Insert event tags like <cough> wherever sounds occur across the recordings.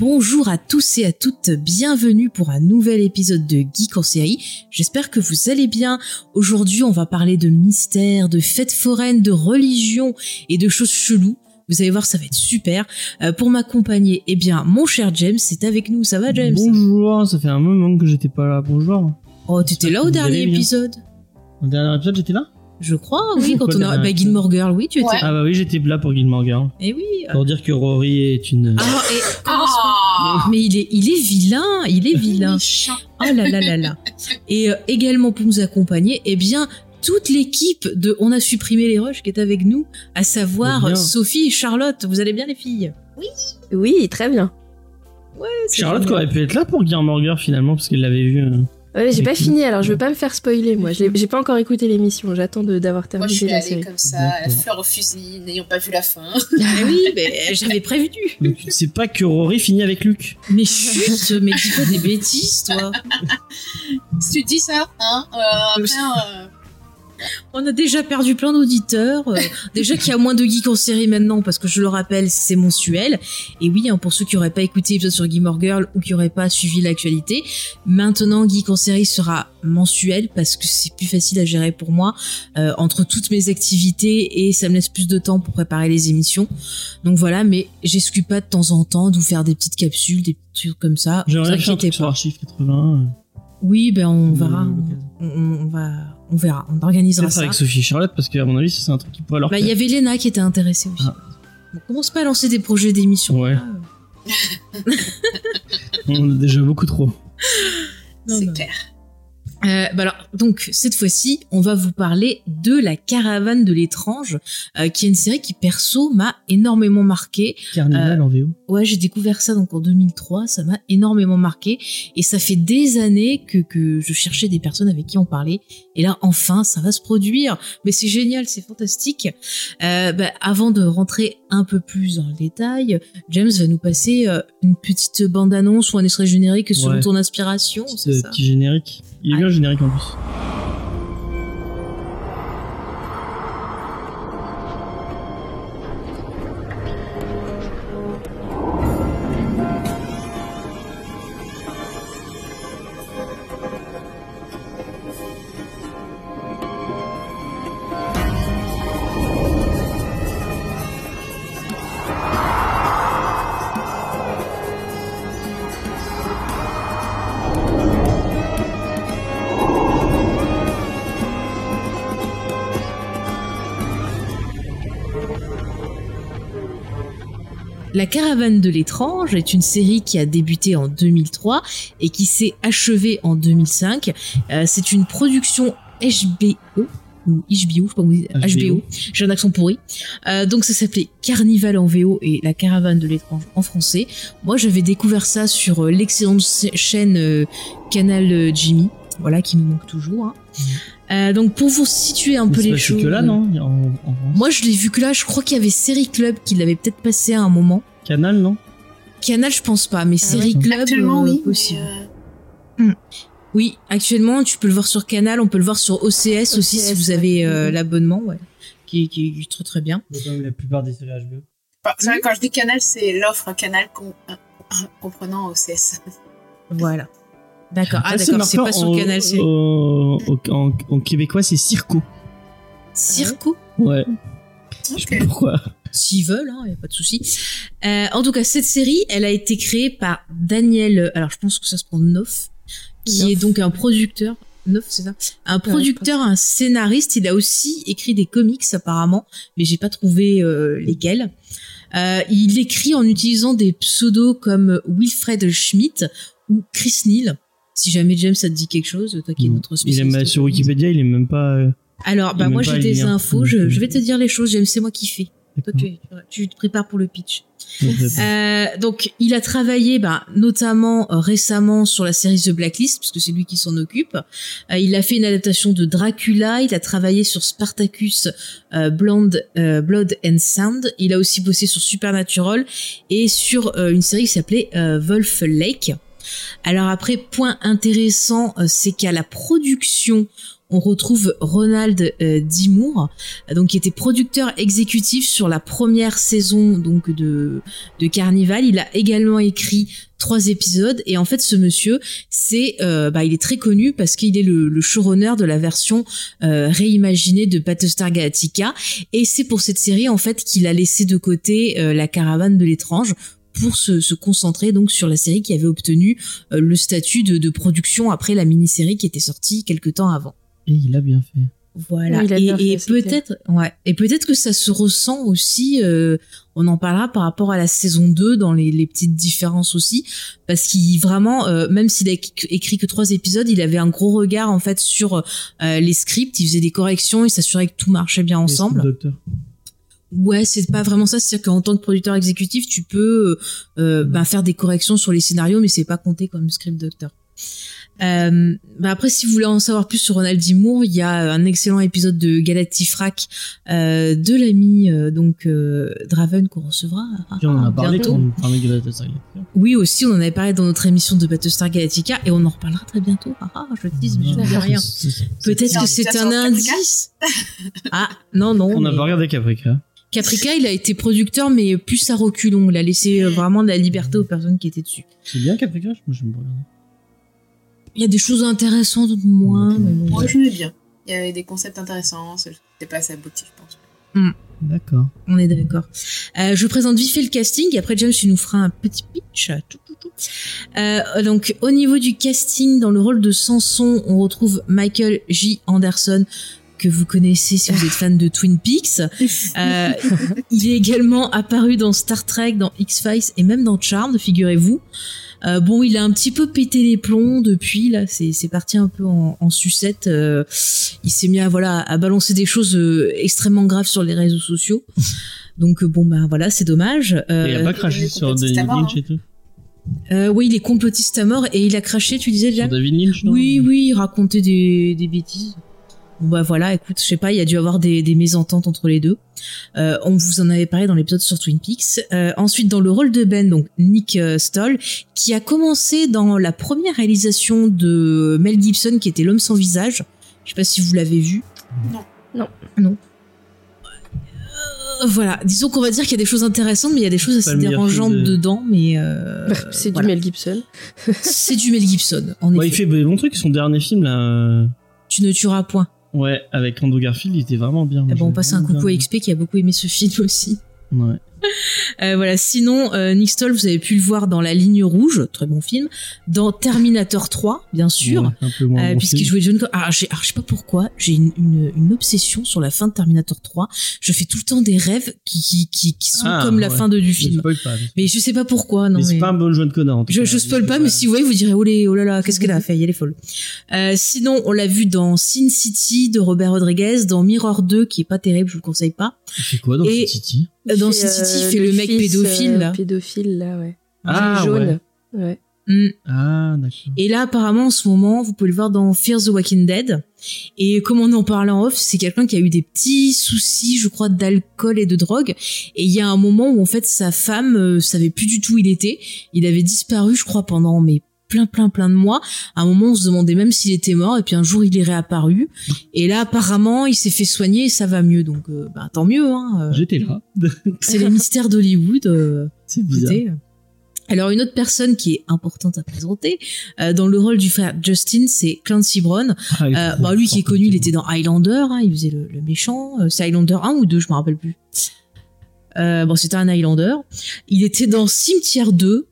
Bonjour à tous et à toutes, bienvenue pour un nouvel épisode de Geek en série. J'espère que vous allez bien. Aujourd'hui, on va parler de mystère, de fêtes foraines, de religion et de choses cheloues. Vous allez voir, ça va être super. Euh, pour m'accompagner, eh bien, mon cher James, c'est avec nous. Ça va, James? Bonjour, ça fait un moment que j'étais pas là. Bonjour. Oh, t'étais là au dernier épisode Au dernier épisode, j'étais là? Je crois, oui, <laughs> quand on a... Bah, Gilmore Girl, oui, tu étais. Ouais. Ah bah oui, j'étais là pour Gilmore Girl. Eh oui. Pour dire que Rory est une... Ah, et pas. Ah, Mais il est, il est vilain, il est vilain. Oh là là là là. Et euh, également pour nous accompagner, eh bien, toute l'équipe de On a supprimé les rushs qui est avec nous, à savoir Bien. Sophie et Charlotte. Vous allez bien les filles? Oui, très bien. Charlotte qui aurait pu être là pour Gilmore Girl finalement, parce qu'elle l'avait vu. euh. Ouais, j'ai pas qui- fini, alors je veux pas me faire spoiler, moi. J'ai pas encore écouté l'émission, j'attends de- d'avoir Moi, terminé je suis la allée série. comme ça, la fleur au fusil, n'ayant pas vu la fin. <laughs> Ah <laughs> oui, mais j'avais prévenu. Donc tu ne sais pas que Rory finit avec Luke. Mais chut, mais dis pas des bêtises, toi. si tu dis ça, hein, euh, après, euh, On a déjà perdu plein d'auditeurs. euh, <laughs> déjà qu'il y a moins de geeks en série maintenant, parce que je le rappelle, c'est mensuel. Et oui, hein, pour ceux qui auraient pas écouté l'épisode sur Gilmore Girl ou qui auraient pas suivi l'actualité, maintenant Geek en série sera mensuel parce que c'est plus facile à gérer pour moi euh, entre toutes mes activités et ça me laisse plus de temps pour préparer les émissions. Donc voilà, mais j'exclus pas de temps en temps de vous faire des petites capsules, des petits trucs comme ça. Un inquiétez truc sur pas. Archive 80. Oui, ben on euh, verra. l'occasion. On, on- on va, on verra. On organisera ça. avec Sophie et Charlotte, parce qu'à mon avis, ça, c'est un truc qui pourrait leur Bah, il y avait Léna qui était intéressée aussi. Ah. On commence pas à lancer des projets d'émission. Ouais. Ah, <laughs> On a déjà beaucoup trop. C'est clair. Euh, bah alors, donc cette fois-ci, on va vous parler de la caravane de l'étrange, euh, qui est une série qui perso m'a énormément marqué. Carnival en VO. Ouais, j'ai découvert ça donc en 2003, ça m'a énormément marqué et ça fait des années que que je cherchais des personnes avec qui en parler et là enfin ça va se produire. Mais c'est génial, c'est fantastique. Euh, bah, avant de rentrer un peu plus dans le détail, James va nous passer euh, une petite bande annonce ou un extrait générique selon Ouais. ton inspiration, c'est Ce ça? petit générique. Il est bien le générique en plus. Caravane de l'étrange est une série qui a débuté en 2003 et qui s'est achevée en 2005. Euh, c'est une production HBO ou HBO, je HBO. HBO. J'ai un accent pourri. Euh, donc ça s'appelait Carnival en VO et La caravane de l'étrange en français. Moi j'avais découvert ça sur euh, l'excellente chaîne euh, Canal Jimmy, voilà qui nous manque toujours. hein. Euh, donc pour vous situer un Mais peu les choses. que là, non en, en France Moi je l'ai vu que là, je crois qu'il y avait Série Club qui l'avait peut-être passé à un moment. Canal, non? Canal, je pense pas, mais Série ouais. Club, Actuellement, euh, oui. possible. euh, Oui, actuellement, tu peux le voir sur Canal, on peut le voir sur OCS, aussi si vous avez euh, l'abonnement, ouais, qui, qui est très très bien. Comme la plupart des séries HBO. enfin, vrai, quand je dis canal, c'est l'offre canal com- euh, comprenant OCS. Voilà. D'accord. Ah, Ah, d'accord, c'est pas sur en- Canal, c'est au- au- en, en québécois, c'est Circo. Circo? Ouais. Je sais pas pourquoi. S'ils veulent, il n'y a pas de souci. Euh, en tout cas, cette série, elle a été créée par Daniel, alors je pense que ça se prend Neuf, qui est donc un producteur. Neuf, c'est ça? Un producteur, un scénariste. Il a aussi écrit des comics apparemment, mais j'ai pas trouvé euh, lesquels. Euh, il écrit en utilisant des pseudos comme Wilfred Schmidt ou Chris Neal. Si jamais James ça te dit quelque chose, toi qui es notre Il est spécialiste. même- sur Wikipédia, il est même pas. Alors, bah moi j'ai des infos, je, je vais te dire les choses, James, c'est moi qui fais. Toi, tu, tu te prépares pour le pitch. Donc, <laughs> euh, donc, il a travaillé, bah, notamment euh, récemment sur la série The Blacklist, puisque c'est lui qui s'en occupe. Euh, il a fait une adaptation de Dracula. Il a travaillé sur Spartacus, euh, Blonde, euh, Blood and Sound. Il a aussi bossé sur Supernatural et sur une série qui s'appelait euh, Wolf Lake. Alors après, point intéressant, c'est qu'à la production, on retrouve Ronald euh, D. Moore, euh, donc qui était producteur exécutif sur la première saison donc de Carnival. Il a également écrit trois épisodes et en fait ce monsieur c'est euh, bah il est très connu parce qu'il est le, le showrunner de la version euh, réimaginée de Battlestar Galactica et c'est pour cette série en fait qu'il a laissé de côté la caravane de l'étrange pour se, concentrer donc sur la série qui avait obtenu le statut de, de production après la mini-série qui était sortie quelque temps avant. Et il a bien fait. Voilà. Oui, et peut-être, ouais. Et peut-être que ça se ressent aussi. euh, on en parlera par rapport à la saison 2 dans les, les petites différences aussi, parce qu'il vraiment, euh, même s'il a éc- écrit que trois épisodes, il avait un gros regard en fait sur euh, les scripts. Il faisait des corrections, il s'assurait que tout marchait bien ensemble. Docteur. Ouais, c'est pas vraiment ça. C'est-à-dire qu'en tant que producteur exécutif, tu peux ben, faire des corrections sur les scénarios, mais c'est pas compté comme script doctor. Euh, ben après, si vous voulez en savoir plus sur Ronald D. Moore, il y a un excellent épisode de Galactifrac euh, de l'ami euh, donc euh, Draven qu'on recevra. Puis on en a parlé bientôt. quand on parlait de Galatasaray. Oui, aussi, on en avait parlé dans notre émission de Battlestar Galactica et on en reparlera très bientôt. Ah, ah, je dis, mais je ne dis rien. Peut-être Non, que c'est un indice. ah, non, non. On n'a mais- pas regardé Caprica. Caprica, il a été producteur, mais plus à reculons. Il a laissé vraiment de la liberté aux personnes qui étaient dessus. C'est bien Caprica Moi, j'aime pas regarder. Il y a des choses intéressantes, d'autres moins. Mais bon, Moi, je bien. Il y avait des concepts intéressants. C'était pas assez abouti, je pense. D'accord. on est d'accord. Euh, je présente vite fait le casting. Et après, James, tu nous feras un petit pitch. Tout, tout, tout. Euh, donc, au niveau du casting, dans le rôle de Samson, on retrouve Michael J. Anderson que vous connaissez si vous êtes fan de Twin Peaks. <laughs> Euh, il est également apparu dans Star Trek, dans X-Files et même dans Charmed, figurez-vous. Euh, bon, il a un petit peu pété les plombs depuis là. C'est c'est parti un peu en, en sucette. euh, il s'est mis à voilà à balancer des choses euh, extrêmement graves sur les réseaux sociaux. <laughs> Donc bon ben voilà, c'est dommage. Il a pas craché sur David Lynch et tout euh, oui, il est complotiste à mort et il a craché. Tu disais Sur déjà David Lynch, non? Oui, oui, il racontait des, des bêtises. Bon bah voilà, écoute, je sais pas, il y a dû avoir des, des mésententes entre les deux. Euh, on vous en avait parlé dans l'épisode sur Twin Peaks. Euh, ensuite, dans le rôle de Ben, donc Nick euh, Stoll, qui a commencé dans la première réalisation de Mel Gibson, qui était L'homme sans visage. Je sais pas si vous l'avez vu. Non. Non. Non. Euh, voilà, disons qu'on va dire qu'il y a des choses intéressantes, mais il y a des choses assez dérangeantes de- dedans, mais euh, c'est voilà. du Mel Gibson. C'est du Mel Gibson, en Ouais, il effet. fait des bons trucs. Son dernier film, là. Tu ne tueras point. Ouais, avec Andrew Garfield, il était vraiment bien. Eh ben, on passe un coucou à XP qui a beaucoup aimé ce film aussi. Ouais. <laughs> Euh, voilà. Sinon, euh, Nick Stoll, vous avez pu le voir dans La Ligne Rouge, très bon film, dans Terminator 3, bien sûr. Ouais, euh, bon puisqu'il film. jouait John Connor. Alors, j'ai- alors, je sais pas pourquoi, j'ai une, une, une obsession sur la fin de Terminator 3. Je fais tout le temps des rêves qui, qui, qui, qui sont Ah, comme la fin de, du Ne film. spoil pas. Mais je sais pas pourquoi, non mais c'est mais- pas un bon John Connor. en tout Je, cas. je spoil Je pas, peux mais si vous voyez, vous direz, oh, les- oh là là, qu'est-ce qu'elle a fait, elle est folle. Euh, sinon, on l'a vu dans Sin City de Robert Rodriguez, dans Mirror 2, qui est pas terrible, je vous le conseille pas. Il fait quoi dans Sin City? Dans Sin City, il euh, fait le mec fils, pédophile, euh, là. Pédophile, là, ouais. Ah, Jaune. Ouais. Mm. Ah, d'accord. Et là, apparemment, en ce moment, vous pouvez le voir dans Fear the Walking Dead. Et comme on en parlait en off, c'est quelqu'un qui a eu des petits soucis, je crois, d'alcool et de drogue. Et il y a un moment où, en fait, sa femme euh, savait plus du tout où il était. Il avait disparu, je crois, pendant mais plein, plein, plein de mois. À un moment, on se demandait même s'il était mort. Et puis un jour, il est réapparu. Et là, apparemment, il s'est fait soigner et ça va mieux. Donc, euh, bah, tant mieux. Hein. Euh, J'étais là. <laughs> C'est les mystères d'Hollywood. euh, <laughs> C'est bizarre. Écoutez, Alors une autre personne qui est importante à présenter dans le rôle du frère Justin, c'est Clancy Brown. Ah, bah, lui qui est connu, il était dans Highlander, hein, il faisait le, le méchant. C'est Highlander 1 ou 2, je me rappelle plus. Bon, c'était un Highlander. Il était dans Cimetière 2,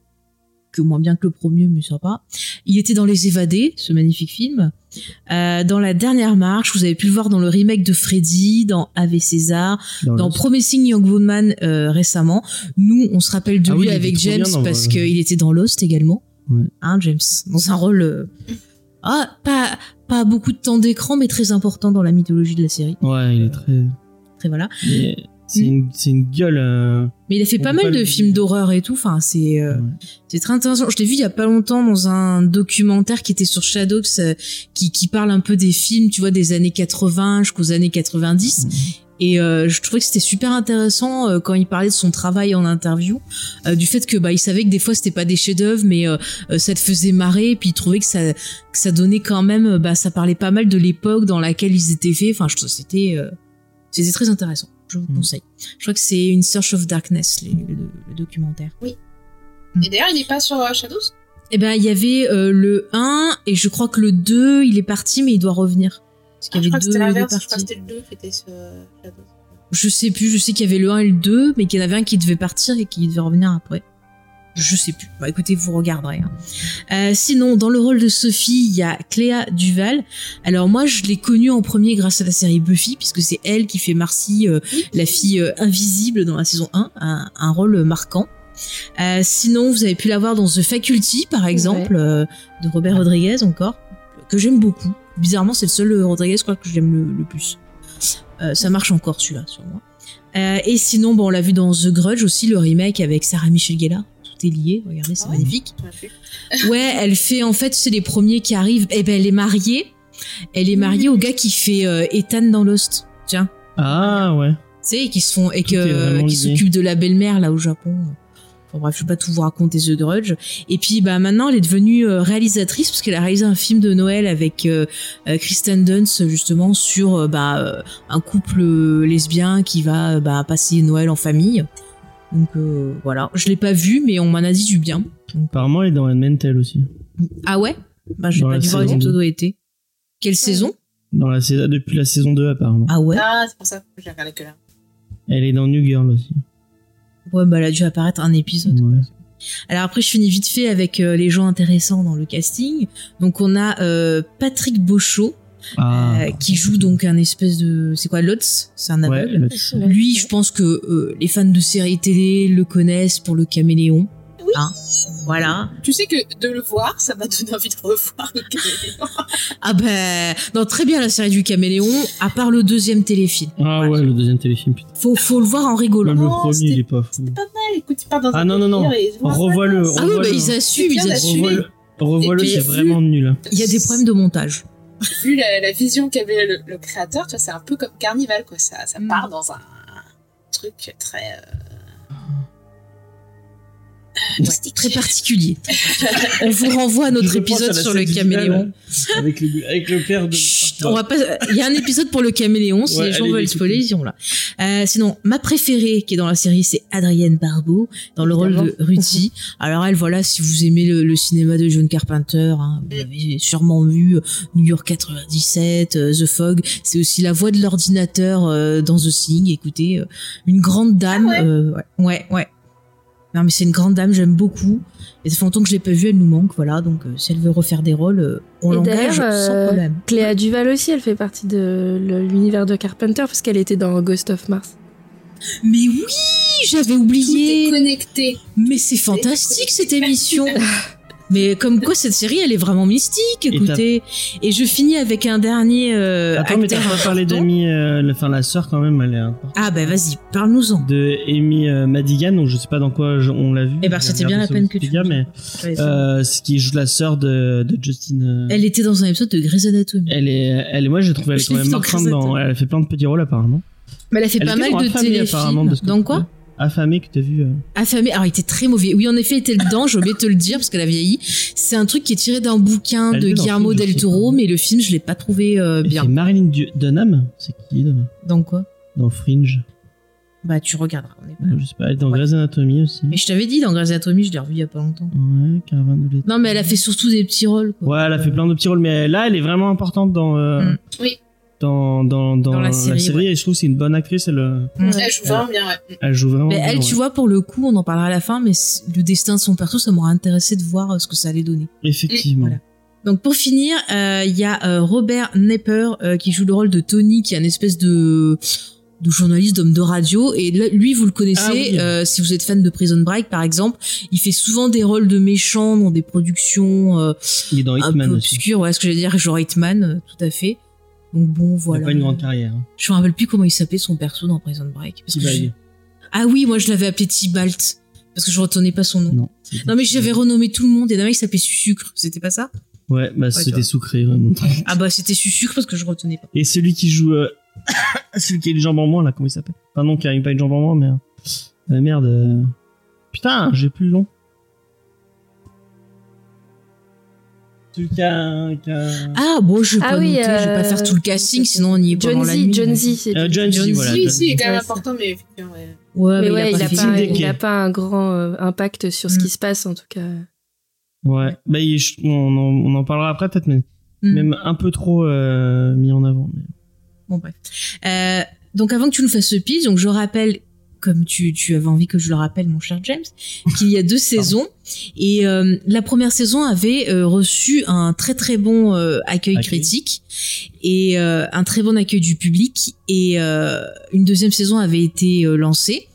que moins bien que le premier, mais sympa. Il était dans Les Évadés, ce magnifique film. Euh, dans La Dernière Marche, vous avez pu le voir dans le remake de Freddy, dans Ave César, Dans Promising Young Woman euh, récemment. Nous, on se rappelle de Ah lui oui, avec James dans- parce qu'il était dans Lost également. Ouais. Hein, James, dans un rôle euh, ah pas pas beaucoup de temps d'écran, mais très important dans la mythologie de la série. Ouais, il est très. Très voilà. Mais C'est une, c'est une gueule. euh, Mais il a fait On pas mal pas de films d'horreur et tout. Enfin, c'est euh, ouais. c'est très intéressant. Je l'ai vu il y a pas longtemps dans un documentaire qui était sur Shadows, euh, qui qui parle un peu des films, tu vois, des années 80 jusqu'aux années 90. Et euh, je trouvais que c'était super intéressant euh, quand il parlait de son travail en interview, euh, du fait que bah il savait que des fois c'était pas des chefs-d'œuvre, mais ça te faisait marrer, et puis il trouvait que ça que ça donnait quand même, bah ça parlait pas mal de l'époque dans laquelle ils étaient faits. Enfin, je trouve que c'était euh, c'était très intéressant. Je vous Mm. conseille. Je crois que c'est une Search of Darkness, les- le, le documentaire. Et d'ailleurs, il est pas sur euh, Shadows? Eh ben, il y avait euh, le 1 et je crois que le 2, il est parti, mais il doit revenir. Parce Ah, qu'il Je y crois avait que deux, c'était deux l'inverse. Je crois que c'était le 2 qui était sur euh, Shadows. Je sais plus, je sais qu'il y avait le 1 et le 2, mais qu'il y en avait un qui devait partir et qui devait revenir après. Je sais plus. Bah écoutez, vous regarderez. hein. Euh, sinon, dans le rôle de Sophie, il y a Cléa Duval. Alors moi, je l'ai connue en premier grâce à la série Buffy, puisque c'est elle qui fait Marcy, euh, la fille euh, invisible dans la saison 1, un, un rôle marquant. Euh, sinon, vous avez pu la voir dans The Faculty, par exemple, euh, de Robert Rodriguez encore, que j'aime beaucoup. Bizarrement, c'est le seul euh, Rodriguez, crois, que j'aime le, le plus. Euh, ça marche encore celui-là sur moi. Euh, et sinon, bon, on l'a vu dans The Grudge aussi, le remake avec Sarah Michelle Gellar. Tout est lié, regardez, c'est Ah. magnifique. Ouais, elle fait en fait, c'est les premiers qui arrivent. Eh ben, elle est mariée. Elle est mariée au gars qui fait euh, Ethan dans Lost. Tiens, Ah ouais. tu sais, et qui se font et Tout que qui lié. s'occupe de la belle-mère là au Japon. Enfin bref, je vais pas tout vous raconter The Grudge. Et puis bah maintenant, elle est devenue euh, réalisatrice parce qu'elle a réalisé un film de Noël avec euh, euh, Kristen Dunst justement sur euh, bah euh, un couple euh, lesbien qui va euh, bah passer Noël en famille. Donc euh, voilà, je l'ai pas vu, mais on m'en a dit du bien. Donc, Apparemment, elle est dans Mental aussi. ah ouais? Bah j'ai pas dû voir les épisodes deux. où elle était. Quelle saison? Dans la saison, depuis la saison 2, apparemment. Ah ouais? Ah, c'est pour ça que j'ai regardé que là. Elle est dans New Girl aussi. Ouais, bah elle a dû apparaître un épisode. Ouais. Alors après, je finis vite fait avec euh, les gens intéressants dans le casting. Donc on a euh, Patrick Beauchot Ah. euh, qui joue donc un espèce de, c'est quoi, Lotz C'est un Ouais, aveugle. le- Lui, je pense que euh, les fans de séries télé le connaissent pour le caméléon. Oui. Hein voilà. Tu sais que de le voir, ça m'a donné envie de revoir le caméléon. <laughs> Ah ben, non, très bien la série du caméléon, à part le deuxième téléfilm. Ah ouais, le deuxième téléfilm. putain. Faut, faut le voir en rigolant. Même le premier, il est pas fou. Pas mal. Écoute, il part dans Ah un non, non, non. Revois-le. Ah oui, bah ils assument, ils assument. Revois-le, c'est vraiment nul. hein. Il y a des problèmes de montage. Vu la, la vision qu'avait le, le créateur, tu vois, c'est un peu comme Carnival, quoi. Ça, ça Mm. part dans un truc très. euh, Ouais, très particulier. <laughs> On vous renvoie à notre épisode sur le caméléon. finale, Avec le, avec le père de. On va pas. Il y a un épisode pour le caméléon. Si Ouais, les gens allez veulent spoiler, ils là. Euh, sinon, ma préférée qui est dans la série, c'est Adrienne Barbeau dans le rôle de Ruthie. <laughs> Alors elle, voilà, si vous aimez le, le cinéma de John Carpenter, hein, vous avez sûrement vu euh, New York 97, euh, The Fog. C'est aussi la voix de l'ordinateur euh, dans The Thing. Écoutez, euh, une grande dame. Ah ouais? euh, ouais, ouais, ouais. Non mais c'est une grande dame, j'aime beaucoup. Et ça fait longtemps que je l'ai pas vue, elle nous manque, voilà. Donc euh, si elle veut refaire des rôles, euh, on Et l'engage d'ailleurs, sans euh, problème. Cléa Duval aussi, elle fait partie de l'univers de Carpenter parce qu'elle était dans Ghost of Mars. Mais oui, j'avais Tout est oublié. connecté. Mais c'est fantastique cette émission. <laughs> Mais comme quoi cette série, elle est vraiment mystique. Écoutez, et je finis avec un dernier euh, Attends, mais t'as pas parlé d'Amy, euh, la- enfin la sœur quand même, elle est importante. Ah bah vas-y, parle-nous-en. De Amy euh, Madigan, donc je sais pas dans quoi je- on l'a vu. Eh ben, J'ai c'était bien la peine que tu mais euh, ce qui joue la sœur de, de Justin. euh, Elle était dans un épisode de Grey's Anatomy. elle est, elle est, moi j'ai trouvé elle est quand même marquante dans, elle a fait plein de petits rôles apparemment. Mais elle a fait Elle pas mal de téléfilms. Dans quoi? Affamé que t'as vu. euh. Affamé. Alors, il était très mauvais. Oui, en effet, il était dedans. J'ai oublié de te le dire parce qu'elle a vieilli. C'est un truc qui est tiré d'un bouquin Elle de Guillermo del Toro, mais le film, je l'ai pas trouvé euh, bien. C'est Marilyn Du- Dunham, c'est qui là, Dans quoi? dans Fringe Bah, tu regarderas. on est pas- Euh, Je sais pas, elle est dans Ouais. Grey's Anatomy aussi. Mais je t'avais dit, dans Grey's Anatomy, je l'ai revu il y a pas longtemps. Ouais, Caravane de l'été. Non, mais elle a fait surtout des petits rôles. Quoi. Ouais, elle a fait plein de petits rôles, mais là, elle est vraiment importante dans, euh, Mm. Oui. Dans, dans, dans, Dans la la série, série. ouais. Et je trouve que c'est une bonne actrice. Elle, euh. Elle joue vraiment bien, ouais. elle joue vraiment Mais bien. elle, ouais. tu vois, pour le coup, on en parlera à la fin, mais le destin de son perso, ça m'aurait intéressé de voir euh, ce que ça allait donner. Effectivement. Voilà. Donc pour finir, euh, il y a euh, Robert Nepper euh, qui joue le rôle de Tony, qui est un espèce de de journaliste d'homme de radio et là, lui vous le connaissez Ah oui. euh, si vous êtes fan de Prison Break par exemple il fait souvent des rôles de méchants dans des productions euh, Il est dans un Hitman peu aussi. obscures ouais ce que j'allais dire genre Hitman euh, tout à fait Donc bon, Il a voilà. pas une grande carrière. hein. Je me rappelle plus comment il s'appelait son perso dans Prison Break. Parce que T-Bag. je- Ah oui, moi je l'avais appelé Tibalt. Parce que je retenais pas son nom. Non. Non mais j'avais renommé tout le monde et d'un mec qui s'appelait Sucre. C'était pas ça? Ouais, bah c'était sucré. vraiment. Ah bah c'était Sucre parce que je retenais pas. Et celui qui joue, euh, <coughs> celui qui a les jambes en moins là, comment il s'appelle? Enfin non, qui a pas une jambe en moins, mais euh, merde. euh, Putain, j'ai plus le nom. Ah bon, je vais Ah pas oui, noter, je vais pas euh, faire tout le casting, sinon on y est pendant John la Z, nuit. John Z, c'est Euh, John Z, voilà. Z. Oui, John si, il est quand même important, mais effectivement, ouais. Ouais, Mais mais, ouais, il il a a pas il a pas un grand euh, impact sur ce Mm. qui se passe en tout cas. Ouais. Bah il- je- on, en, on en parlera après peut-être, mais Hmm. même un peu trop euh, mis en avant. mais- Bon bref. Euh, donc avant que tu nous fasses ce pitch, donc je rappelle, comme tu, tu avais envie que je le rappelle, mon cher James, qu'il y a deux saisons et euh, la première saison avait euh, reçu un très très bon euh, accueil Accueil. critique et euh, un très bon accueil du public et euh, une deuxième saison avait été euh, lancée,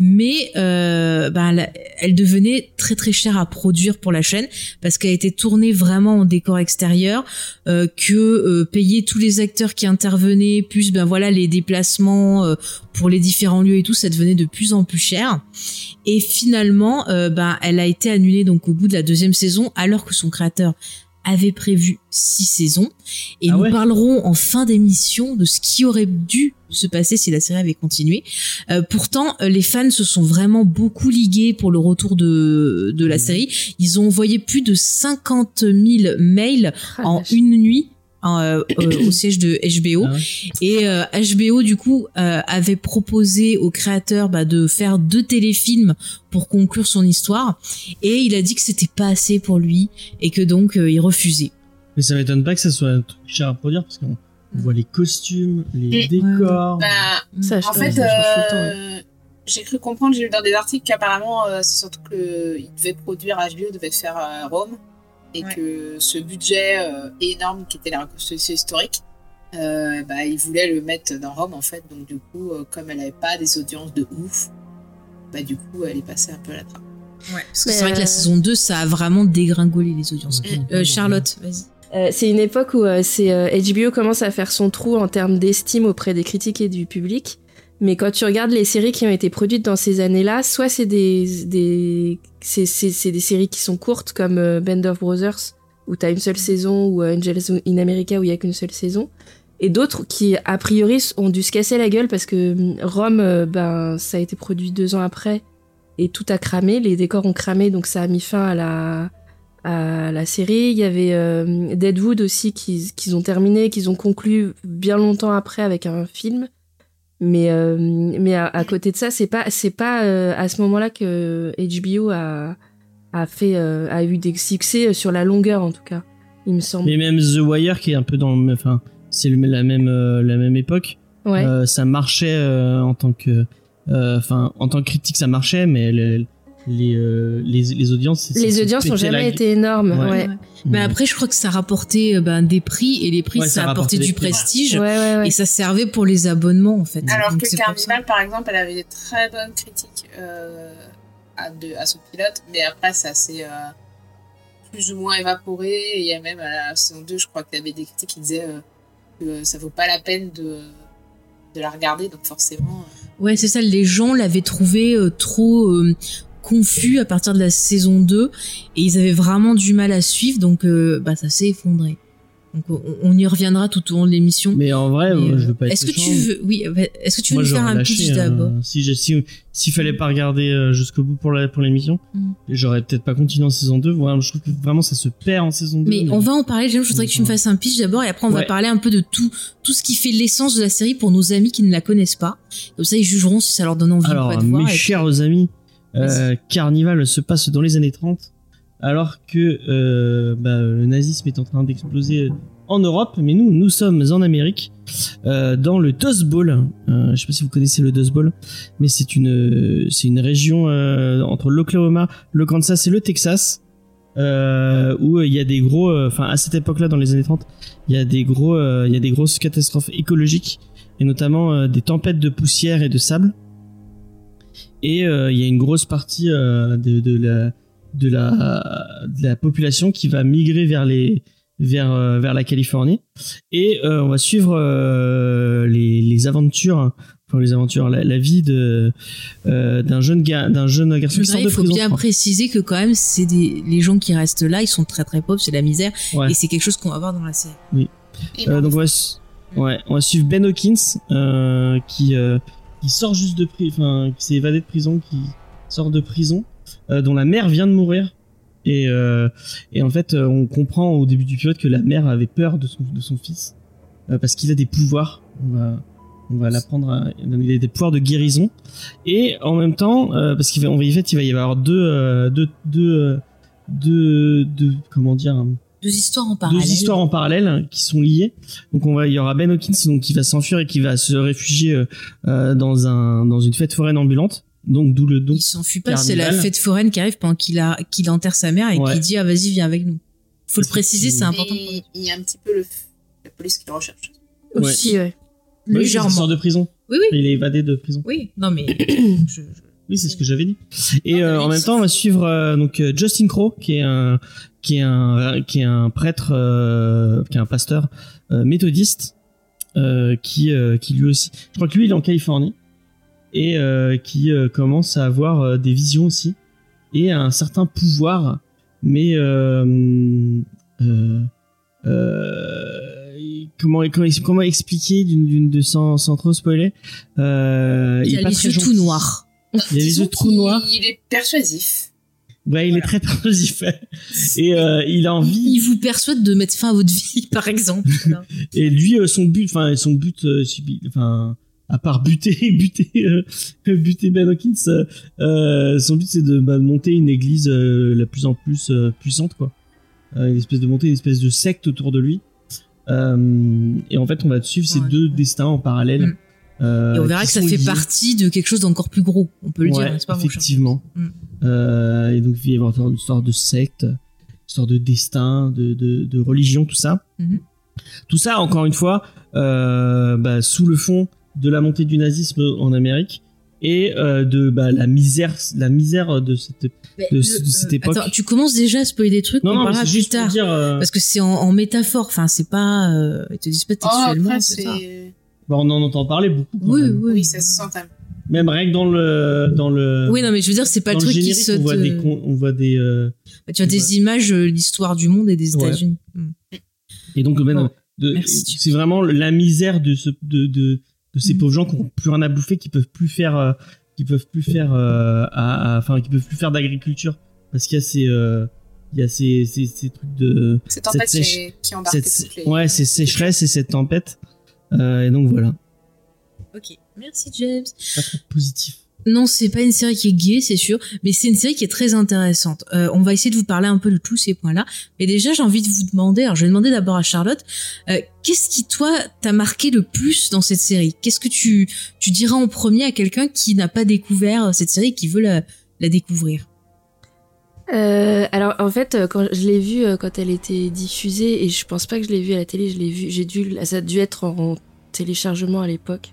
mais ben, elle devenait très très chère à produire pour la chaîne parce qu'elle été tournée vraiment en décor extérieur que payer tous les acteurs qui intervenaient, plus ben voilà les déplacements pour les différents lieux et tout, ça devenait de plus en plus cher. Et finalement, ben elle a été annulée donc au bout de la deuxième saison, alors que son créateur avait prévu six saisons. Et Ah nous ouais parlerons en fin d'émission de ce qui aurait dû se passer si la série avait continué. Euh, pourtant, euh, les fans se sont vraiment beaucoup ligués pour le retour de, de la série. Ils ont envoyé plus de 50 000 mails Ah, en une nuit euh, euh, au siège de HBO. Ah ouais. Et euh, HBO, du coup, euh, avait proposé au créateur bah, de faire deux téléfilms pour conclure son histoire. Et il a dit que c'était pas assez pour lui et que donc euh, il refusait. Mais ça m'étonne pas que ça soit un truc cher à produire parce qu'on on voit les costumes, les Mm. décors. Bah, Ça, en fait, euh, j'ai cru comprendre, j'ai lu dans des articles qu'apparemment, euh, c'est surtout que il devait produire, HBO devait faire euh, Rome, et Ouais. que ce budget euh, énorme qui était la reconstruction historique, euh, bah, il voulait le mettre dans Rome en fait. Donc du coup, euh, comme elle avait pas des audiences de ouf, bah du coup, elle est passée un peu à la trappe. Parce que Mais, c'est vrai que la euh, saison 2, ça a vraiment dégringolé les audiences. Charlotte, vas-y. Euh, c'est une époque où euh, c'est euh, HBO commence à faire son trou en termes d'estime auprès des critiques et du public. Mais quand tu regardes les séries qui ont été produites dans ces années-là, soit c'est des des c'est des séries qui sont courtes comme euh, Band of Brothers où t'as une seule saison ou euh, Angels in America où il y a qu'une seule saison, et d'autres qui a priori ont dû se casser la gueule parce que hum, Rome euh, ben ça a été produit deux ans après et tout a cramé, les décors ont cramé donc ça a mis fin à la à la série. Il y avait euh, Deadwood aussi qu'ils qu'ils ont terminé, qu'ils ont conclu bien longtemps après avec un film. Mais euh, mais à, à côté de ça, c'est pas c'est pas euh, à ce moment-là que HBO a a fait euh, a eu des succès sur la longueur en tout cas. Il me semble. Et même The Wire qui est un peu dans le, enfin, c'est la même la même époque. Ouais. Ça marchait en tant que, enfin, en tant que critique, ça marchait, mais le- les euh, les les audiences, les audiences n'ont la jamais été énormes. Ouais. Ouais. Mais après, je crois que ça rapportait euh, ben, des prix et les prix, Ouais, ça, ça apportait rapportait du prix. prestige. Ouais, ouais, ouais. Et ça servait pour les abonnements, en fait. Alors Donc, que. Carnival, par exemple, elle avait des très bonnes critiques euh, à, de, à son pilote, mais après, ça s'est euh, plus ou moins évaporé. Et il y a même à la saison 2, je crois qu'il y avait des critiques qui disaient euh, que ça vaut pas la peine de, de la regarder, donc forcément. Ouais, c'est ça. Les gens l'avaient trouvé euh, trop euh, confus à partir de la saison 2 et ils avaient vraiment du mal à suivre, donc euh, bah ça s'est effondré. Donc on, on y reviendra tout au long de l'émission. Mais en vrai, Mais, moi, euh, je veux pas être Est-ce que tu veux, oui, euh, est-ce que tu veux Moi, nous faire un pitch euh, d'abord Si j'ai- si s'il fallait pas regarder euh, jusqu'au bout pour la pour l'émission, Mm. j'aurais peut-être pas continué en saison 2. Voilà, je trouve que vraiment ça se perd en saison 2. Mais on va en parler. Je voudrais que tu me fasses un pitch d'abord et après on va parler un peu de tout, tout ce qui fait l'essence de la série pour nos amis qui ne la connaissent pas. Comme ça, ils jugeront si ça leur donne envie ou Alors, pas de mes voir. et puis- chers amis, euh, Carnival se passe dans les années 30, alors que euh, bah, le nazisme est en train d'exploser en Europe, mais nous, nous sommes en Amérique, euh, dans le Dust Bowl. Euh, je sais pas si vous connaissez le Dust Bowl, mais c'est une, c'est une région euh, entre l'Oklahoma, le Kansas et le Texas. Euh, où il y a des gros, euh, enfin à cette époque-là, dans les années 30, il y a des gros, euh, il y a des grosses catastrophes écologiques et notamment euh, des tempêtes de poussière et de sable et euh, il y a une grosse partie euh, de, de la de la de la population qui va migrer vers les vers euh, vers la Californie. Et euh, on va suivre euh, les, les aventures enfin les aventures la, la vie de euh, d'un jeune gars d'un jeune garçon qui sort il faut prison bien préciser que quand même, c'est des les gens qui restent là, ils sont très très pauvres, c'est la misère, Ouais. et c'est quelque chose qu'on va voir dans la série. Euh, bon, donc on va, ouais, on va suivre Ben Hawkins euh, qui euh, qui sort juste de prison, enfin qui s'est évadé de prison, qui sort de prison, euh, dont la mère vient de mourir. Et, euh, et en fait, euh, on comprend au début du pilote que la mère avait peur de son, de son fils parce qu'il a des pouvoirs. On va, on va l'apprendre. à- Il a des pouvoirs de guérison. Et en même temps, parce qu'il va, en fait, il va y avoir deux, deux, deux, deux, comment dire, Deux histoires en parallèle. deux histoires en parallèle hein, qui sont liées. Donc on va, il y aura Ben Hawkins donc qui va s'enfuir et qui va se réfugier euh, euh, dans un dans une fête foraine ambulante. Donc d'où le donc Il s'enfuit pas, c'est la fête foraine qui arrive pendant qu'il a qu'il enterre sa mère et Ouais. qui dit ah vas-y viens avec nous. Faut le préciser, c'est important. il y a un petit peu le, la police qui le recherche. Aussi, ouais. Oui, parce qu'il Légèrement. sort de prison. Oui oui. Il est évadé de prison. Oui, non mais <coughs> je- je- Oui, c'est ce que j'avais dit. Et Non, euh, en même temps, on va suivre euh, donc Justin Crow, qui est un qui est un qui est un prêtre, euh, qui est un pasteur euh, méthodiste, euh, qui euh, qui lui aussi, je crois que lui il est en Californie et euh, qui euh, commence à avoir euh, des visions aussi et un certain pouvoir, mais euh, euh, euh, comment, comment comment expliquer d'une d'une de sans sans trop spoiler euh, il est a pas les très yeux tout noirs. Il a les yeux qu'il- noirs. Il est persuasif. Ouais, il est très persuasif. <laughs> Et euh, il a envie. Il vous persuade de mettre fin à votre vie, <laughs> par exemple. Et lui, euh, son but, enfin, son but, euh, enfin, à part buter, <laughs> buter, euh, buter Ben Hawkins, euh, son but c'est de bah, monter une église la plus en plus puissante, quoi. Une espèce de monter une espèce de secte autour de lui. Et en fait, on va suivre ces Ouais. deux destins en parallèle. Mm. Euh, et on verra que ça fait liés. partie de quelque chose d'encore plus gros. On peut le Ouais, dire, n'est-ce pas effectivement. Mm. Euh, et donc il va y avoir une histoire de secte, une histoire de destin, de, de, de religion, tout ça. Mhm. Tout ça, encore une fois, euh, bah, sous le fond de la montée du nazisme en Amérique et euh, de bah, la misère, la misère de cette. Mais de le- ce- de cette époque. Attends, tu commences déjà à spoiler des trucs, Non, on non, mais parlera c'est plus tard. dire. euh, Parce que c'est en, en métaphore, enfin c'est pas... Euh, ils te disent pas Oh, textuellement, après, c'est ça. c'est. Bah, on en entend parler beaucoup. quand Oui, même. oui, Oui, ça se sent quand même. Même rien que dans le dans le. Oui, non, mais je veux dire, c'est pas le truc qui générique, saute. On voit des, euh, con- on voit des euh, Tu as des images, euh, l'histoire du monde et des Ouais. États-Unis. Mm. Et donc, ben, de- c'est vraiment la misère de ce, de, de, de ces Mhm. pauvres gens qui ont plus rien à bouffer, qui peuvent plus faire, euh, qui peuvent plus faire, euh, à- à- enfin, qui peuvent plus faire d'agriculture parce qu'il y a ces, euh, il y a ces, ces, ces trucs de, fait sèche- qui, qui embarque cette, les. ouais, ces sécheresses et cette tempête. Euh, et donc voilà, Ok, merci James. pas positif. Non, c'est pas une série qui est gay, c'est sûr, mais c'est une série qui est très intéressante. Euh, on va essayer de vous parler un peu de tous ces points-là. Mais déjà, j'ai envie de vous demander, alors je vais demander d'abord à Charlotte, euh, qu'est-ce qui, toi, t'a marqué le plus dans cette série? Qu'est-ce que tu, tu diras en premier à quelqu'un qui n'a pas découvert cette série et qui veut la, la découvrir? Euh, alors en fait, euh, quand je l'ai vue euh, quand elle était diffusée, et je pense pas que je l'ai vue à la télé, je l'ai vue, j'ai dû, ça a dû être en téléchargement à l'époque.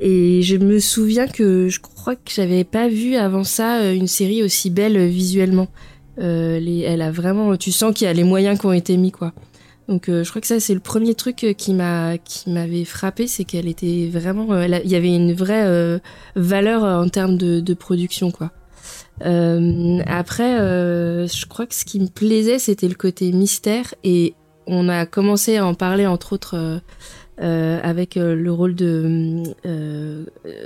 Et je me souviens que je crois que j'avais pas vu avant ça euh, une série aussi belle visuellement. Euh, elle a vraiment, tu sens qu'il y a les moyens qui ont été mis quoi. Donc je crois que ça c'est le premier truc qui m'a qui m'avait frappé, c'est qu'elle était vraiment, il y avait une vraie valeur en termes de, de production quoi. Euh, après, euh, je crois que ce qui me plaisait, c'était le côté mystère et on a commencé à en parler entre autres euh, avec le rôle de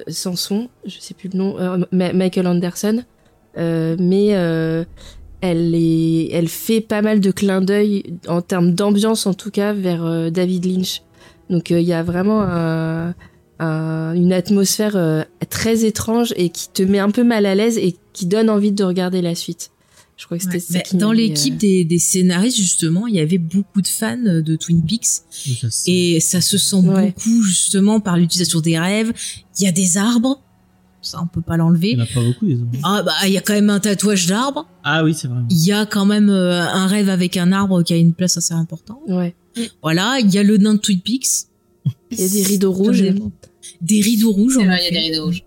Samson, je sais plus le nom, Michael Anderson, mais elle fait pas mal de clins d'œil en termes d'ambiance en tout cas vers David Lynch. Donc il y a vraiment un, un- une atmosphère très étrange et qui te met un peu mal à l'aise et qui donne envie de regarder la suite. Je crois que c'était Ouais. ça Bah, qui Dans l'équipe euh, des, des scénaristes, justement, il y avait beaucoup de fans de Twin Peaks. Ça Et ça se sent Ouais. beaucoup, justement, par l'utilisation des rêves. Il y a des arbres. Ça, on peut pas Il l'enlever. n'y en a pas beaucoup hommes. Ah, bah, il y a quand même un tatouage d'arbre. Ah oui, c'est vrai. Il y a quand même euh, un rêve avec un arbre qui a une place assez importante. Ouais. Voilà, il y a le nain de Twin Peaks. Il y a des rideaux rouges. Des rideaux rouges. C'est en vrai, il y a des rideaux rouges.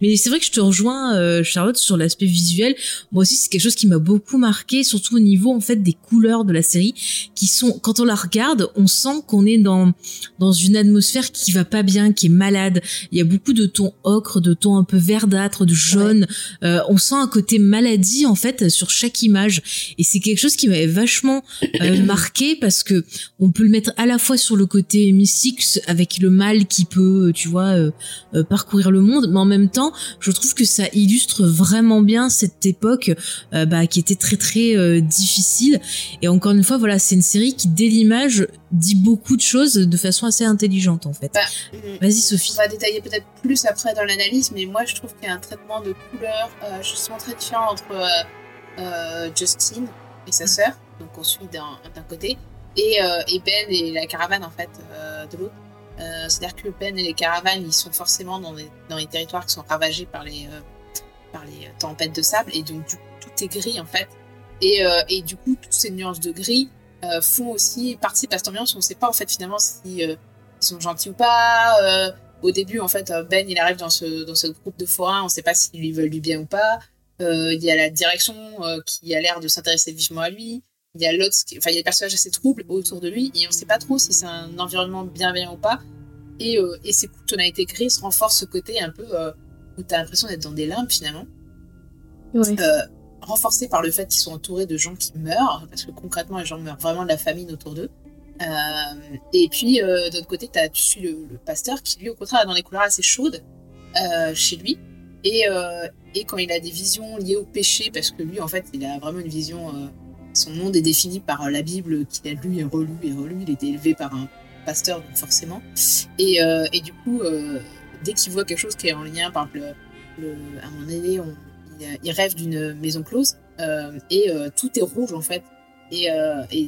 Mais c'est vrai que je te rejoins, euh, Charlotte, sur l'aspect visuel. Moi aussi, c'est quelque chose qui m'a beaucoup marqué, surtout au niveau en fait des couleurs de la série, qui sont, quand on la regarde, on sent qu'on est dans dans une atmosphère qui va pas bien, qui est malade. Il y a beaucoup de tons ocre, de tons un peu verdâtres, de jaune. Euh, on sent un côté maladie en fait sur chaque image, et c'est quelque chose qui m'avait vachement euh, <coughs> marqué parce que on peut le mettre à la fois sur le côté mystique avec le mal qui peut, tu vois, euh, euh, parcourir le monde, mais en même temps, je trouve que ça illustre vraiment bien cette époque euh, bah, qui était très très euh, difficile. Et encore une fois, voilà, c'est une série qui dès l'image dit beaucoup de choses de façon assez intelligente en fait. Bah, mm, Vas-y Sophie. On va détailler peut-être plus après dans l'analyse, mais moi je trouve qu'il y a un traitement de couleur euh, justement très différent entre euh, euh, Justine et sa sœur, donc on suit d'un d'un côté, et, euh, et Ben et la caravane en fait euh, de l'autre. Euh, C'est-à-dire que Ben et les caravanes, ils sont forcément dans les, dans les territoires qui sont ravagés par les, euh, par les tempêtes de sable, et donc du coup tout est gris en fait. Et, euh, et du coup, toutes ces nuances de gris euh, font aussi participent à cette ambiance où on sait pas en fait finalement si euh, sont gentils ou pas. Euh, au début, en fait, euh, Ben, il arrive dans ce, dans ce groupe de forains, on sait pas s'ils lui veulent du bien ou pas. Euh, il y a la direction euh, qui a l'air de s'intéresser vivement à lui. Il y a l'autre, enfin, il y a des personnages assez troubles autour de lui, et on sait pas trop si c'est un environnement bienveillant ou pas. Et, euh, et ces coups de tonalité grise renforcent ce côté un peu euh, où t'as l'impression d'être dans des limbes finalement Ouais. euh, renforcé par le fait qu'ils sont entourés de gens qui meurent, parce que concrètement, les gens meurent vraiment de la famine autour d'eux. Euh, et puis, euh, d'un autre côté, as, tu suis le, le pasteur qui, lui, au contraire, est dans des couleurs assez chaudes chez lui. Et, et quand il a des visions liées au péché, parce que lui, en fait, il a vraiment une vision. Son monde est défini par euh, la Bible qu'il a lu et relu et relu. Il était élevé par un pasteur, donc forcément. Et, euh, du coup, euh, dès qu'il voit quelque chose qui est en lien, par exemple, le, à un moment donné, on, il, rêve d'une maison close et tout est rouge en fait. Et,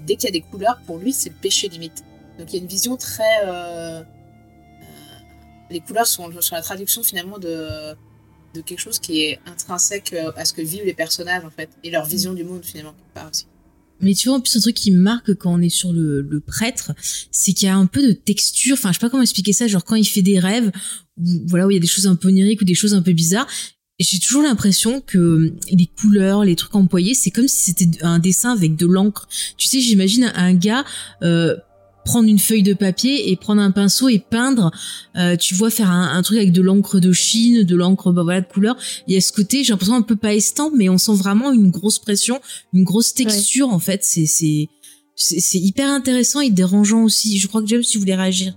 dès qu'il y a des couleurs, pour lui, c'est le péché limite. Donc il y a une vision très. les couleurs sont, sont la traduction finalement de, de quelque chose qui est intrinsèque à ce que vivent les personnages en fait et leur vision du monde finalement part aussi. Mais tu vois, en plus, un truc qui me marque quand on est sur le, le prêtre, c'est qu'il y a un peu de texture. Enfin, je sais pas comment expliquer ça. Genre, quand il fait des rêves, où, voilà, où il y a des choses un peu oniriques ou des choses un peu bizarres, j'ai toujours l'impression que euh, les couleurs, les trucs employés, c'est comme si c'était un dessin avec de l'encre. Tu sais, j'imagine un gars euh, prendre une feuille de papier et prendre un pinceau et peindre. euh, tu vois, faire un, un truc avec de l'encre de Chine, de l'encre, bah voilà, de couleur. Il y a ce côté, j'ai l'impression un peu pas estampe, mais on sent vraiment une grosse pression, une grosse texture en fait. C'est c'est c'est c'est hyper intéressant et dérangeant aussi. Je crois que James, tu voulais réagir.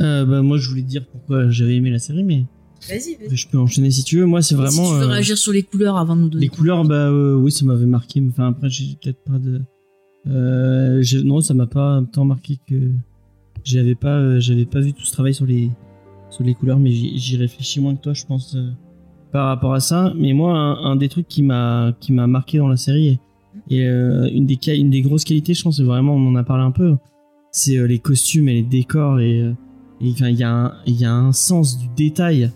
Euh, bah, moi, je voulais te dire pourquoi j'avais aimé la série, mais Vas-y. je peux enchaîner si tu veux. Moi, c'est vraiment. si tu veux euh, réagir sur les couleurs avant de nous donner. Les couleurs, bah euh, oui, ça m'avait marqué. mais Enfin, après, j'ai peut-être pas de. Euh, non, ça m'a pas tant marqué que j'avais pas, euh, j'avais pas vu tout ce travail sur les sur les couleurs, mais j'y réfléchis moins que toi, je pense, euh, par rapport à ça. Mais moi, un, des trucs qui m'a qui m'a marqué dans la série et, une des une des grosses qualités, je pense, vraiment, on en a parlé un peu, c'est les costumes et les décors et il y a il y a un sens du détail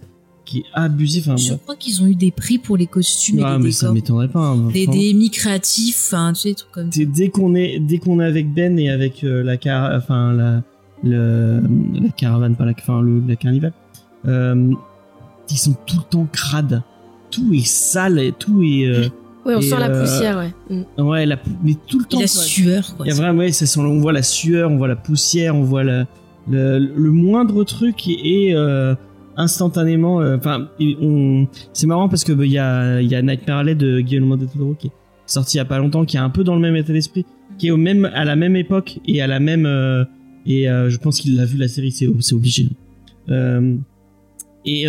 qui est abusif. Enfin, Je crois qu'ils ont eu des prix pour les costumes ah, et les mais ça décors. m'étonnerait pas. hein, Des, franchement. des mi-créatifs, enfin, tu sais, des trucs comme ça. Dès qu'on est dès qu'on est avec Ben et avec euh, la car enfin la le, la caravane pas la enfin le, la carnivale euh, ils sont tout le temps crades tout est sale et tout est euh, <laughs> Ouais, on Et, sent la euh, poussière, ouais. Mm. ouais la, mais tout le Et temps la quoi. sueur, quoi. il y a vraiment ouais, ça sent- on voit la sueur on voit la poussière on voit la, le, le moindre truc est euh, instantanément euh, enfin c'est marrant parce que bah, il y a Nightmare Alley de Guillermo del Toro qui est sorti il y a pas longtemps qui est un peu dans le même état d'esprit qui est au même à la même époque et à la même euh, et euh, je pense qu'il a vu la série c'est obligé. Et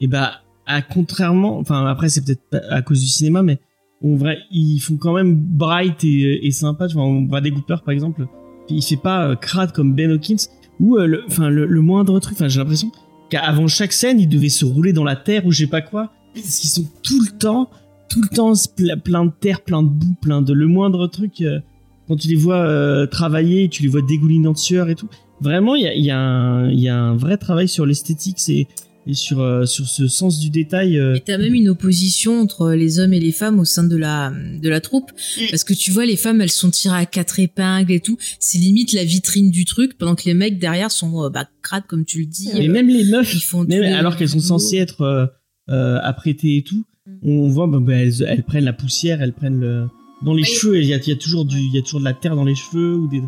et bah à contrairement enfin après c'est peut-être à cause du cinéma mais on ils font quand même bright et, sympa tu vois on voit des Cooper par exemple il fait pas crade comme Ben Hawkins ou le, le moindre truc enfin j'ai l'impression qu'avant chaque scène il devait se rouler dans la terre ou je sais pas quoi. Parce qu'ils sont tout le temps tout le temps ple- plein de terre plein de boue plein de le moindre truc euh, quand tu les vois euh, travailler tu les vois dégoulinant de sueur et tout. Vraiment il y a, y a un vrai travail sur l'esthétique c'est et sur euh, sur ce sens du détail. euh, Et t'as même une opposition entre les hommes et les femmes au sein de la de la troupe, Mm. parce que tu vois les femmes elles sont tirées à quatre épingles et tout. C'est limite la vitrine du truc, pendant que les mecs derrière sont euh, bah crades comme tu le dis. et euh, même les meufs, ils font même les- alors qu'elles sont censées être euh, euh, apprêtées et tout, Mm. on voit bah, bah, elles, elles prennent la poussière, elles prennent le dans les Oui. cheveux. Il y a, il y a toujours du il y a toujours de la terre dans les cheveux ou des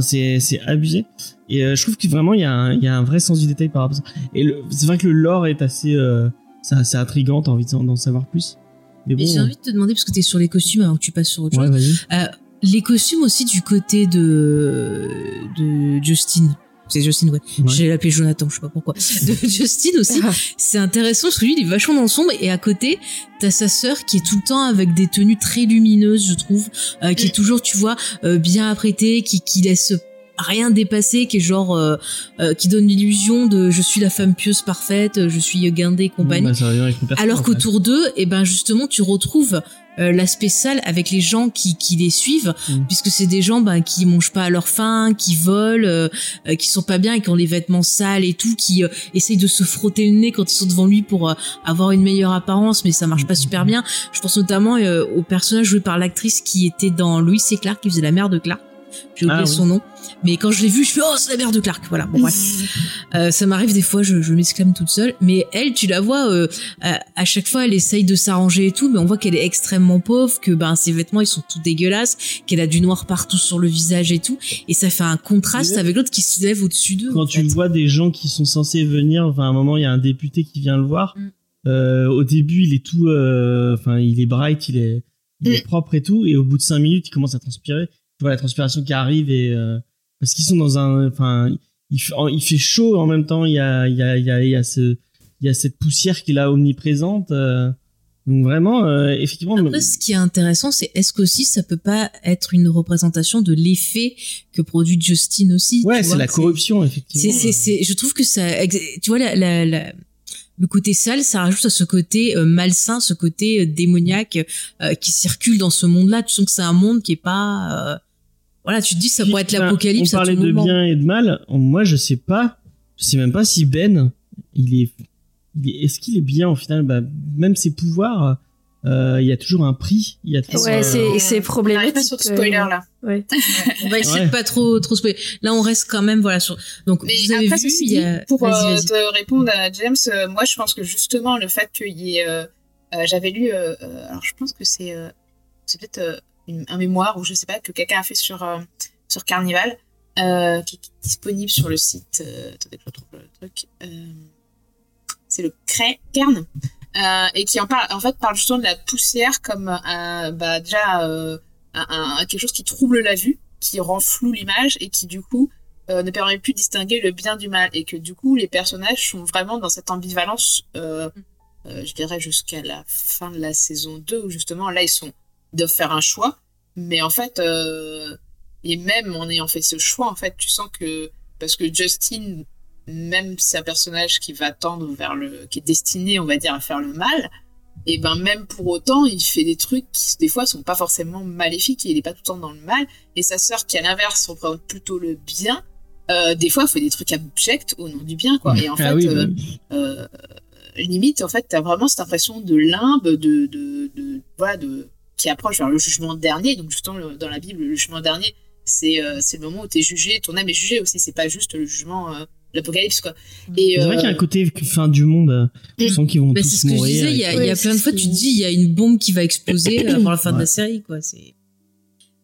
C'est abusé. Et euh, je trouve que vraiment il y a un il y a un vrai sens du détail par rapport à ça. Et c'est vrai que le lore est assez euh, c'est assez intrigant t'as envie d'en savoir plus. Mais bon j'ai envie de te demander parce que t'es sur les costumes avant que tu passes sur autre ouais chose. Euh, les costumes aussi du côté de de Justin. C'est Justin, ouais. Ouais. J'ai l'appelé Jonathan, je sais pas pourquoi. De <laughs> Justin aussi. c'est intéressant parce que lui, il est vachement dans le sombre et à côté, t'as sa sœur qui est tout le temps avec des tenues très lumineuses, je trouve, euh, qui est toujours, tu vois, euh, bien apprêtée, qui, qui laisse rien dépasser, qui est genre, euh, euh, qui donne l'illusion de je suis la femme pieuse parfaite, je suis guindée et compagnie. Bah, Alors qu'autour d'eux, et ben justement, tu retrouves euh, l'aspect sale avec les gens qui, qui les suivent, Mm. puisque c'est des gens ben, qui mangent pas à leur faim, qui volent, euh, euh, qui sont pas bien et qui ont les vêtements sales et tout, qui euh, essayent de se frotter le nez quand ils sont devant lui pour euh, avoir une meilleure apparence, mais ça marche pas super bien. Je pense notamment euh, au personnage joué par l'actrice qui était dans Louis C. Clark, qui faisait la mère de Clark. J'ai oublié Ah oui. son nom, mais quand je l'ai vu, je fais oh c'est la mère de Clark. Voilà, bon bref. <laughs> Euh, ça m'arrive des fois, je, je m'exclame toute seule. Mais elle, tu la vois, euh, à, à chaque fois, elle essaye de s'arranger et tout, mais on voit qu'elle est extrêmement pauvre, que ben ses vêtements ils sont tout dégueulasses, qu'elle a du noir partout sur le visage et tout, et ça fait un contraste avec l'autre qui se lève au-dessus d'eux. quand en tu vois des gens qui sont censés venir, enfin à un moment il y a un député qui vient le voir. Mm. Euh, au début il est tout, euh, enfin il est bright, il est, il est propre et tout, et au bout de cinq minutes il commence à transpirer. Tu vois la transpiration qui arrive et euh, parce qu'ils sont dans un, enfin il, fait- il fait chaud en même temps. Il y a, il y a, il y a, il y a ce, il y a cette poussière qui est là omniprésente. euh, donc vraiment, euh, effectivement. Après, ce qui est intéressant, c'est est-ce qu'aussi ça peut pas être une représentation de l'effet que produit Justin aussi ouais, c'est la corruption effectivement. C'est, c'est, c'est, je trouve que ça, tu vois, la, la, la- le côté sale, ça rajoute à ce côté euh, malsain, ce côté euh, démoniaque euh, qui circule dans ce monde-là. Tu sens que c'est un monde qui est pas, euh, voilà, tu te dis ça pourrait être Enfin, l'apocalypse On à tout parlait de moment. bien et de mal. Moi, je sais pas. Je sais même pas si Ben, il est, il est- est-ce qu'il est bien au final? Bah, Même ses pouvoirs, euh, il y a toujours un prix. Il y a toujours, Ouais, euh, c'est- c'est On pas problématique. sur le spoiler là. Ouais. <laughs> On va essayer Ouais. de pas trop, trop spoiler. Là, on reste quand même, voilà, sur, donc, Mais vous avez après, vu, ceci il y a, dit, pour euh, te répondre à James, euh, moi je pense que justement le fait qu'il y ait, euh, euh, j'avais lu, euh, euh, alors je pense que c'est, euh, c'est peut-être euh, une- un mémoire ou je sais pas que quelqu'un a fait sur euh, sur Carnival, euh, qui est disponible sur le site. euh, attendez je retrouve le truc. c'est le Cray Cairn. Et qui en parle, en fait, parle justement de la poussière comme bah, déjà un, un- quelque chose qui trouble la vue, qui rend flou l'image et qui du coup euh, ne permet plus de distinguer le bien du mal et que du coup les personnages sont vraiment dans cette ambivalence euh, euh, je dirais jusqu'à la fin de la saison 2 où justement là ils sont doivent faire un choix mais en fait euh, et même en ayant fait ce choix en fait tu sens que parce que Justin même si c'est un personnage qui va tendre vers le qui est destiné on va dire à faire le mal et ben même pour autant il fait des trucs qui des fois sont pas forcément maléfiques et il est pas tout le temps dans le mal et sa sœur qui à l'inverse représente plutôt le bien euh, des fois fait des trucs abjects au nom du bien quoi et en ah fait oui, euh, oui. euh, limite en fait t'as vraiment cette impression de limbe de de, de voilà de qui approche vers le jugement dernier donc justement le- dans la Bible le jugement dernier c'est euh, c'est le moment où t'es jugé ton âme est jugée aussi c'est pas juste le jugement euh, l'apocalypse quoi et C'est vrai euh, qu'il y a un côté fin du monde. euh, Tu Mm. sons qu'ils vont Bah, tous c'est ce que je mourir. disais, il y a, y a plein de fois, tu te dis, il y a une bombe qui va exploser avant la fin de Ouais. la série, quoi. C'est...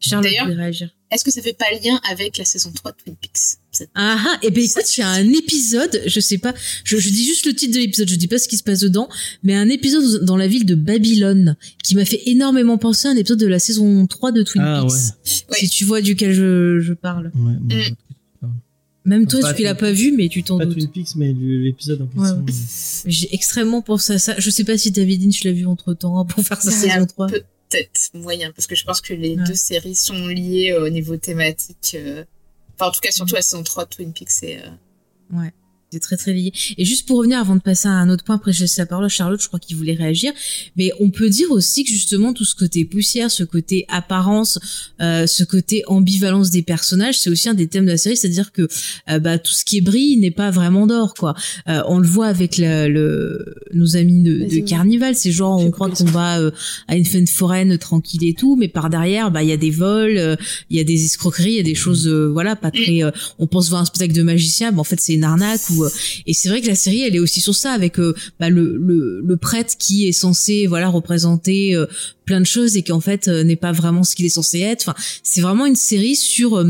Charles, voulais réagir. est-ce que ça fait pas lien avec la saison 3 de Twin Peaks Cette- Ah ah, et ben écoute, il y a un épisode, je sais pas, je, je dis juste le titre de l'épisode, je dis pas ce qui se passe dedans, mais un épisode dans la ville de Babylone qui m'a fait énormément penser à un épisode de la saison 3 de Twin Ah, Peaks. ouais. Si tu vois duquel je, je parle. Ouais, bon, Mm. Même Non, toi, pas tu l'as pas vu, mais tu t'en Pas doutes. Twin Peaks, mais l'épisode en question. Ouais. J'ai extrêmement pensé à ça. Je sais pas si David Lynch l'a vu entre temps pour faire sa saison un 3. peu- peut-être moyen parce que je pense que les Ouais. deux séries sont liées au niveau thématique euh, enfin en tout cas surtout la saison 3 de Twin Peaks c'est euh, Ouais. C'est très très lié. Et juste pour revenir avant de passer à un autre point, après je laisse la parole à Charlotte, je crois qu'il voulait réagir. Mais on peut dire aussi que justement tout ce côté poussière, ce côté apparence, euh, ce côté ambivalence des personnages, c'est aussi un des thèmes de la série, c'est-à-dire que euh, bah, tout ce qui brille n'est pas vraiment d'or, quoi. Euh, on le voit avec le, le nos amis de, de Carnival, c'est genre on croit qu'on va euh, à une fête foraine tranquille et tout, mais par derrière, bah il y a des vols, euh, il y a des escroqueries, il y a des choses, voilà, pas très. on pense voir un spectacle de magicien, mais en fait c'est une arnaque ou euh, et c'est vrai que la série elle est aussi sur ça avec euh, bah, le, le, prêtre qui est censé voilà représenter euh, plein de choses et qui en fait n'est pas vraiment ce qu'il est censé être enfin c'est vraiment une série sur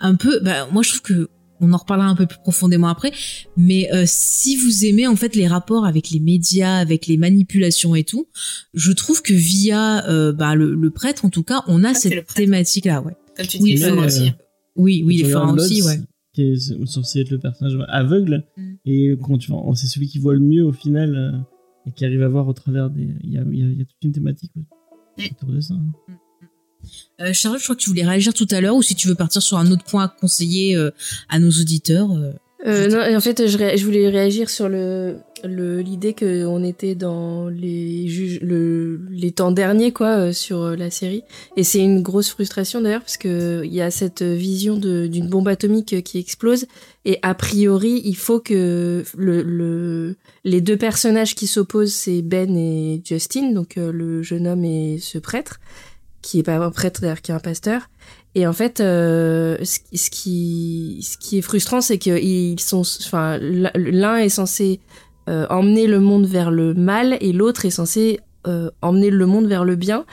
un peu bah, moi je trouve que on en reparlera un peu plus profondément après, mais si vous aimez en fait les rapports avec les médias, avec les manipulations et tout, je trouve que via bah, le, prêtre en tout cas, on a ah, cette thématique là, ouais. Comme tu dis, oui, aussi. Oui, oui, les forains aussi, ouais qui est censé être le personnage aveugle mm. et quand tu vois c'est celui qui voit le mieux au final euh, et qui arrive à voir au travers des il y a, y a, toute une thématique mm. autour de ça hein. mm, euh, Charlotte je crois que tu voulais réagir tout à l'heure ou si tu veux partir sur un autre point à conseiller euh, à nos auditeurs euh, non, en fait, je, je, voulais réagir sur le l'idée que on était dans les juges le, les temps derniers quoi euh, sur euh, la série. Et c'est une grosse frustration d'ailleurs parce que il y a cette vision d'une bombe atomique qui explose. Et a priori il faut que le, le les deux personnages qui s'opposent c'est Ben et Justin donc le jeune homme et ce prêtre qui est pas un prêtre d'ailleurs qui est un pasteur. Et en fait, euh, ce, qui, ce qui est frustrant, c'est qu'ils sont, enfin, l'un est censé euh, emmener le monde vers le mal et l'autre est censé euh, emmener le monde vers le bien.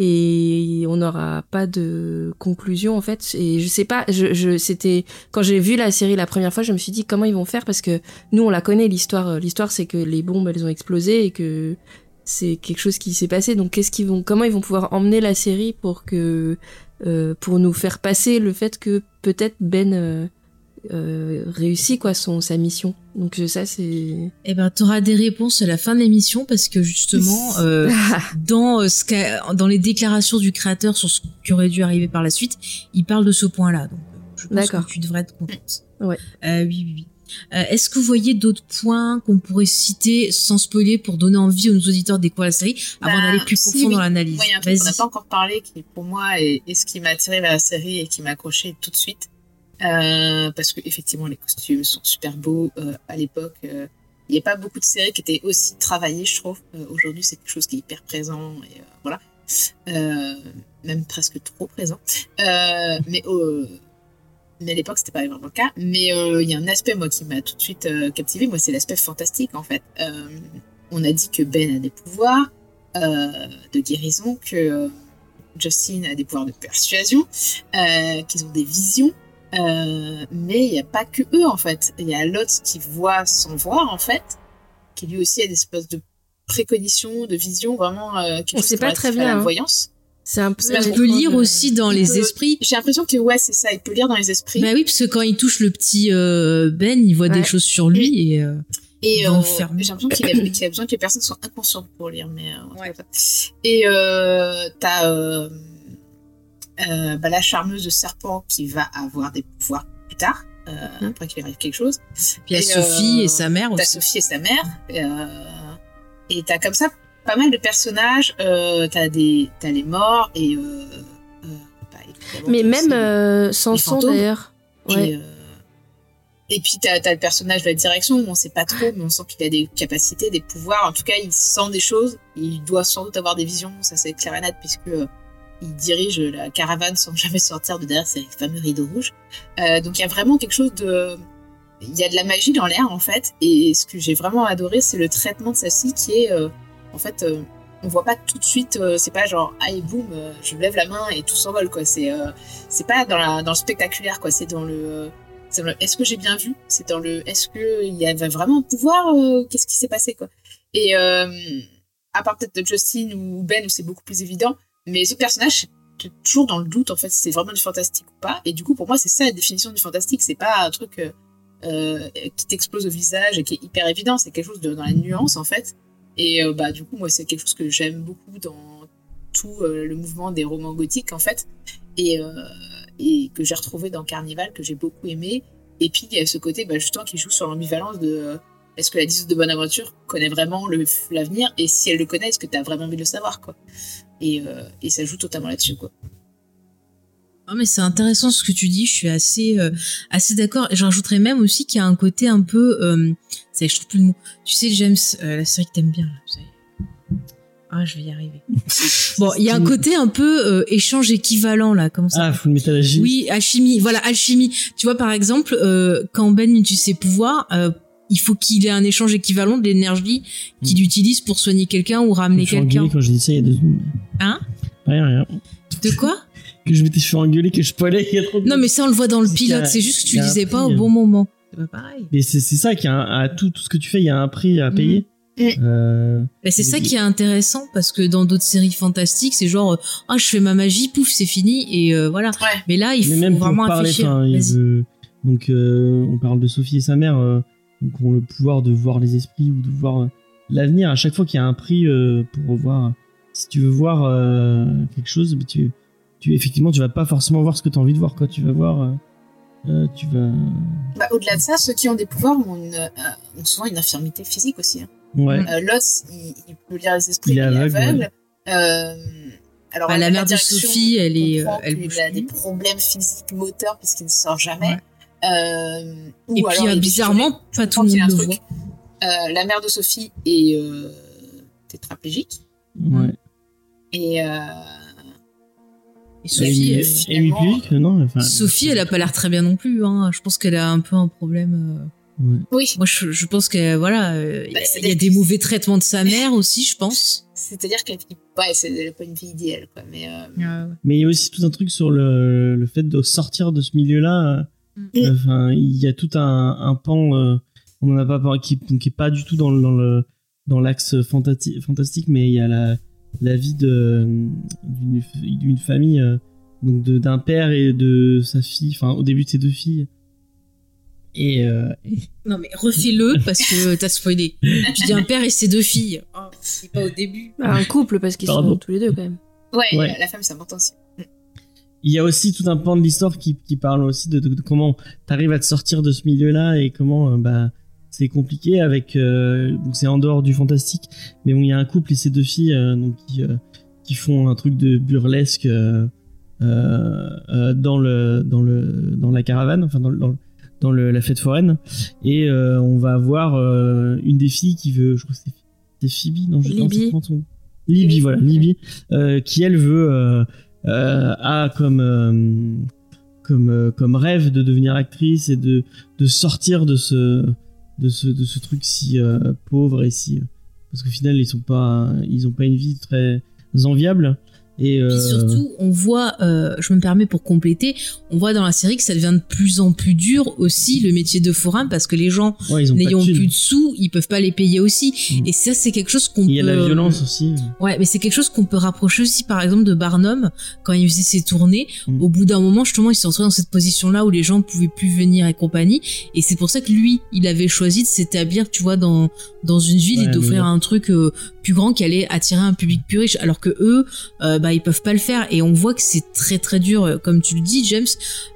Et on n'aura pas de conclusion en fait. Et je sais pas, je, je c'était quand j'ai vu la série la première fois, je me suis dit comment ils vont faire? Parce que nous on la connaît l'histoire. L'histoire c'est que les bombes elles ont explosé et que c'est quelque chose qui s'est passé. Donc qu'est-ce qu'ils vont, comment ils vont pouvoir emmener la série pour que euh, pour nous faire passer le fait que peut-être Ben euh, euh, réussit quoi son sa mission. Donc ça c'est. Eh ben t'auras des réponses à la fin de l'émission parce que justement <laughs> dans ce dans les déclarations du créateur sur ce qui aurait dû arriver par la suite, il parle de ce point-là. Donc je pense que tu devrais être contente. Ouais. oui oui oui. Euh, est-ce que vous voyez d'autres points qu'on pourrait citer sans spoiler pour donner envie aux auditeurs découvrir la série avant bah, d'aller plus profond dans l'analyse? Oui, on n'a pas encore parlé qui pour moi est, ce qui m'a attiré vers la série et qui m'a accroché tout de suite. Euh, parce que effectivement les costumes sont super beaux euh, à l'époque. il n'y a pas beaucoup de séries qui étaient aussi travaillées, je trouve. Aujourd'hui, c'est quelque chose qui est hyper présent et voilà, même presque trop présent. mais mais à l'époque c'était pas vraiment le cas mais euh, il y a un aspect moi qui m'a tout de suite euh, captivé moi c'est l'aspect fantastique en fait euh, on a dit que Ben a des pouvoirs de guérison que Justin a des pouvoirs de persuasion qu'ils ont des visions mais il n'y a pas que eux en fait il y a l'autre qui voit sans voir en fait qui lui aussi a des espèces de préconitions de visions vraiment qui on sait pas très bien la hein. voyance c'est un peu. Il peut lire aussi dans les esprits. J'ai l'impression que ouais, c'est ça. Il peut lire dans les esprits. Bah oui, parce que quand il touche le petit euh, Ben, il voit des choses sur lui et. Euh, et euh, j'ai l'impression qu'il a, <coughs> a, besoin que les personnes soient inconscientes pour lire, mais ouais. Et euh, t'as euh, bah, la charmeuse de serpent qui va avoir des pouvoirs plus tard, mmh. après qu'il arrive quelque chose. Puis il y a Sophie et sa mère aussi. T'as Sophie et sa mère. et t'as comme ça pas mal de personnages. Euh, t'as des, t'as les morts et. Euh, euh bah, mais même euh, Samson d'ailleurs. Ouais. Et, euh, et puis t'as as le personnage de la direction, on sait pas trop, mais on sent qu'il a des capacités, des pouvoirs. En tout cas, il sent des choses. Il doit sans doute avoir des visions, ça c'est clair et net, puisque il dirige la caravane sans jamais sortir de derrière ces fameux rideaux rouges. Euh, donc il y a vraiment quelque chose de... Il y a de la magie dans l'air en fait, et ce que j'ai vraiment adoré, c'est le traitement de celle-ci qui est en fait, euh, on voit pas tout de suite, euh, c'est pas genre, aïe, boum, euh, je lève la main et tout s'envole, quoi. C'est, c'est pas dans, la, dans le spectaculaire, quoi. C'est dans le, est-ce que j'ai bien vu? C'est dans le, est-ce qu'il y avait vraiment un pouvoir Qu'est-ce qui s'est passé, quoi? Et à part peut-être de Justin ou Ben, où c'est beaucoup plus évident, mais ce personnage, c'est toujours dans le doute, en fait, si c'est vraiment du fantastique ou pas. Et du coup, pour moi, c'est ça la définition du fantastique. C'est pas un truc qui t'explose au visage et qui est hyper évident. C'est quelque chose dans la nuance, en fait. Et euh, bah, du coup, moi, c'est quelque chose que j'aime beaucoup dans tout euh, le mouvement des romans gothiques, en fait, et, euh, que j'ai retrouvé dans Carnival, que j'ai beaucoup aimé. Et puis il y a ce côté bah, justement qui joue sur l'ambivalence de euh, est-ce que la 10 de Bonaventure connaît vraiment l'avenir? Et si elle le connaît, est-ce que tu as vraiment envie de le savoir quoi? Et, euh, et ça joue totalement là-dessus quoi. Ah mais c'est intéressant ce que tu dis, je suis assez euh, assez d'accord. Rajouterais même aussi qu'il y a un côté un peu, euh, ça y est, je trouve plus le mot. Tu sais James, euh, la série que t'aimes bien là. Ah je vais y arriver. <laughs> Bon, il y a un côté un peu euh, échange équivalent là, comment ça Ah, Full Metal. Oui, alchimie. Voilà, alchimie. Tu vois, par exemple, euh, quand Ben utilise ses pouvoirs, euh, il faut qu'il ait un échange équivalent de l'énergie qu'il utilise pour soigner quelqu'un ou Je ramener me suis quelqu'un. engueulé quand j'ai dit ça il y a deux secondes. Hein Rien, rien. De quoi <laughs> Que je m'étais fait engueuler, que je spoilais il y a trop de Non, mais ça, on le voit dans le pilote. C'est juste que tu un disais pas prix, au bon moment. C'est pas pareil. Mais c'est ça qui a un- à tout, tout ce que tu fais, il y a un prix à payer. Mm. Euh, Bah, c'est ça qui est intéressant parce que dans d'autres séries fantastiques, c'est genre, euh, ah, je fais ma magie, pouf, c'est fini et euh, voilà. Ouais. Mais là, il mais faut même vraiment parler, veut- donc euh, on parle de Sophie et sa mère, euh, donc ont le pouvoir de voir les esprits ou de voir euh, l'avenir. À chaque fois qu'il y a un prix euh, pour voir, si tu veux voir euh, quelque chose, bah, tu, tu effectivement tu vas pas forcément voir ce que tu as envie de voir, quoi. Tu vas voir, euh, euh, tu vas, Bah, Au-delà de ça, ceux qui ont des pouvoirs ont, une, euh, ont souvent une infirmité physique aussi. hein. ouais. Euh, L'os, il, il peut lire les esprits, Il est aveugle. Euh, alors, Bah, la mère de Sophie, elle est, elle a plus. des problèmes physiques moteurs puisqu'il ne sort jamais. Ouais. Euh, Et puis, euh, bizarrement, pas tout le monde le voit. Euh, la mère de Sophie est euh, tétraplégique. ouais. Et euh, Et Sophie, et, non enfin, Sophie, elle a pas l'air très bien non plus. Hein. Je pense qu'elle a un peu un problème. euh. ouais. oui, Moi, je, je pense que voilà, euh, il y a- Bah, c'est il y, a des- mauvais traitements de sa mère aussi, je pense. c'est-à-dire qu'elle ouais, c'est pas une vie idéale. Quoi, mais, euh, Mais il y a aussi tout un truc sur le, le fait de sortir de ce milieu-là. Mm. Enfin, il y a tout un, un pan, euh, on en a pas parlé, qui, qui est pas du tout dans, le- dans le dans l'axe fantati- fantastique, mais il y a la la vie de d'une d'une famille, euh, donc de- d'un père et de sa fille. Enfin, au début de ses deux filles. Et, euh, et- Non mais refais-le parce que t'as spoilé. Tu dis un père et ses deux filles. Oh, c'est pas au début. Bah, un couple, parce qu'ils Pardon. sont tous les deux quand même. ouais, Ouais. la femme, c'est important aussi. Il y a aussi tout un pan de l'histoire qui, qui parle aussi de, de- de comment t'arrives à te sortir de ce milieu-là et comment euh, bah c'est compliqué avec euh, donc c'est en dehors du fantastique mais bon il y a un couple et ses deux filles euh, donc qui euh, qui font un truc de burlesque euh, dans le dans le dans la caravane enfin dans le- dans, le- dans le, la fête foraine. Et on va avoir une des filles qui veut je crois que c'est Phoebe non je son- Libby. voilà Libby euh, qui elle veut a comme euh, comme euh, comme rêve de devenir actrice et de de sortir de ce de ce de ce truc si euh, pauvre et si parce qu'au final ils sont pas ils pas une vie très enviable et euh, Puis surtout, on voit, euh, je me permets pour compléter, on voit dans la série que ça devient de plus en plus dur aussi le métier de forain parce que les gens ouais, n'ayant plus de sous, ils peuvent pas les payer aussi. Mm. Et ça, c'est quelque chose qu'on peut. il y a la violence aussi Ouais, mais c'est quelque chose qu'on peut rapprocher aussi, par exemple, de Barnum quand il faisait ses tournées. Mm. Au bout d'un moment, justement, il s'est retrouvé dans cette position-là où les gens pouvaient plus venir et compagnie. Et c'est pour ça que lui, il avait choisi de s'établir, tu vois, dans dans une ville Ouais, et d'offrir un truc euh, plus grand qui allait attirer un public plus riche. Alors que eux, euh, bah, ils peuvent pas le faire. Et on voit que c'est très très dur, euh, comme tu le dis, James.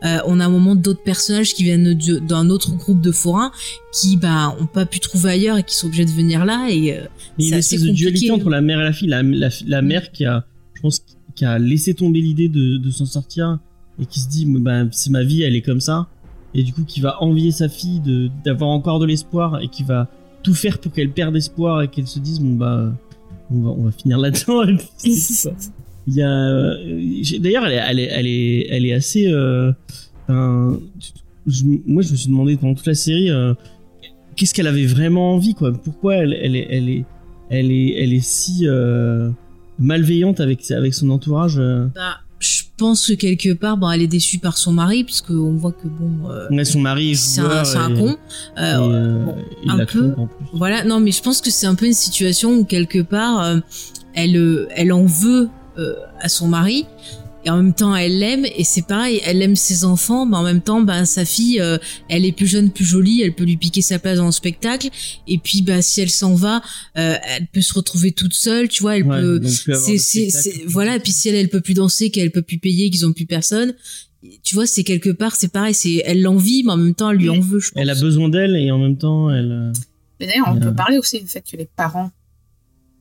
Euh, on a un moment d'autres personnages qui viennent d'un autre groupe de forains qui, bah, ont pas pu trouver ailleurs et qui sont obligés de venir là. Et Mais il y a une espèce de dualité entre la mère et la fille. La, la, la mère qui a, je pense, qui a laissé tomber l'idée de, de s'en sortir et qui se dit, bah, c'est ma vie, elle est comme ça. Et du coup, qui va envier sa fille d'avoir encore de l'espoir et qui va tout faire pour qu'elle perde espoir et qu'elle se dise, bon bah, on va, on va finir là-dedans. <laughs> Il y a, euh, d'ailleurs, elle est, elle elle est, elle est assez. euh, moi, je me suis demandé pendant toute la série, euh, qu'est-ce qu'elle avait vraiment envie, quoi? Pourquoi elle, elle est, elle est, elle est, elle est si malveillante avec, avec son entourage. Bah, pense que quelque part, bon, elle est déçue par son mari, puisque on voit que bon, euh, Ouais, son mari est c'est un, con. Euh, bon, un peu. trompe en plus. Voilà, non, mais je pense que c'est un peu une situation où quelque part, euh, elle, euh, elle en veut euh, à son mari. Et en même temps, elle l'aime, et c'est pareil, elle aime ses enfants, mais en même temps, bah, sa fille, euh, elle est plus jeune, plus jolie, elle peut lui piquer sa place dans le spectacle, et puis, bah, si elle s'en va, euh, elle peut se retrouver toute seule, tu vois, elle Ouais, peut, c'est, c'est, voilà, et puis si elle, elle peut plus danser, qu'elle peut plus payer, qu'ils ont plus personne, tu vois, c'est quelque part, c'est pareil, c'est elle l'envie, mais en même temps, elle lui en veut. Je pense. Elle a besoin d'elle et en même temps, elle. euh, Mais d'ailleurs, on Euh. peut parler aussi du fait que les parents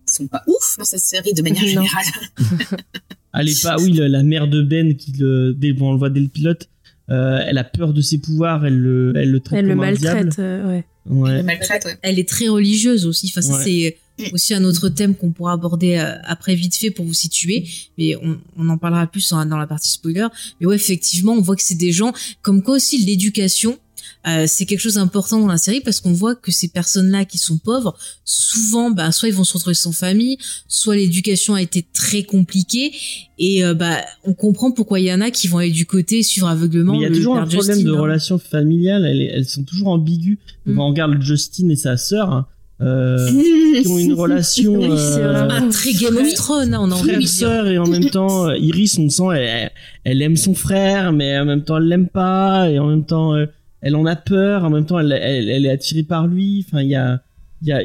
sont pas ouf dans cette série de manière Non. générale. <laughs> Elle est pas, oui, la, la mère de Ben qui le, dès, bon, on le voit dès le pilote, euh, elle a peur de ses pouvoirs, elle le, elle le traite Elle le comme un diable. maltraite, euh, ouais. Ouais. Le maltraite, ouais. Elle est très religieuse aussi. Enfin, ça, Ouais. c'est aussi un autre thème qu'on pourra aborder euh, après vite fait pour vous situer. Mais on, on en parlera plus dans, dans la partie spoiler. Mais ouais, effectivement, on voit que c'est des gens comme quoi aussi l'éducation. Euh, c'est quelque chose d'important dans la série parce qu'on voit que ces personnes-là qui sont pauvres, souvent, bah, soit ils vont se retrouver sans famille, soit l'éducation a été très compliquée et euh, bah, on comprend pourquoi il y en a qui vont aller du côté suivre aveuglement. Il y a le toujours un problème Justin, de hein. relations familiales, elles, elles sont toujours ambiguës. Mm. Quand on regarde Justin et sa sœur, hein, euh, <laughs> qui ont une relation Oui, euh, Ah, très Game of Thrones, hein, on de frère sœur et en même temps euh, Iris on sent elle, elle, elle aime son frère mais en même temps elle l'aime pas et en même temps euh, elle en a peur en même temps elle, est attirée par lui enfin il y a y a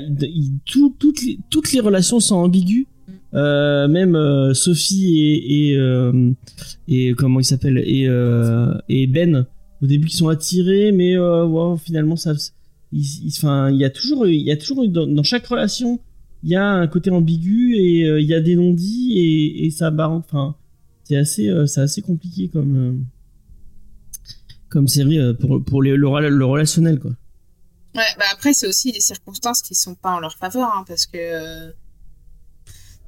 toutes les relations sont ambiguës. Euh, même euh, Sophie et euh, et comment il s'appelle et et Ben au début qui sont attirés mais finalement ça il, y a toujours il y a toujours dans, chaque relation il y a un côté ambigu et il y a des non-dits et, et ça barre enfin c'est assez c'est assez compliqué comme comme série euh, pour pour le, rela- le relationnel quoi Ouais, bah après, c'est aussi les circonstances qui sont pas en leur faveur, hein, parce que euh,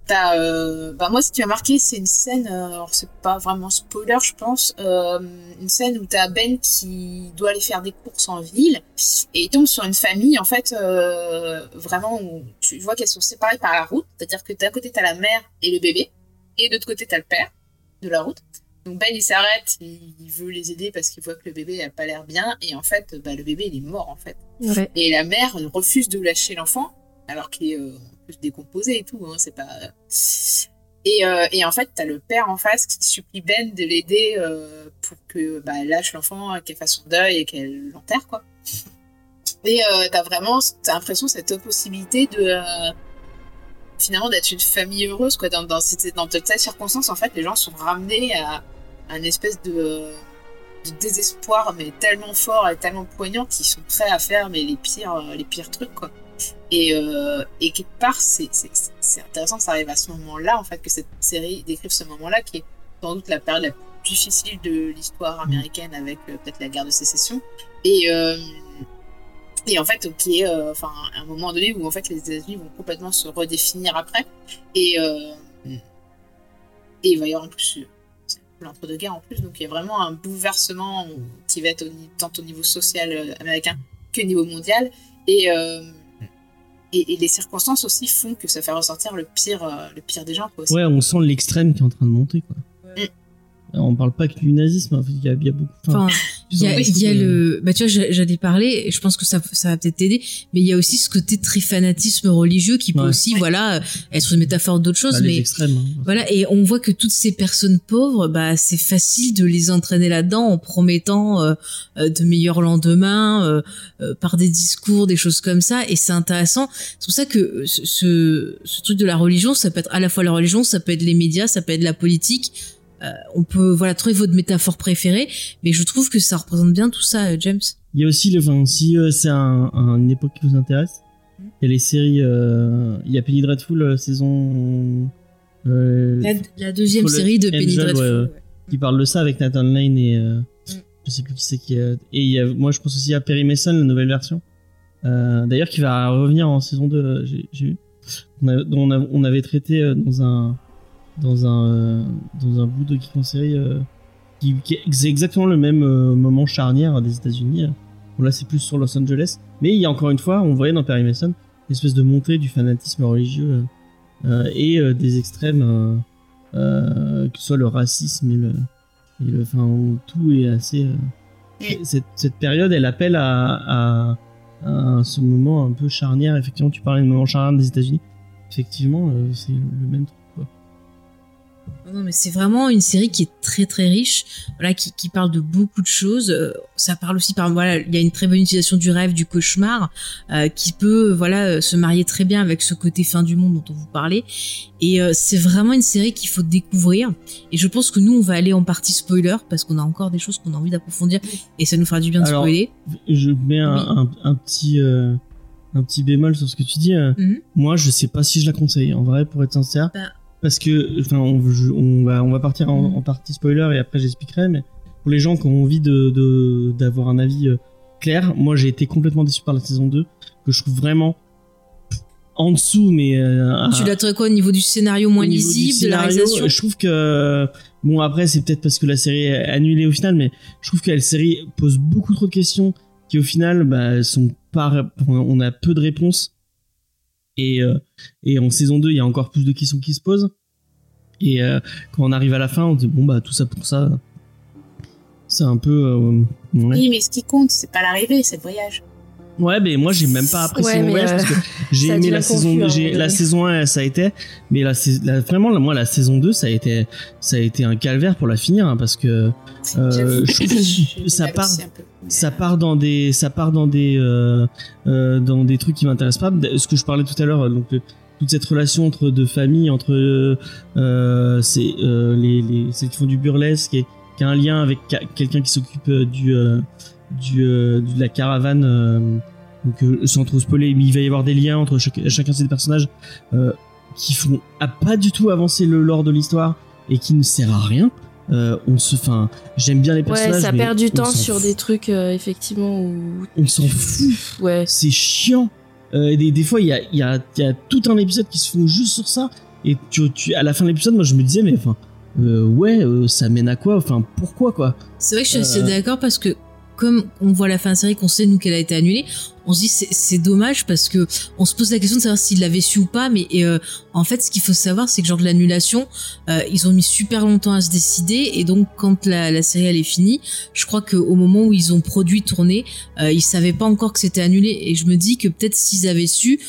t'as, euh, bah moi, ce qui m'a marqué, c'est une scène, alors c'est pas vraiment spoiler, je pense, une scène où t'as Ben qui doit aller faire des courses en ville et il tombe sur une famille, en fait, vraiment où tu vois qu'elles sont séparées par la route, c'est-à-dire que d'un côté t'as la mère et le bébé, et de l'autre côté t'as le père de la route. Donc Ben il s'arrête, il veut les aider parce qu'il voit que le bébé a pas l'air bien, et en fait, bah, le bébé il est mort en fait. Ouais. Et la mère refuse de lâcher l'enfant, alors qu'il est euh, décomposé et tout, hein, c'est pas... Et, euh, et en fait, t'as le père en face qui supplie Ben de l'aider euh, pour que bah, elle lâche l'enfant, qu'elle fasse son deuil et qu'elle l'enterre, quoi. Et euh, t'as vraiment, t'as l'impression cette possibilité de... finalement d'être une famille heureuse, quoi. Dans, dans, cette, dans circonstances, en fait, les gens sont ramenés à, à une espèce de de désespoir mais tellement fort et tellement poignant qu'ils sont prêts à faire mais les pires euh, les pires trucs quoi. Et euh, et quelque part c'est intéressant ça arrive à ce moment là en fait que cette série décrive ce moment là qui est sans doute la période la plus difficile de l'histoire américaine avec euh, peut-être la guerre de sécession. Et euh, et en fait qui est enfin un moment donné où en fait les États-Unis vont complètement se redéfinir après. Et euh, et il va y avoir en plus l'entre-deux-guerres en plus, donc il y a vraiment un bouleversement qui va être au tant au niveau social euh, américain que au niveau mondial. Et, euh, et, et les circonstances aussi font que ça fait ressortir le pire, euh, le pire des gens. Quoi, ouais on sent l'extrême qui est en train de monter quoi. On parle pas que du nazisme il y a, il y a beaucoup enfin, <laughs> il y a, il y a de- le, bah tu vois, j'a- j'allais parler, et je pense que ça, ça va peut-être t'aider, mais il y a aussi ce côté très fanatisme religieux qui peut Ouais. aussi, voilà, euh, être une métaphore d'autre chose, bah, les mais extrêmes hein. voilà, et on voit que toutes ces personnes pauvres, bah c'est facile de les entraîner là-dedans en promettant euh, euh, de meilleurs lendemains euh, euh, par des discours, des choses comme ça, et c'est intéressant. C'est pour ça que euh, ce, ce, ce truc de la religion, ça peut être à la fois la religion, ça peut être les médias, ça peut être la politique. Euh, on peut voilà trouver votre métaphore préférée, mais je trouve que ça représente bien tout ça, euh, James. Il y a aussi le, enfin, si euh, c'est un, un- une époque qui vous intéresse, il y a les séries, il y a Penny Dreadful saison, La, la deuxième série de Penny Angel, Dreadful. ouais, qui parle de ça avec Nathan Lane et euh, je sais plus qui c'est qui et il y a, moi je pense aussi à Perry Mason, la nouvelle version, d'ailleurs qui va revenir en saison 2, euh, j'ai vu, on, a- on, avait traité dans un, dans un, euh, dans un bout de Geek en série, euh, qui, qui est exactement le même euh, moment charnière des États-Unis. Bon, là, c'est plus sur Los Angeles. Mais il y a encore une fois, on voyait dans Perry Mason, une espèce de montée du fanatisme religieux et des extrêmes, que ce soit le racisme et le. Et le enfin, où tout est assez. cette, cette période, elle appelle à, à, à ce moment un peu charnière. Effectivement, tu parlais de moment charnière des États-Unis. Effectivement, c'est le même truc. Non, mais c'est vraiment une série qui est très très riche, voilà, qui, qui parle de beaucoup de choses. Euh, ça parle aussi par voilà, il y a une très bonne utilisation du rêve, du cauchemar, euh, qui peut voilà euh, se marier très bien avec ce côté fin du monde dont on vous parlait. Et euh, c'est vraiment une série qu'il faut découvrir. Et je pense que nous on va aller en partie spoiler parce qu'on a encore des choses qu'on a envie d'approfondir et ça nous fera du bien de Alors, spoiler. Je mets un, Oui. un, un petit un petit bémol sur ce que tu dis. Mhm. Moi, je sais pas si je la conseille. En vrai, pour être sincère, Bah. Parce que enfin, on, va on va partir en, Mhm. en partie spoiler et après j'expliquerai. Mais pour les gens qui ont envie de d'avoir un avis euh, clair, moi j'ai été complètement déçu par la saison 2 que je trouve vraiment en dessous, mais euh, Tu trouvé quoi au niveau du scénario moins lisible, de la scénario, réalisation Je trouve que bon après c'est peut-être parce que la série est annulée au final, mais je trouve que la série pose beaucoup trop de questions qui au final bah, sont pas on a peu de réponses et euh, et en saison 2 il y a encore plus de questions qui se posent et euh, quand on arrive à la fin on dit bon bah tout ça pour ça c'est un peu euh. Oui, mais ce qui compte, c'est pas l'arrivée, c'est le voyage. Ouais, mais moi j'ai même pas apprécié Ouais, mon voyage euh, parce que <laughs> j'ai aimé la saison, hein, j'ai la saison 1 ça a été, mais la, la- vraiment moi la saison 2 ça a été ça a été un calvaire pour la finir hein, parce que Euh, je ça part- ça part dans des ça part dans des euh, euh, dans des trucs qui m'intéressent pas. Ce que je parlais tout à l'heure donc euh, toute cette relation entre deux familles entre euh, c'est euh, les les celles qui font du burlesque et qui a un lien avec quelqu'un qui s'occupe du euh, du euh, de la caravane euh, donc euh, sans trop spoiler mais il va y avoir des liens entre chaque- chacun de ces personnages euh, qui font à pas du tout avancer le lore de l'histoire et qui ne sert à rien euh, on se enfin j'aime bien les personnages Ouais, ça mais perd du temps sur fout. des trucs euh, effectivement où on s'en fout ouais. c'est chiant. Euh, des, des fois, il y a, il y, a, il y a tout un épisode qui se font juste sur ça. Et tu, tu, à la fin de l'épisode, moi, je me disais, mais enfin, euh, ouais, euh, ça mène à quoi? Enfin, pourquoi quoi? C'est vrai que je suis assez Euh. d'accord parce que comme on voit la fin de série, qu'on sait nous qu'elle a été annulée, on se dit c'est dommage parce que on se pose la question de savoir s'il l'avait su ou pas. Mais euh, en fait, ce qu'il faut savoir, c'est que genre de l'annulation, euh, ils ont mis super longtemps à se décider et donc quand la, la série elle est finie, je crois qu'au moment où ils ont produit tourné, euh, ils savaient pas encore que c'était annulé et je me dis que peut-être s'ils avaient su.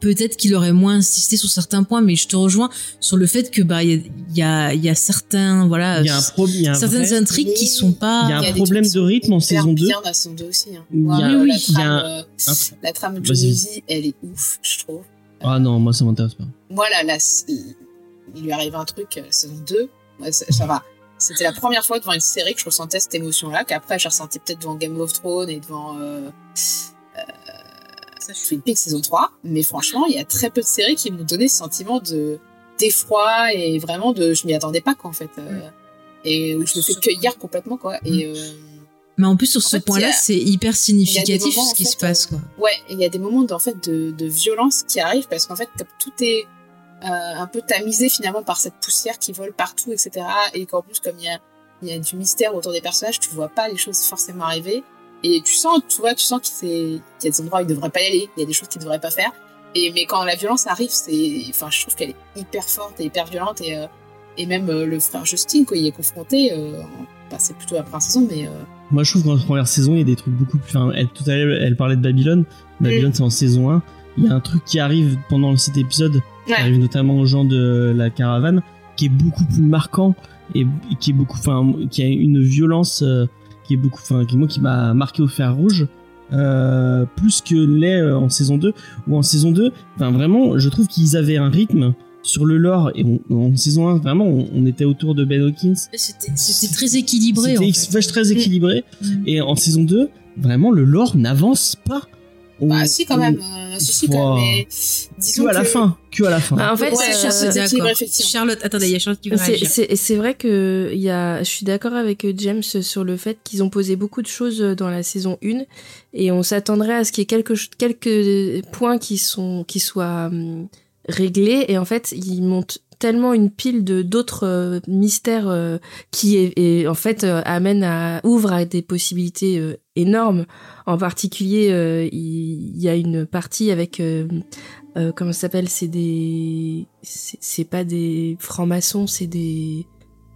Peut-être qu'il aurait moins insisté sur certains points, mais je te rejoins sur le fait que bah il y a, il y a il y a certains voilà Il y a un certaines vrai- intrigues qui sont pas Il y a un problème de rythme en saison 2. bien dans la saison 2 aussi. Hein. Il y a- Moi, oui, la oui, il y a trame, un- euh, la trame de. Jonesy, elle est ouf, je trouve. Ah non, moi, ça m'intéresse pas. Moi, là, là, c- il lui arrive un truc, euh, saison 2, ouais, ça, ça va. C'était la première fois devant une série que je ressentais cette émotion-là, qu'après j'ai ressenti peut-être devant Game of Thrones et devant euh, euh, Twin Peaks saison 3. Mais franchement, il y a très peu de séries qui m'ont donné ce sentiment de d'effroi et vraiment de je m'y attendais pas quoi en fait. euh, et où je me fais cueillir complètement quoi. Et euh, Mais en plus, sur ce point-là, c'est hyper significatif moments, ce qui en se passe, euh, quoi. Ouais, il y a des moments de, en fait, de, de violence qui arrivent parce qu'en fait, comme tout est euh, un peu tamisé finalement par cette poussière qui vole partout, etc. Et qu'en plus, comme il y a, il y a du mystère autour des personnages, tu vois pas les choses forcément arriver. Et tu sens, tu vois, tu sens qu'il y a des endroits où il devrait pas y aller, il y a des choses qu'il devrait pas faire. Et, mais quand la violence arrive, c'est, enfin, je trouve qu'elle est hyper forte et hyper violente. Et, euh, et même euh, le frère Justin, quoi, il est confronté, euh, bah, c'est plutôt la première saison, mais euh, Moi, je trouve qu'en première saison, il y a des trucs beaucoup plus. Enfin, elle, tout à l'heure, elle parlait de Babylone. Babylone, c'est en saison 1. Il y a un truc qui arrive pendant cet épisode, qui arrive notamment aux gens de la caravane, qui est beaucoup plus marquant et, et qui est beaucoup. Enfin, qui a une violence qui est beaucoup. Enfin, qui, moi, qui m'a marqué au fer rouge. euh, plus que l'est euh, en saison 2 ou en saison 2 enfin vraiment je trouve qu'ils avaient un rythme sur le lore et on- en saison 1 vraiment on, on était autour de Ben Hawkins C'était très équilibré, en c'était fait. ex- très équilibré Mm. et en saison 2, vraiment, le lore n'avance pas. Bah, si, quand même. euh, si, si, quand même. Mais Que disons à la que- fin. Que à la fin. Bah, en fait, Ouais, euh, effectivement. Charlotte, attendez, il y a Charlotte qui veut C'est- réagir. C'est c'est vrai que il y a, je suis d'accord avec James sur le fait qu'ils ont posé beaucoup de choses dans la saison 1 et on s'attendrait à ce qu'il y ait quelques, quelques points qui, sont, qui soient hum, réglés et en fait ils montent tellement une pile de d'autres euh, mystères euh, qui est, et, en fait euh, amènent à ouvre à des possibilités euh, énormes en particulier il y, a une partie avec euh, euh, comment ça s'appelle c'est des c'est pas des francs-maçons c'est des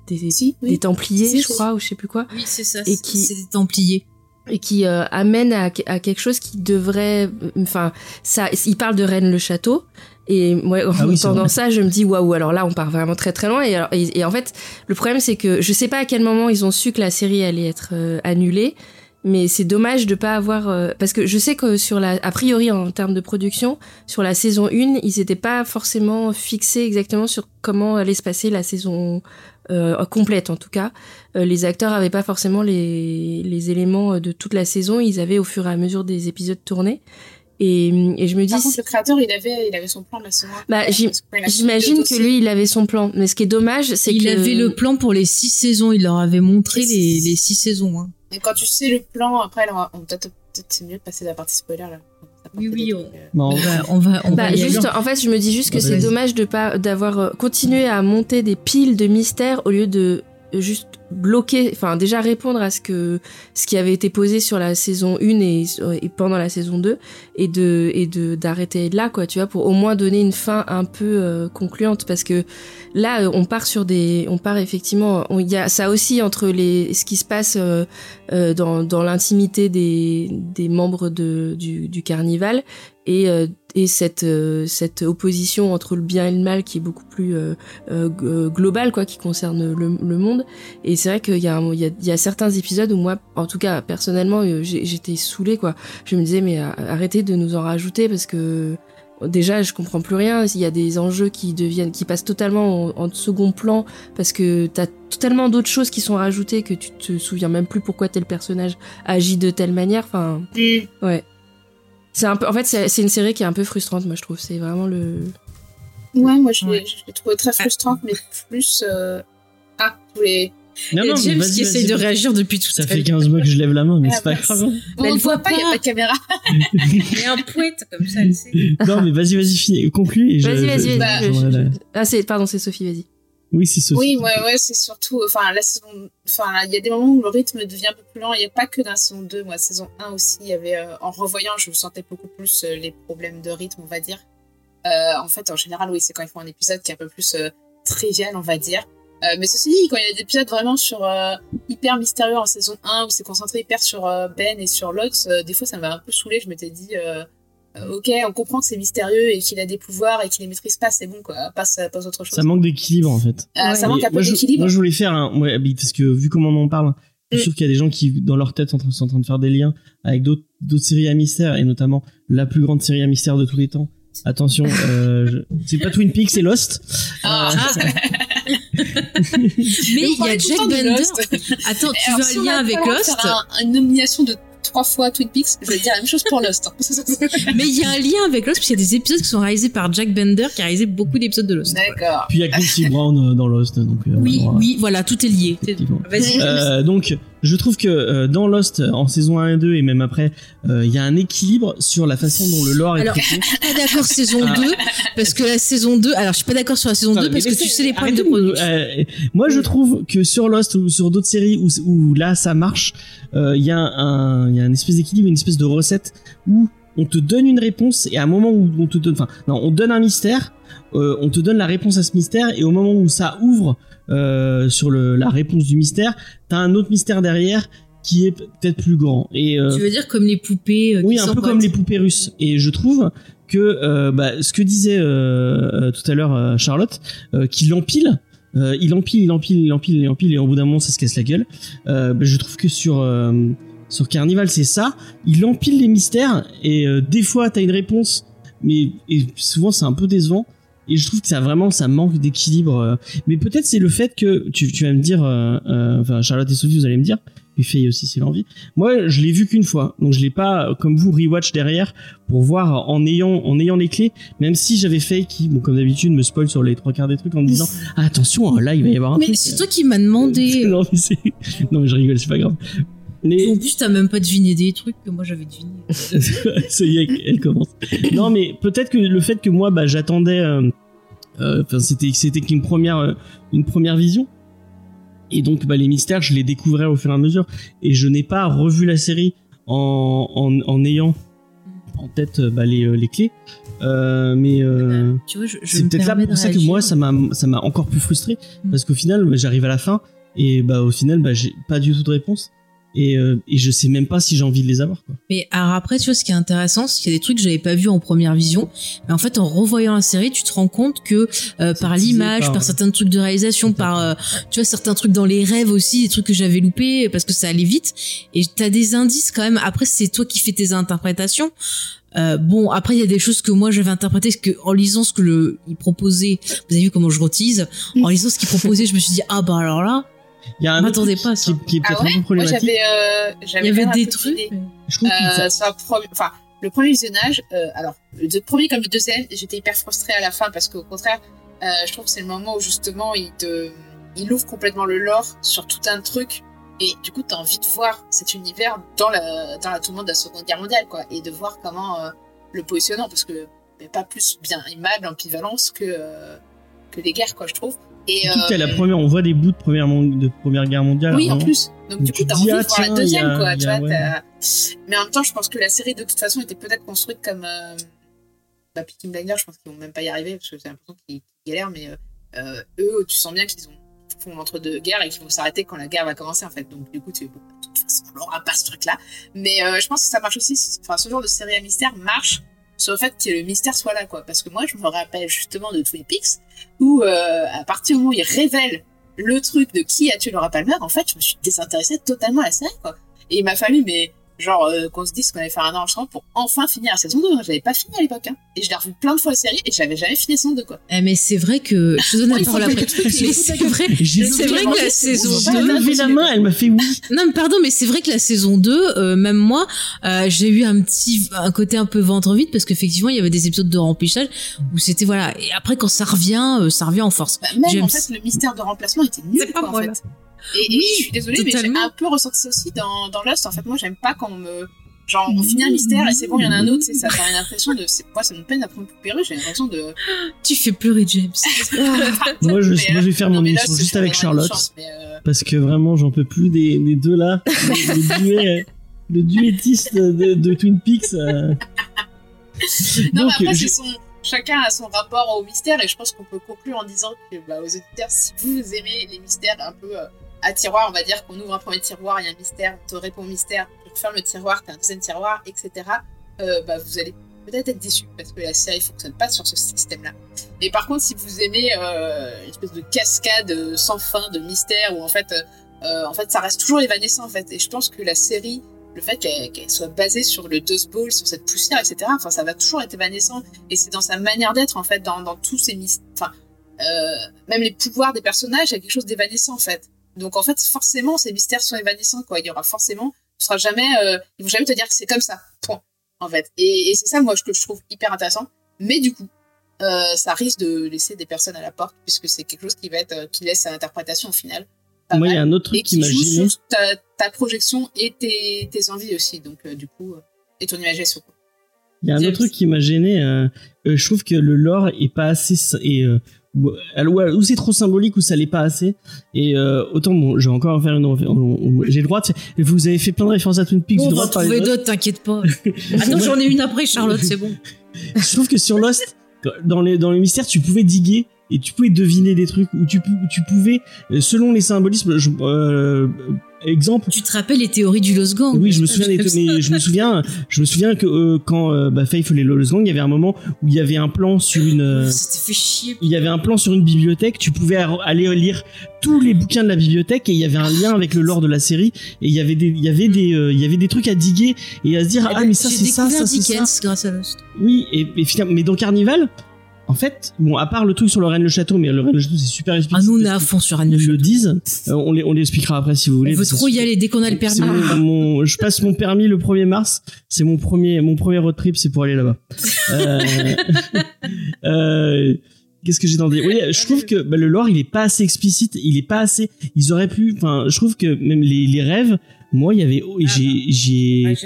des, Si, oui. des templiers Si, je si. crois ou je sais plus quoi Oui, c'est ça. Et c'est- qui- C'est des Templiers. et qui euh, amène à, à, quelque chose qui devrait enfin ça il parle de Rennes le château et moi en Ah <laughs> oui, entendant ça je me dis waouh alors là on part vraiment très très loin. Et, alors- et, et en fait le problème c'est que je sais pas à quel moment ils ont su que la série allait être euh, annulée mais c'est dommage de pas avoir euh, parce que je sais que sur la a priori en termes de production sur la saison 1 ils n'étaient pas forcément fixés exactement sur comment allait se passer la saison euh, complète en tout cas. Euh, les acteurs avaient pas forcément les, les éléments de toute la saison. Ils avaient au fur et à mesure des épisodes tournés et, et je me dis Par contre, le créateur, il avait, il avait son plan de la saison 1. Bah, qu'il j'imagine que lui il avait son plan mais ce qui est dommage c'est Il que avait le plan pour les six saisons. Il leur avait montré les, les six saisons. hein. Et quand tu sais le plan, après, là, on peut-être c'est mieux de passer de la partie spoiler là. Oui, oui, on- trucs, euh. Bon, On va, on va, on Bah, va juste, en fait, je me dis juste que Ah, c'est dommage de pas d'avoir euh, continué à monter des piles de mystères au lieu de juste bloquer, enfin déjà répondre à ce que ce qui avait été posé sur la saison 1 et, pendant la saison 2 et de et de d'arrêter là quoi, tu vois, pour au moins donner une fin un peu euh, concluante. Parce que là euh, on part sur des on part effectivement il y a ça aussi entre les ce qui se passe euh, euh, dans dans l'intimité des des membres de du du carnival et euh, et cette euh, cette opposition entre le bien et le mal qui est beaucoup plus euh, globale quoi qui concerne le, le monde. Et c'est vrai qu'il y a un- il y a, il y a certains épisodes où moi en tout cas personnellement j'étais saoulée quoi. Je me disais mais arrêtez de nous en rajouter parce que déjà je comprends plus rien. Il y a des enjeux qui deviennent qui passent totalement en, en second plan parce que t'as tellement d'autres choses qui sont rajoutées que tu te souviens même plus pourquoi tel personnage agit de telle manière. Enfin ouais c'est un peu en fait c'est une série qui est un peu frustrante moi je trouve c'est vraiment le Ouais, moi je l'ai Ouais. je l'ai trouvé très frustrante, mais plus. euh, Ah, je voulais. Non, non, mais James vas-y, qui essaye de réagir depuis tout Ça à fait l'heure. 15 mois que je lève la main, mais Ah, c'est pas bah, grave. On elle le voit pas, il n'y a pas. de caméra. <laughs> Il y a un poète comme ça, elle sait. Non, mais vas-y, vas-y, finis, conclue. vas-y vas-y Bah, vas-y je- ah c'est pardon c'est Sophie vas-y Oui, c'est Sophie. Oui, ouais, ouais, c'est surtout. Enfin, la saison. Enfin, il y a des moments où le rythme devient un peu plus lent. Il n'y a pas que dans la saison 2. Moi, saison 1 aussi, il y avait. euh, en revoyant, je sentais beaucoup plus euh, les problèmes de rythme, on va dire. Euh, en fait, en général, oui, c'est quand ils font un épisode qui est un peu plus trivial, on va dire. Mais ceci dit, quand il y a des épisodes vraiment sur hyper mystérieux en saison 1 où c'est concentré hyper sur Ben et sur euh, des fois ça m'a un peu saoulé. Je m'étais dit, ok, on comprend que c'est mystérieux et qu'il a des pouvoirs et qu'il les maîtrise pas, c'est bon quoi, passe, passe autre chose. Ça manque d'équilibre, en fait. Euh, ça manque un peu d'équilibre. Moi, je voulais faire un. Ouais, parce que vu comment on en parle, je Mm. suis sûr qu'il y a des gens qui, dans leur tête, sont en train, sont en train de faire des liens avec d'autres séries à mystère, et notamment la plus grande série à mystère de tous les temps. Attention, euh, je- c'est pas Twin Peaks, c'est Lost. Ah. <laughs> Mais il y a Jack Bender. Lost. Attends, tu veux un lien avec Lost un- une nomination de trois fois Twin Peaks, je vais dire la même chose pour Lost. <laughs> Mais il y a un lien avec Lost, parce qu'il y a des épisodes qui sont réalisés par Jack Bender, qui a réalisé beaucoup d'épisodes de Lost. D'accord. Puis il y a Quincy Brown euh, dans Lost, donc. euh, Oui, voilà. oui, voilà, tout est lié. Vas-y. Euh, donc, je trouve que euh, dans Lost, en saison 1 et 2, et même après, euh, il y a un équilibre sur la façon dont le lore est Alors, traité. Je suis <laughs> pas d'accord saison Ah. 2, parce que la saison 2, alors je suis pas d'accord sur la saison 2, Attends, parce que tu sais les problèmes de production. euh, moi, je trouve que sur Lost ou sur d'autres séries où, où là ça marche, euh, il y a un, il y a une espèce d'équilibre, une espèce de recette où on te donne une réponse et à un moment où on te donne, enfin, non, on donne un mystère, euh, on te donne la réponse à ce mystère et au moment où ça ouvre euh, sur le, la réponse du mystère, t'as un autre mystère derrière qui est peut-être plus grand. Et euh, Tu veux dire comme les poupées euh, oui, un peu comme les poupées russes. Et je trouve que euh, bah, ce que disait euh, euh, tout à l'heure euh, Charlotte, euh, qu'il empile, euh, il empile, il empile, il empile, il empile, et au bout d'un moment ça se casse la gueule. Euh, bah, je trouve que sur euh, sur Carnival c'est ça, il empile les mystères et euh, des fois t'as une réponse, mais et souvent c'est un peu décevant. Et je trouve que ça vraiment ça manque d'équilibre. euh. Mais peut-être c'est le fait que tu, tu vas me dire, euh, euh, enfin Charlotte et Sophie vous allez me dire, et Faye aussi si l'envie. Moi je l'ai vu qu'une fois, donc je l'ai pas comme vous rewatch derrière pour voir en ayant en ayant les clés. Même si j'avais Faye qui, bon comme d'habitude, me spoil sur les trois quarts des trucs en me disant ah, attention là il va y avoir un Mais c'est toi qui m'as demandé. <laughs> non mais c'est non mais je rigole c'est pas grave. Mais En plus, t'as même pas deviné des trucs que moi j'avais deviné. <laughs> ça y est, elle commence. Non, mais peut-être que le fait que moi, bah, j'attendais. euh, euh, Enfin, c'était c'était qu'une première euh, une première vision. Et donc, bah, les mystères, je les découvrais au fur et à mesure. Et je n'ai pas revu la série en en, en ayant en tête bah, les les clés. Euh, mais euh, je, je c'est peut-être là pour ça que moi, ça m'a ça m'a encore plus frustré Mm. parce qu'au final, bah, j'arrive à la fin et bah au final, bah, j'ai pas du tout de réponse. Et, euh, et je sais même pas si j'ai envie de les avoir. Quoi. Mais alors après, tu vois, ce qui est intéressant, c'est qu'il y a des trucs que j'avais pas vus en première vision. Mais en fait, en revoyant la série, tu te rends compte que euh, par l'image, par- par, certains trucs de réalisation, par euh, tu vois certains trucs dans les rêves aussi, des trucs que j'avais loupés parce que ça allait vite. Et t'as des indices quand même. Après, c'est toi qui fais tes interprétations. Euh, bon, après il y a des choses que moi j'avais interprétées parce que en lisant ce que le il proposait, vous avez vu comment je rotise. En <laughs> lisant ce qu'il proposait, je me suis dit ah bah alors là, Il y a un autre truc pas qui, est Ah peut-être ouais un peu Moi, problématique. j'avais euh, il y avait des trucs. d'idées. mais- Je trouve que Euh, ça- enfin, le premier visionnage, euh, alors, le premier comme le deuxième, j'étais hyper frustrée à la fin parce qu'au contraire, euh, je trouve que c'est le moment où justement il te, il ouvre complètement le lore sur tout un truc et du coup t'as envie de voir cet univers dans la, dans la tourmente de la Seconde Guerre mondiale quoi et de voir comment euh, le positionnant parce que mais pas plus bien aimable ambivalence que euh, que les guerres quoi je trouve. Et t'as la euh, première, on voit des bouts de première, mon- de première guerre mondiale. oui, en plus. Donc, du coup, t'as envie ah, de voir la deuxième, a- quoi. Tu vois, ouais. Mais en même temps, je pense que la série, de toute façon, était peut-être construite comme. Euh... Bah, Peaky Blinders, je pense qu'ils vont même pas y arriver, parce que j'ai l'impression qu'ils galèrent, mais euh, euh, eux, tu sens bien qu'ils ont font entre deux guerres et qu'ils vont s'arrêter quand la guerre va commencer, en fait. Donc, du coup, tu bon, de toute façon, on n'aura pas ce truc-là. Mais euh, je pense que ça marche aussi. Enfin, ce genre de série à mystère marche sur le fait que le mystère soit là, quoi. Parce que moi, je me rappelle justement de Twin Peaks, où euh, à partir du moment où ils révèlent le truc de qui a tué Laura Palmer, en fait, je me suis désintéressée totalement à la série, quoi. Et il m'a fallu, mais genre, euh, qu'on se dise qu'on allait faire un enregistrement pour enfin finir la saison 2. hein. J'avais pas fini à l'époque, hein. Et je l'ai revu plein de fois la série et j'avais jamais fini la saison 2, quoi. Eh, mais c'est vrai que je te donne la parole après. que- Mais c'est vrai. C'est vrai que la saison J'ai 2 levé la main, elle m'a fait oui. Non, mais pardon, mais c'est vrai que la saison 2, euh, même moi, euh, j'ai eu un petit, un côté un peu ventre vide parce qu'effectivement, il y avait des épisodes de remplissage où c'était voilà. Et après, quand ça revient, ça revient en force. Bah, même, en fait, le mystère de remplacement était nul, C'est pas quoi, en fait. Et, et Oui, je suis désolée, mais j'ai totalement. un peu ressenti ça aussi dans, dans Lost. En fait, moi, j'aime pas quand on me. Genre, on finit un mystère et c'est bon, il y en a un autre, sais, ça fait l'impression de. c'est- Moi, ça me peine après une poupée russe, j'ai l'impression de. <gasps> Tu fais pleurer James. <laughs> <laughs> Moi, je, Mais, moi, je vais faire non, mon mais émission juste c'est avec Charlotte. chance, mais, euh, Parce que vraiment, j'en peux plus des, des deux là. <laughs> Le, duet, le duettiste de, de Twin Peaks. euh. Non, mais Donc, après, je- c'est son... chacun a son rapport au mystère, et je pense qu'on peut conclure en disant que, bah, aux auditeurs, si vous aimez les mystères un peu euh, à tiroir, on va dire qu'on ouvre un premier tiroir, il y a un mystère, on te répond au mystère, tu fermes le tiroir, t'as un deuxième tiroir, etc., euh, bah, vous allez peut-être être déçus, parce que la série fonctionne pas sur ce système-là. Et par contre, si vous aimez euh, une espèce de cascade euh, sans fin de mystère, où en fait, en fait, ça reste toujours évanescent, en fait, et je pense que la série le fait qu'elle soit basée sur le Dust Bowl, sur cette poussière, etc. Enfin, ça va toujours être évanescent. Et c'est dans sa manière d'être, en fait, dans, tous ces mystères. Enfin, même les pouvoirs des personnages, il y a quelque chose d'évanescent, en fait. Donc, en fait, forcément, ces mystères sont évanescents, quoi. Il y aura forcément, ce sera jamais, euh, ils vont jamais te dire que c'est comme ça. Point. En fait. Et, et c'est ça, moi, que je trouve hyper intéressant. Mais du coup, euh, ça risque de laisser des personnes à la porte, puisque c'est quelque chose qui va être, euh, qui laisse à l'interprétation au final. Moi, il y a un autre truc qui joue gêné. sur ta, ta projection et tes, tes envies aussi. Donc, euh, du coup, euh, et ton imagination. Il y a un autre truc qui m'a gêné. euh, euh, je trouve que le lore est pas assez. s- Ou- ou c'est trop symbolique ou ça l'est pas assez. Et euh, autant, bon, je vais encore faire une. J'ai le droit de. Vous avez fait plein de références à Twin Peaks. on va trouver d'autres, t'inquiète pas. <laughs> Attends, j'en ai une après, Charlotte, c'est bon. <laughs> Je trouve que sur Lost, dans les, dans les mystères, tu pouvais diguer et tu pouvais deviner des trucs où tu, tu pouvais, euh, selon les symbolismes, je- euh, exemple, Tu te rappelles les théories du Lost Gang? Oui, je me souviens, des- mais je me souviens, je me souviens que euh, quand euh, bah, Faith et Lost Gang, il y avait un moment où il y avait un plan sur une, euh, fait chier. il y avait un plan sur une bibliothèque. Tu pouvais aller lire tous les bouquins de la bibliothèque et il y avait un lien avec le lore de la série et il y avait des, il y avait des, euh, il y avait des trucs à diguer et à se dire Eh ah ben, mais ça c'est ça, ça c'est ça. Grâce à Lost. Oui, et, et finalement, mais dans Carnival, en fait, bon, à part le truc sur le Reine le Château, mais le Reine le Château c'est super explicite. Ah, nous, on est à fond sur Ils de le Château. disent, Euh, on les, on les expliquera après si vous voulez. On veut trop y aller dès qu'on a le permis. mon- mon- je passe mon permis le 1er mars. C'est mon premier, mon premier road trip, c'est pour aller là-bas. <laughs> Euh, <laughs> euh, Qu'est-ce que j'ai dans Oui, je trouve que bah, le lore, il est pas assez explicite. Il est pas assez. Ils auraient pu. Enfin, je trouve que même les, les rêves. Moi, il y avait. Ah, J'ai, j'ai.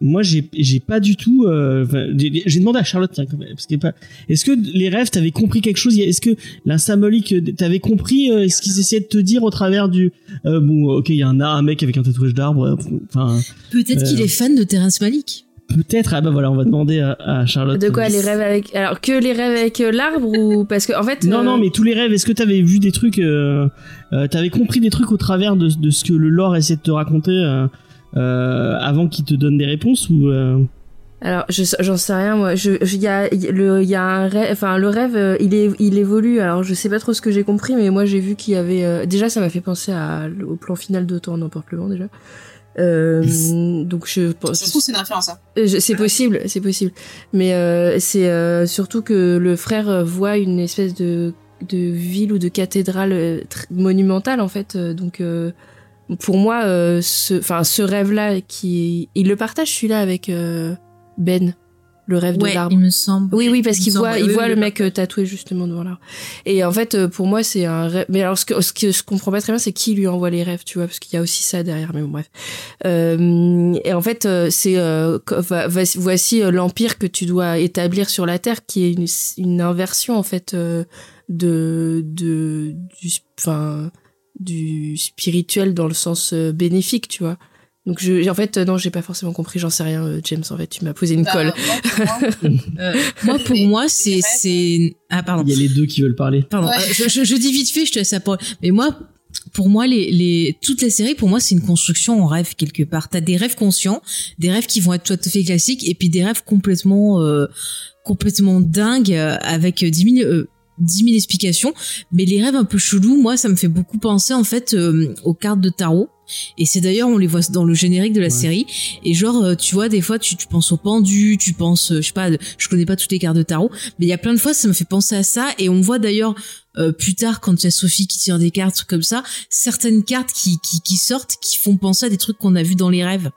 Moi, j'ai, j'ai pas du tout. euh, enfin, j'ai j'ai demandé à Charlotte, tiens, parce est pas. Est-ce que les rêves, t'avais compris quelque chose? Est-ce que la symbolique, euh, t'avais compris euh, ce qu'ils essayaient de te dire au travers du. euh, bon, ok, il y a un, un mec avec un tatouage d'arbre. euh, Enfin, Peut-être qu'il Euh. est fan de Terrence Malick. Peut-être. Ah bah voilà, on va demander à, à Charlotte. De quoi euh, les rêves avec alors que les rêves avec euh, l'arbre ou parce que en fait Non, euh, non, mais tous les rêves, est-ce que t'avais vu des trucs, euh, euh, t'avais compris des trucs au travers de, de ce que le lore essaie de te raconter avant qu'il te donne des réponses ou Alors, je, j'en sais rien, moi. Je, il y a, le, il y a un rêve, enfin, le rêve, il est, il évolue. Alors, je sais pas trop ce que j'ai compris, mais moi, j'ai vu qu'il y avait, déjà, ça m'a fait penser à, au plan final de Temps n'importe plus loin, déjà. Euh, donc, je pense. C'est une référence, hein. Euh, C'est possible, c'est possible. Mais euh, c'est euh, surtout que le frère euh, voit une espèce de, de ville ou de cathédrale euh, monumentale en fait. Donc euh, pour moi, euh, ce, enfin ce rêve-là, qui il le partage celui-là avec Ben, le rêve Ouais, de l'arbre. il me semble. Oui, oui, parce qu'il semble, voit, ouais, il oui, voit oui, le oui. mec euh, tatoué justement devant l'arbre. Et en fait, euh, pour moi, c'est un rêve. Mais alors, ce que, ce que je comprends pas très bien, c'est qui lui envoie les rêves, tu vois, parce qu'il y a aussi ça derrière. Mais bon, bref. Euh, et en fait, euh, c'est euh, voici l'empire que tu dois établir sur la terre, qui est une, une inversion en fait de de du, enfin du spirituel dans le sens bénéfique, tu vois. Donc je, en fait, euh, non, j'ai pas forcément compris, j'en sais rien, euh, James. En fait, tu m'as posé une Bah, colle. moi, pour moi, <laughs> Euh, c'est, c'est, ah, pardon. il y a les deux qui veulent parler Pardon, Ouais. euh, je, je, je dis vite fait, je te laisse la parole. Mais moi, pour moi, les, les, toute la série, pour moi, c'est une construction en rêve quelque part. T'as des rêves conscients, des rêves qui vont être tout à fait classiques, et puis des rêves complètement, euh, complètement dingues avec 10 000, euh, 10 000 explications. Mais les rêves un peu chelous, moi, ça me fait beaucoup penser en fait euh, aux cartes de tarot. Et c'est d'ailleurs, on les voit dans le générique de la Ouais. série. Et genre, euh, tu vois, des fois, tu, tu penses au pendu, tu penses, euh, je sais pas, je connais pas toutes les cartes de tarot, mais il y a plein de fois, ça me fait penser à ça. Et on voit d'ailleurs euh, plus tard, quand il y a Sophie qui tire des cartes comme ça, certaines cartes qui, qui, qui sortent, qui font penser à des trucs qu'on a vus dans les rêves.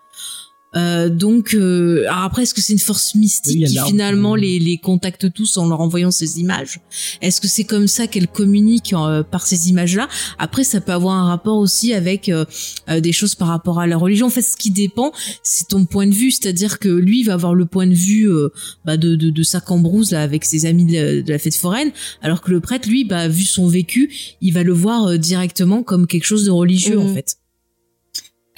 Euh, donc, euh, alors après, est-ce que c'est une force mystique Oui, qui finalement les, les contacte tous en leur envoyant ces images? Est-ce que c'est comme ça qu'elle communique euh, par ces images-là? Après, ça peut avoir un rapport aussi avec euh, euh, des choses par rapport à la religion. En fait, ce qui dépend, c'est ton point de vue, c'est-à-dire que lui il va avoir le point de vue euh, bah, de, de, de sa cambrouse là avec ses amis de la, de la fête foraine, alors que le prêtre, lui, bah, vu son vécu, il va le voir euh, directement comme quelque chose de religieux Mhm. en fait.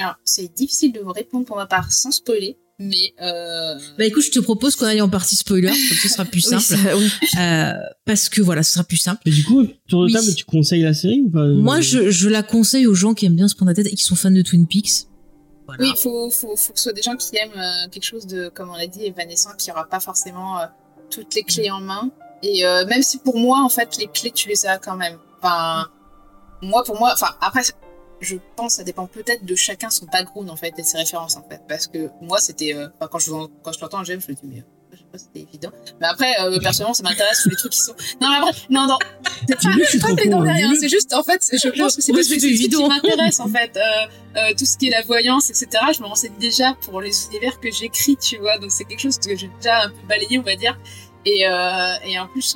Alors, c'est difficile de vous répondre pour ma part sans spoiler, mais euh, Bah écoute, je te propose qu'on aille en partie spoiler, comme ça sera plus <laughs> Oui, simple, ça- oui. Euh, parce que voilà, ce sera plus simple. mais du coup tour de Oui. table tu conseilles la série ou pas Moi, je, je la conseille aux gens qui aiment bien se prendre la tête et qui sont fans de Twin Peaks. Voilà. oui, il faut, faut, faut que ce soit des gens qui aiment euh, quelque chose de, comme on l'a dit, évanescent, qui aura pas forcément euh, toutes les clés en main. Et euh, même si pour moi, en fait, les clés, tu les as quand même. Enfin, moi, pour moi, enfin, après, je pense, ça dépend peut-être de chacun son background, en fait, et ses références, en fait. Parce que moi, c'était, euh, quand je, quand je l'entends, j'aime, je me dis, mais, euh, je sais pas, si c'était évident. Mais après, euh, <laughs> personnellement, ça m'intéresse tous les trucs qui sont. Non, mais après, non, non. <laughs> C'est pas, je suis pas pédant derrière, c'est juste, en fait, je pense que c'est parce que c'est ce qui m'intéresse, en <laughs> fait. Euh, euh, tout ce qui est la voyance, etc. Je me renseigne déjà pour les univers que j'écris, tu vois. Donc c'est quelque chose que j'ai déjà un peu balayé, on va dire. Et, et en plus,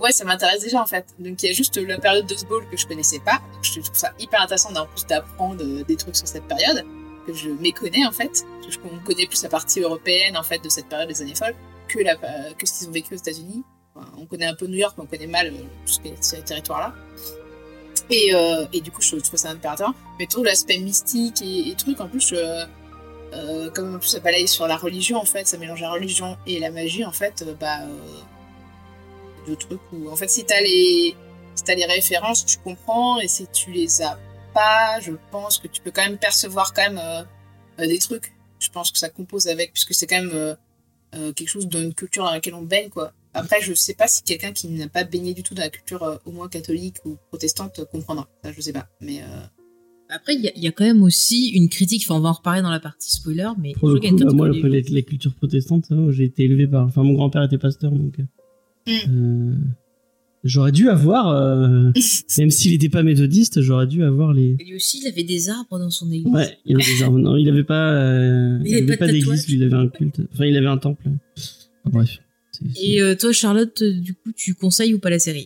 ouais, ça m'intéresse déjà en fait. Donc il y a juste la période de que je connaissais pas. Donc, je trouve ça hyper intéressant en plus d'apprendre euh, des trucs sur cette période que je méconnais en fait. Parce qu'on connaît plus la partie européenne en fait de cette période des années folles que, la, euh, que ce qu'ils ont vécu aux États-Unis. On connaît un peu New York, mais on connaît mal euh, tout ce qui est ces territoires-là. Et, et du coup, je trouve ça intéressant. Mais tout l'aspect mystique et, et trucs, en plus, comme en plus ça balaye sur la religion, en fait, ça mélange la religion et la magie, en fait, bah, deux trucs où, en fait, si t'as les, si t'as les références, tu comprends, et si tu les as pas, je pense que tu peux quand même percevoir quand même euh, euh, des trucs. Je pense que ça compose avec, puisque c'est quand même euh, euh, quelque chose d'une culture dans laquelle on baigne, quoi. Après, je sais pas si quelqu'un qui n'a pas baigné du tout dans la culture euh, au moins catholique ou protestante comprendra. Ça, je sais pas. Mais euh, Après, il y, a- il y a quand même aussi une critique, enfin on va en reparler dans la partie spoiler, mais pour le coup bah, moi les, les cultures protestantes ça, j'ai été élevé par enfin mon grand-père était pasteur donc euh, j'aurais dû avoir euh, <laughs> même s'il n'était pas méthodiste j'aurais dû avoir les Et lui aussi, il avait des arbres dans son église. Ouais, il avait des arbres. Non, il avait pas, euh, Il il avait avait pas d'église, il avait un culte. Enfin, il avait un temple. Enfin, bref. C'est- c'est- Et euh, toi, Charlotte, du coup, tu conseilles ou pas la série?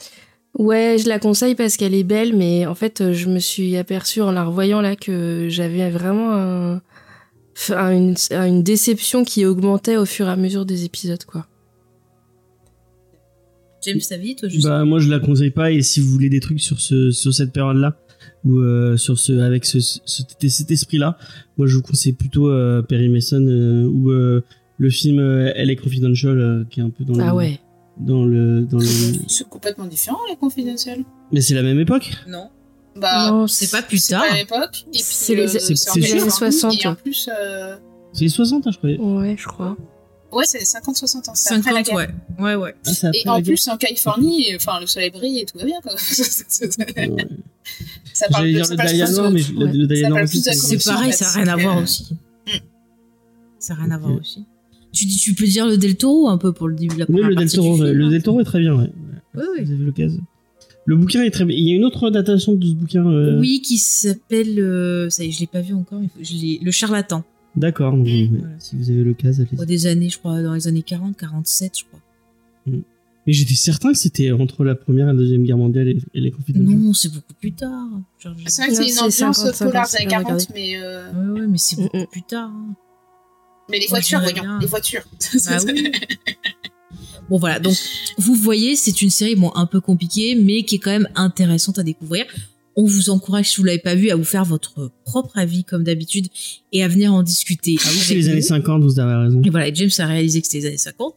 Ouais, je la conseille parce qu'elle est belle, mais en fait, je me suis aperçue en la revoyant là que j'avais vraiment un- un- une, une déception qui augmentait au fur et à mesure des épisodes, quoi. James, ta vie, toi, juste. Bah, moi, je la conseille pas. Et si vous voulez des trucs sur ce, sur cette période-là, ou euh, sur ce, avec ce, ce- cet esprit-là, moi, je vous conseille plutôt euh, Perry Mason euh, ou euh, le film euh, LA Confidential, euh, qui est un peu dans Ah le, ouais. dans le, dans le. <laughs> c'est complètement différent, les confidentiels. Mais c'est la même époque. Non. Bah, Non, C'est pas plus c'est tard. à l'époque. C'est les- c'est- les 60. Et en plus, euh, C'est les 60, hein, je croyais. Ouais, je crois. Ouais, c'est 50-60 ans. c'est après la 50, guerre. ouais. Ouais, ouais. Ah, Et en plus, en Californie, enfin, le soleil brille et tout va bien, quoi. <laughs> Ouais. ça parle de- dire ça le plus de- mais ouais. le plus la c'est- pareil, en fait, ça n'a rien à voir aussi. Ça n'a rien à voir aussi. Tu, dis, tu peux dire le Del Toro un peu pour le début de la Oui, première le Del partie Toro, du ouais, film, le hein. Del Toro est très bien, ouais. Ouais, ouais. Vous avez l'occasion. Le bouquin est très bien. Il y a une autre adaptation de ce bouquin. euh, Oui, qui s'appelle. euh, ça y est, je l'ai pas vu encore. il faut- je l'ai- le charlatan. D'accord. Mm. Voilà. Si vous avez l'occasion, allez Moi, des années, je crois, dans les années 40, 47, je crois. Mais j'étais certain que c'était entre la première et la deuxième guerre mondiale et, et les conflits de Non, c'est beaucoup plus tard. Genre, je- C'est vrai que c'est une ambiance 50, polar 50, des années c'est bien 40, regardé. mais, euh, Ouais, ouais, mais c'est beaucoup Mm, mm. plus tard. hein. mais les Moi, voitures, voyons, bien. les voitures. <laughs> Bah oui. <laughs> Bon voilà, donc vous voyez, c'est une série bon un peu compliquée, mais qui est quand même intéressante à découvrir. On vous encourage, si vous l'avez pas vu, à vous faire votre propre avis comme d'habitude et à venir en discuter. Ah c'est les années 50, vous avez raison. Et voilà, et James a réalisé que c'était les années 50.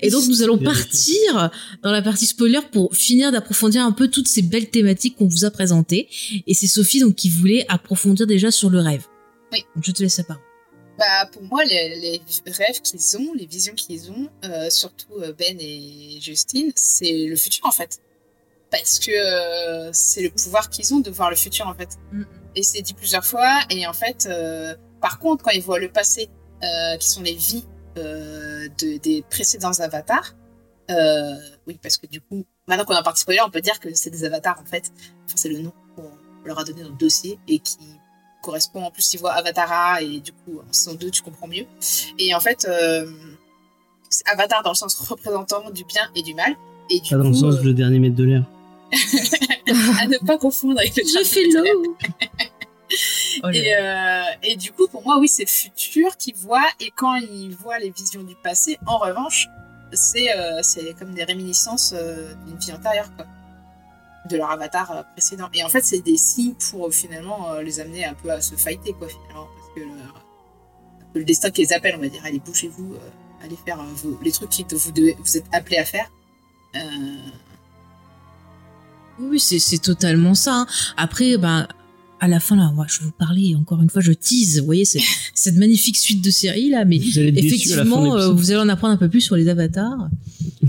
Et donc nous allons partir dans la partie spoiler pour finir d'approfondir un peu toutes ces belles thématiques qu'on vous a présentées. Et c'est Sophie donc qui voulait approfondir déjà sur le rêve. Oui. Donc je te laisse la parole. Bah, pour moi, les, les rêves qu'ils ont, les visions qu'ils ont, euh, surtout euh, Ben et Justine, c'est le futur en fait. Parce que euh, c'est le pouvoir qu'ils ont de voir le futur en fait. Mm. Et c'est dit plusieurs fois. Et en fait, euh, par contre, quand ils voient le passé, euh, qui sont les vies euh, de, des précédents avatars, euh, oui, parce que du coup, maintenant qu'on a parti spoiler, on peut dire que c'est des avatars en fait. Enfin, c'est le nom qu'on leur a donné dans le dossier et qui correspond en plus, ils voient Avatara et du coup, en saison 2, tu comprends mieux. Et en fait, euh, c'est Avatar dans le sens représentant du bien et du mal. Et du Pas dans le coup, sens euh, le dernier mètre de l'air. <laughs> à ne pas confondre avec le Je fais l'eau. <laughs> Oh Et, euh, et du coup, pour moi, oui, c'est le futur qu'ils voient. Et quand ils voient les visions du passé, en revanche, c'est euh, c'est comme des réminiscences euh, d'une vie antérieure, quoi. De leur avatar euh, précédent. Et en fait, c'est des signes pour euh, finalement euh, les amener un peu à se fighter, quoi, finalement. Parce que le, destin qui les appelle, on va dire, allez, bougez-vous, euh, allez faire euh, vos- les trucs que vous, devez, vous êtes appelés à faire. Euh, Oui, c'est c'est totalement ça. hein. Après, ben, à la fin, là, moi, je vais vous parler, encore une fois, je tease, vous voyez, c'est <laughs> cette magnifique suite de séries, là, mais Vous effectivement, euh, vous allez en apprendre un peu plus sur les avatars.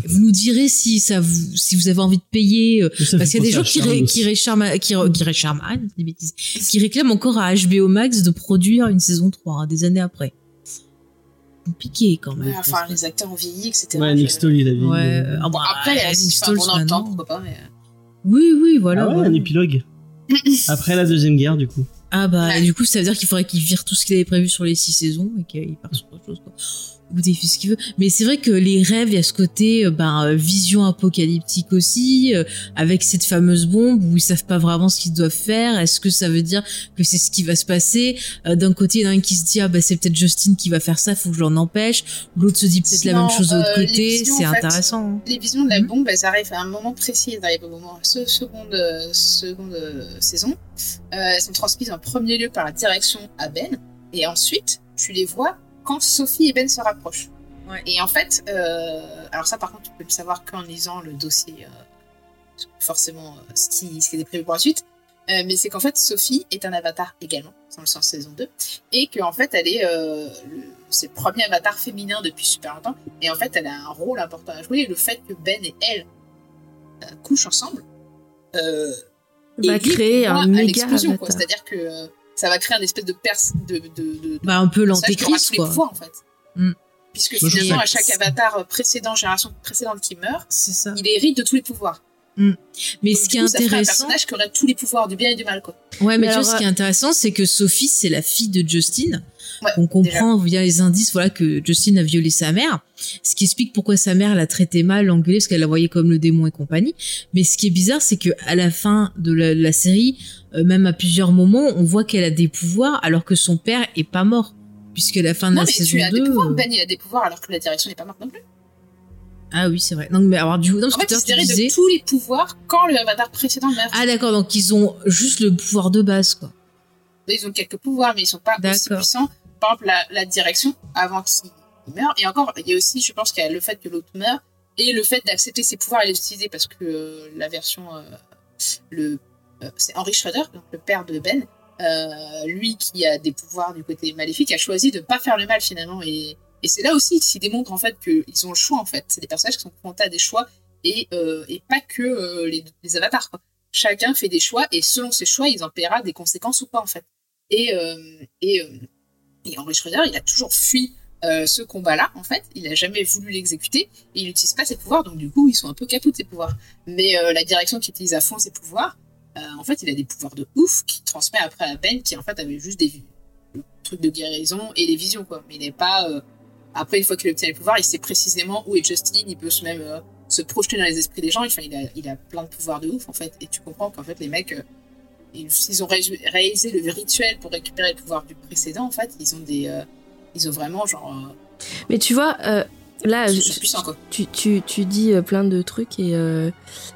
Vous nous direz si ça vous, si vous avez envie de payer, euh, Ça parce qu'il y a des gens qui, ré, qui récharment, qui, qui récharment, ah, des bêtises, qui réclament encore à HBO Max de produire une saison 3, hein, des années après. Compliqué, quand même. ouais, enfin, les acteurs ont vieilli, etc. Ouais, Nick Stoley, il a vu. Ouais, euh, ah Bon, après, Nick bon, dans le temps, maintenant. pourquoi pas, mais... Oui, oui, voilà. ah ouais, voilà. un épilogue. <laughs> Après la deuxième guerre, du coup. Ah bah du coup ça veut dire qu'il faudrait qu'il vire tout ce qu'il avait prévu sur les six saisons et qu'il part sur autre chose quoi. Il fait ce qu'il veut. Mais c'est vrai que les rêves, il y a ce côté euh, ben, euh, vision apocalyptique aussi, euh, avec cette fameuse bombe où ils savent pas vraiment ce qu'ils doivent faire. Est-ce que ça veut dire que c'est ce qui va se passer? Euh, D'un côté, il y en a un qui se dit ah bah c'est peut-être Justine qui va faire ça, faut que je l'en empêche. L'autre se dit peut-être la même chose de l'autre euh, côté. C'est en fait, intéressant. hein. les visions de la Mhm. bombe, elles arrivent à un moment précis, elles arrivent au moment ce, seconde, seconde saison. Euh, elles sont transmises en premier lieu par la direction à Ben, et ensuite tu les vois quand Sophie et Ben se rapprochent. Ouais. Et en fait, euh, alors ça par contre tu peux le savoir qu'en lisant le dossier, euh, forcément euh, ce qui, ce qui était prévu pour la suite. Euh, mais c'est qu'en fait Sophie est un avatar également, dans le sens saison 2, et qu'en fait elle est euh, le, c'est le premier avatar féminin depuis super longtemps, et en fait elle a un rôle important à jouer, et le fait que Ben et elle euh, couchent ensemble euh, Va est lié créer un à méga avatar. C'est-à-dire que euh, ça va créer un espèce de perce de, de, de, de Bah un peu l'antéchrist tous les quoi. pouvoirs, en fait. Mm. Puisque Moi, finalement, à chaque avatar précédent, génération précédente qui meurt, C'est ça. il hérite de tous les pouvoirs. Mais Donc, ce qui est coup, ça un intéressant, personnage qui aurait tous les pouvoirs du bien et du mal, quoi. Ouais, mais, Mais tu vois, ce qui est intéressant, c'est que Sophie, c'est la fille de Justin. Ouais, On comprend via les indices, voilà, que Justin a violé sa mère. Ce qui explique pourquoi sa mère l'a traité mal, l'engueulé, parce qu'elle la voyait comme le démon et compagnie. Mais ce qui est bizarre, c'est que à la fin de la, de la série, euh, même à plusieurs moments, on voit qu'elle a des pouvoirs, alors que son père est pas mort. Puisque la fin de Non, la mais saison tu as 2. des pouvoirs. euh, Ben, il a des pouvoirs alors que la direction n'est pas morte non plus. Ah oui, c'est vrai. Donc, mais alors, du coup, non, parce En que fait, tout à il l'heure, se disais. de tous les pouvoirs quand le avatar précédent meurt. Ah d'accord, donc ils ont juste le pouvoir de base, quoi. Ils ont quelques pouvoirs, mais ils sont pas aussi puissants. Exemple, la, direction, avant qu'il meure. Et encore, il y a aussi, je pense qu'il y a le fait que l'autre meurt et le fait d'accepter ses pouvoirs et les utiliser parce que euh, la version, euh, le euh, c'est Henry Schroeder, donc le père de Ben, lui qui a des pouvoirs du côté maléfique, a choisi de pas faire le mal finalement. Et, et c'est là aussi qu'il démontre en fait qu'ils ont le choix en fait. C'est des personnages qui sont confrontés à des choix et, et pas que les, avatars. Chacun fait des choix et selon ses choix, ils en paiera des conséquences ou pas en fait. Et, et, et Henry Schroeder, il a toujours fui euh, ce combat-là, en fait, il a jamais voulu l'exécuter et il n'utilise pas ses pouvoirs, donc du coup, ils sont un peu capots ses pouvoirs. Mais euh, la direction qui utilise à fond ses pouvoirs, euh, en fait, il a des pouvoirs de ouf qui transmet après à Ben, qui en fait avait juste des trucs de guérison et des visions, quoi. Mais il n'est pas. Après, une fois qu'il obtient les pouvoirs, il sait précisément où est Justin, il peut se même se projeter dans les esprits des gens, il, il a plein de pouvoirs de ouf, en fait. Et tu comprends qu'en fait, les mecs. S'ils ont réalisé le rituel pour récupérer le pouvoir du précédent, en fait, ils ont des, ils ont vraiment genre. Euh... Mais tu vois, euh, là, puissant, tu, tu, tu, dis euh, plein de trucs et, euh,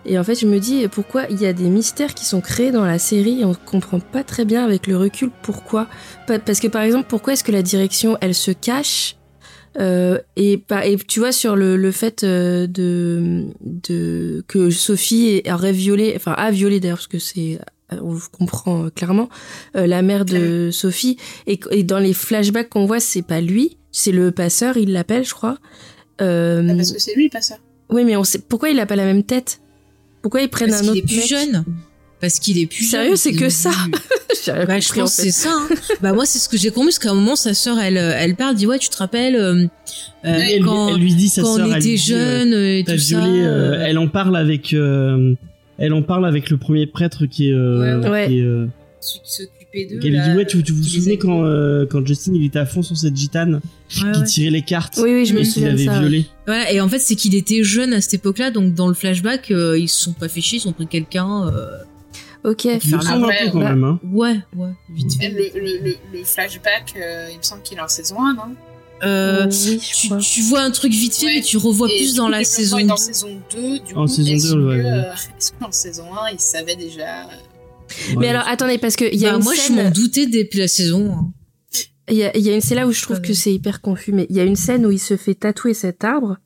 et en fait, je me dis pourquoi il y a des mystères qui sont créés dans la série et on comprend pas très bien avec le recul pourquoi. Parce que par exemple, pourquoi est-ce que la direction elle se cache euh, et, et, tu vois sur le, le fait de, de que Sophie aurait violé, enfin a violé d'ailleurs parce que c'est on comprend clairement euh, la mère de Sophie. Et, et, dans les flashbacks qu'on voit c'est pas lui c'est le passeur il l'appelle je crois. Euh, ah, parce que c'est lui le passeur. oui mais on sait pourquoi il a pas la même tête? Pourquoi ils prennent parce un autre est plus mec? jeune. Parce qu'il est plus sérieux c'est que ça? <laughs> bah, je pense c'est ça hein. bah moi c'est ce que j'ai compris parce qu'à un moment sa sœur elle elle parle dit ouais tu te rappelles euh, elle, quand, elle, lui dit sa quand sœur on était jeune et tout ça. violé, euh, elle en parle avec elle en parle avec le premier prêtre qui est. Euh, ouais, ouais. Qui est euh, Celui qui s'occupait d'eux. Elle lui dit Ouais, tu, tu vous souvenez quand, euh, quand Justin il était à fond sur cette gitane ouais, qui ouais. tirait les cartes Oui, oui, je me et qu'il souviens de avait ça. violé Voilà, et en fait, c'est qu'il était jeune à cette époque-là, donc dans le flashback, euh, ils se sont pas fait chier, ils ont pris quelqu'un. Euh... Ok. Il Faire ressemble un après, peu quand bah, même. Hein. Ouais, ouais, vite fait. Le, le, le, le flashback, euh, il me semble qu'il est en saison 1, non? Euh, oui, tu, vois un truc vite fait, Ouais. mais tu revois Et plus dans la saison développement 2. est dans saison 2, du En coup, saison est-ce 2, que, ouais, ouais. euh, <laughs> est-ce qu'en saison 1, il savait déjà Mais Ouais. alors attendez parce que il y a Bah, une moi, je scène. m'en doutais depuis la saison. Il y a, y a une, c'est là où je trouve Ouais. que c'est hyper confus, mais il y a une scène où il se fait tatouer cet arbre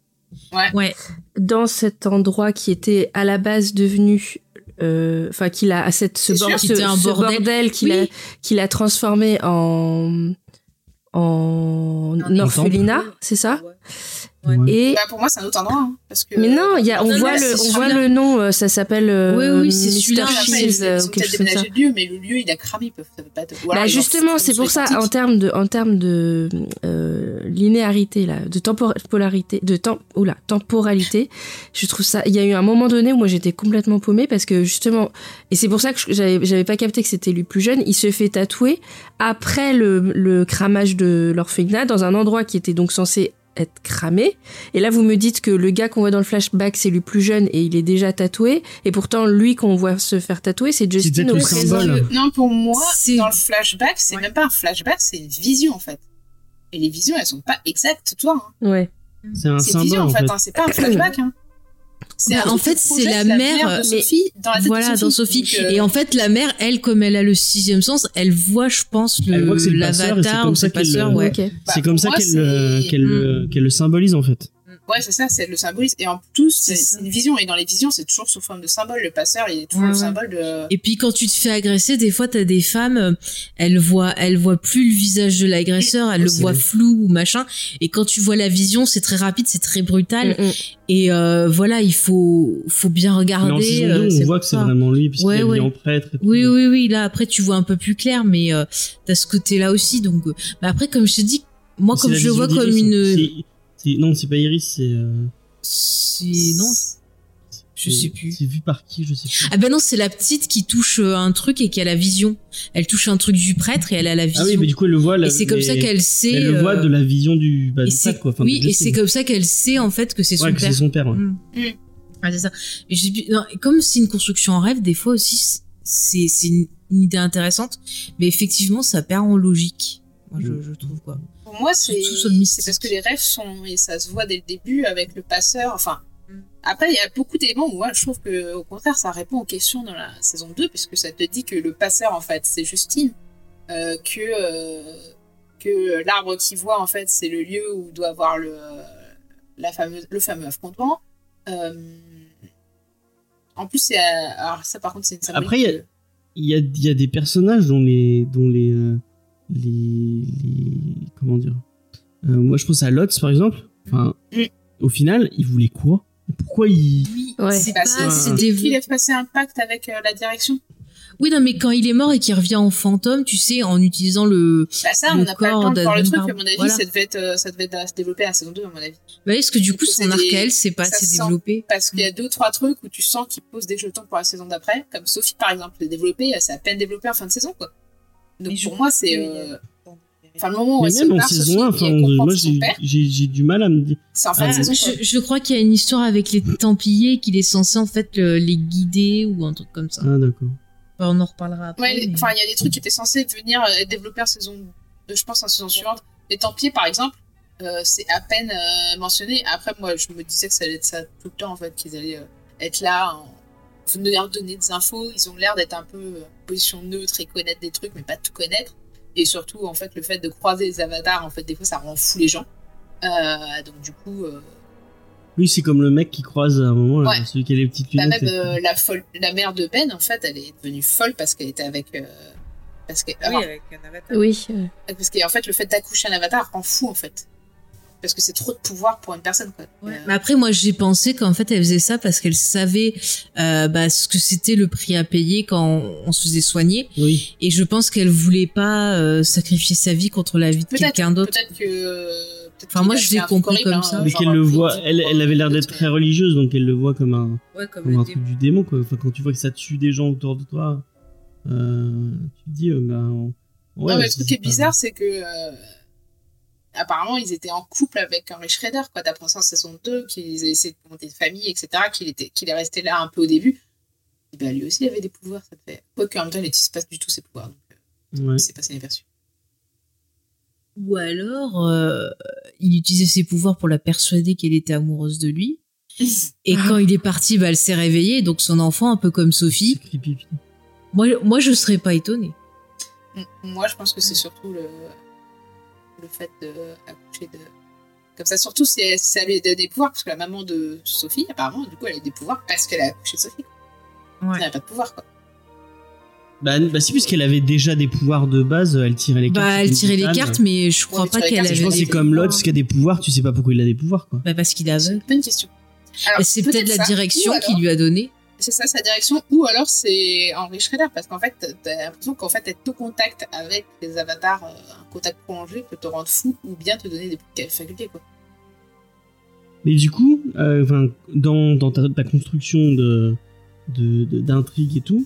Ouais, dans cet endroit qui était à la base devenu, euh, enfin qu'il a à cette ce, bord- qu'il était ce- un ce bordel. bordel qu'il a Oui. qu'il a transformé en en orphelinat, c'est ça? Ouais. Et bah, Pour moi, c'est un autre endroit. hein, parce que... mais non, il y a, on Non, voit non, le, c'est on voit celui-là. le nom, euh, ça s'appelle euh, Oui, oui, c'est celui-là. Ils, euh, ont peut-être déménagé lieu, mais le lieu, il a cramé. Ils peuvent, ça peut pas être... ou alors, Bah justement, c'est pour ça en termes de en termes de euh, linéarité là, de temporalité, de temps, oula, temporalité, je trouve ça. Il y a eu un moment donné où moi j'étais complètement paumée parce que justement, et c'est pour ça que j'avais pas capté que c'était lui plus jeune. Il se fait tatouer après le, le cramage de l'orphelinat dans un endroit qui était donc censé être cramé. Et là, vous me dites que le gars qu'on voit dans le flashback, c'est lui plus jeune et il est déjà tatoué. Et pourtant, lui qu'on voit se faire tatouer, c'est Justin au présent. Non, pour moi, C'est- dans le flashback, c'est Ouais. même pas un flashback, c'est une vision en fait. Et les visions, elles sont pas exactes, toi. Hein. Ouais. C'est un C'est une symbole vision en fait. hein, c'est pas un flashback. Hein. C'est Bah, en fait, c'est la la mère, mère de mais- Sophie dans la tête voilà, de dans Sophie. Sophie. Donc, euh, Et en fait, la mère, elle, comme elle a le sixième sens, elle voit, je pense, Elle voit que c'est l'avatar comme ou ça c'est qu'elle ouais. Bah, C'est comme ça moi, qu'elle le- c'est- qu'elle le- qu'elle le symbolise en fait. Ouais, c'est ça, c'est le symbolisme. Et en plus, c'est une vision. Et dans les visions, c'est toujours sous forme de symbole. Le passeur, il est toujours Ouais, le ouais. symbole de. Et puis quand tu te fais agresser, des fois t'as des femmes, euh, elles voient, elles voient plus le visage de l'agresseur, elles le voient flou ou machin. Et quand tu vois la vision, c'est très rapide, c'est très brutal. Mm, mm. Et euh, voilà, il faut, faut bien regarder. Mais en saison euh, 2, on voit que c'est vraiment lui puisqu'il Ouais, est ouais. en prêtre. et tout. Oui, oui, oui. Là, après, tu vois un peu plus clair, mais euh, t'as ce côté-là aussi. Donc, euh, bah après, comme je t'ai dit, moi, comme je le vois comme une, Non, c'est pas Iris, c'est. euh, c'est non, je sais plus. C'est vu par qui, je sais plus. Ah ben non, c'est la petite qui touche euh, un truc et qui a la vision. Elle touche un truc du prêtre et elle a la vision. Ah oui, mais du coup, elle le voit. là, et c'est comme mais- ça qu'elle sait. Elle le voit euh, de la vision du, bah, du c'est prêtre, quoi. Enfin, oui, et c'est comme ça qu'elle sait en fait que c'est son Ouais, que père. c'est son père, ouais. Ah, c'est ça. Et je sais plus- non, et comme c'est une construction en rêve, des fois aussi c'est c'est une, une idée intéressante, mais effectivement ça perd en logique. Moi je, Mm. je trouve quoi. Pour moi, c'est parce que les rêves sont. Et ça se voit dès le début avec le passeur. Enfin. Après, il y a beaucoup d'éléments où moi, je trouve que, au contraire, ça répond aux questions dans la saison 2, puisque ça te dit que le passeur, en fait, c'est Justine, euh, que, euh, que l'arbre qu'il voit, en fait, c'est le lieu où doit avoir le, la fameuse, le fameux affrontement. Euh, en plus, alors ça, par contre, c'est une Après, il y a- y a, il y a des personnages dont les, dont les, euh, les, les- comment dire. Euh, moi, je pense à Lotz, par exemple. Enfin, Mm. au final, il voulait quoi? Pourquoi il. Oui, Ouais. c'est pas, c'est- c'est Ouais. des- Il a passé un pacte avec euh, la direction. Oui, non, mais quand il est mort et qu'il revient en fantôme, tu sais, en utilisant le. Bah ça, Le on n'a pas le temps de voir le truc. À mon avis, Voilà. ça devait être, euh, ça devait être- se développer à la saison 2, à mon avis. Bah, est-ce que du coup, son c'est arc à elle, c'est pas assez développé Parce qu'il y a deux, trois trucs où tu sens qu'ils posent des jetons pour la saison d'après. Comme Sophie, par exemple, le développé, c'est à peine développé en fin de saison, quoi. Donc pour moi, c'est. euh, Enfin, le moment où Mais elle se même en barre, saison Sophie, 1, et enfin, elle comprend moi, j'ai du mal à me dire. c'est en fin Ah, saison, je, je crois qu'il y a une histoire avec les Templiers qu'il est censé en fait le- les guider ou un truc comme ça. Ah, d'accord. Enfin, on en reparlera après. Ouais, mais- enfin, il y a des trucs qui étaient censés venir euh, être développés en saison 2, je pense, en saison suivante. Les Templiers, par exemple, euh, c'est à peine euh, mentionné. Après, moi, je me disais que ça allait être ça tout le temps, en fait, qu'ils allaient euh, être là, en... venir donner des infos. Ils ont l'air d'être un peu euh, en position neutre et connaître des trucs, mais pas tout connaître. Et surtout, en fait, le fait de croiser les avatars, en fait, des fois, ça rend fou les gens. Euh, donc, du coup, euh, Oui, c'est comme le mec qui croise à un moment, là, Ouais. celui qui a les petites bah, lunettes. même euh, la, folle, la mère de Ben, en fait, elle est devenue folle parce qu'elle était avec. euh, parce que, Ah alors, oui, avec un avatar. Oui. euh, Parce qu'en fait, le fait d'accoucher un avatar rend fou, en fait. Parce que c'est trop de pouvoir pour une personne, quoi. Ouais. Euh, Mais après, moi, j'ai pensé qu'en fait, elle faisait ça parce qu'elle savait euh, bah, ce que c'était le prix à payer quand on, on se faisait soigner. Oui. Et je pense qu'elle voulait pas euh, sacrifier sa vie contre la vie de quelqu'un d'autre. peut-être que. Enfin, moi, a je l'ai compris horrible, comme hein, ça. Mais qu'elle le voit, elle, elle avait l'air d'être très religieuse, donc elle le voit comme un, Ouais, comme comme le un démon. truc du démon, quoi. Enfin, quand tu vois que ça tue des gens autour de toi, euh, tu te dis, euh, ben. Ouais, non, mais le truc qui est bizarre, c'est que. Apparemment, ils étaient en couple avec Henry Schrader, quoi. T'apprends ça en saison 2, qu'ils avaient essayé de monter une famille, etc., qu'il était, qu'il est resté là un peu au début. Et ben, lui aussi, il avait des pouvoirs, ça te fait. Quoique, en même temps, il n'utilise pas du tout ses pouvoirs, donc euh, Ouais. c'est passé inaperçu. Ou alors, euh, il utilisait ses pouvoirs pour la persuader qu'elle était amoureuse de lui. <laughs> Et quand il est parti, bah, elle s'est réveillée. Donc son enfant, un peu comme Sophie. Moi, moi, je serais pas étonnée. Moi, je pense que c'est surtout le, le fait d'accoucher de. Comme ça, surtout si, elle- si ça lui donne des pouvoirs, parce que la maman de Sophie, apparemment, du coup, elle a des pouvoirs parce qu'elle a accouché de Sophie. Ouais. Elle n'a pas de pouvoir, quoi. Bah, bah si, puisqu'elle avait déjà des pouvoirs de base, elle tirait les cartes. Bah, elle tirait les cartes, mais je crois mais pas qu'elle cartes, Je avait pense c'est comme. Lotz qui a des pouvoirs, tu sais pas pourquoi il a des pouvoirs, quoi. Bah, parce qu'il est C'est aveugle. une bonne question. C'est peut-être la ça, direction ou qui alors- lui a donné. C'est ça, sa direction, ou alors c'est Henry Schrader, parce qu'en fait, t'as l'impression qu'en fait, être au contact avec les avatars, euh, un contact prolongé peut te rendre fou ou bien te donner des facultés, quoi. Mais du coup, euh, enfin, dans, dans ta, ta construction de de- de- d'intrigue et tout,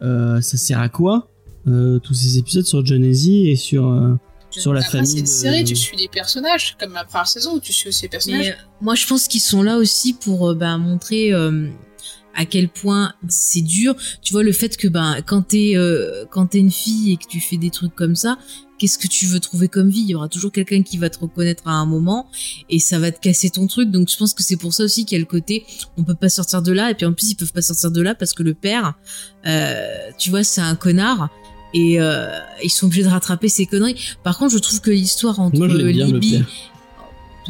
euh, ça sert à quoi euh, tous ces épisodes sur John Ezzy et sur euh, sur la Après, famille c'est une de- série, tu suis les personnages, comme la première saison où tu suis aussi les personnages. Mais, moi, je pense qu'ils sont là aussi pour euh, bah, montrer euh, à quel point c'est dur. Tu vois, le fait que ben quand t'es euh, quand t'es une fille et que tu fais des trucs comme ça, qu'est-ce que tu veux trouver comme vie? Il y aura toujours quelqu'un qui va te reconnaître à un moment et ça va te casser ton truc. Donc, je pense que c'est pour ça aussi qu'il y a le côté on peut pas sortir de là. Et puis en plus, ils peuvent pas sortir de là parce que le père, euh, tu vois, c'est un connard. Et euh, ils sont obligés de rattraper ces conneries. Par contre, je trouve que l'histoire entre Moi, je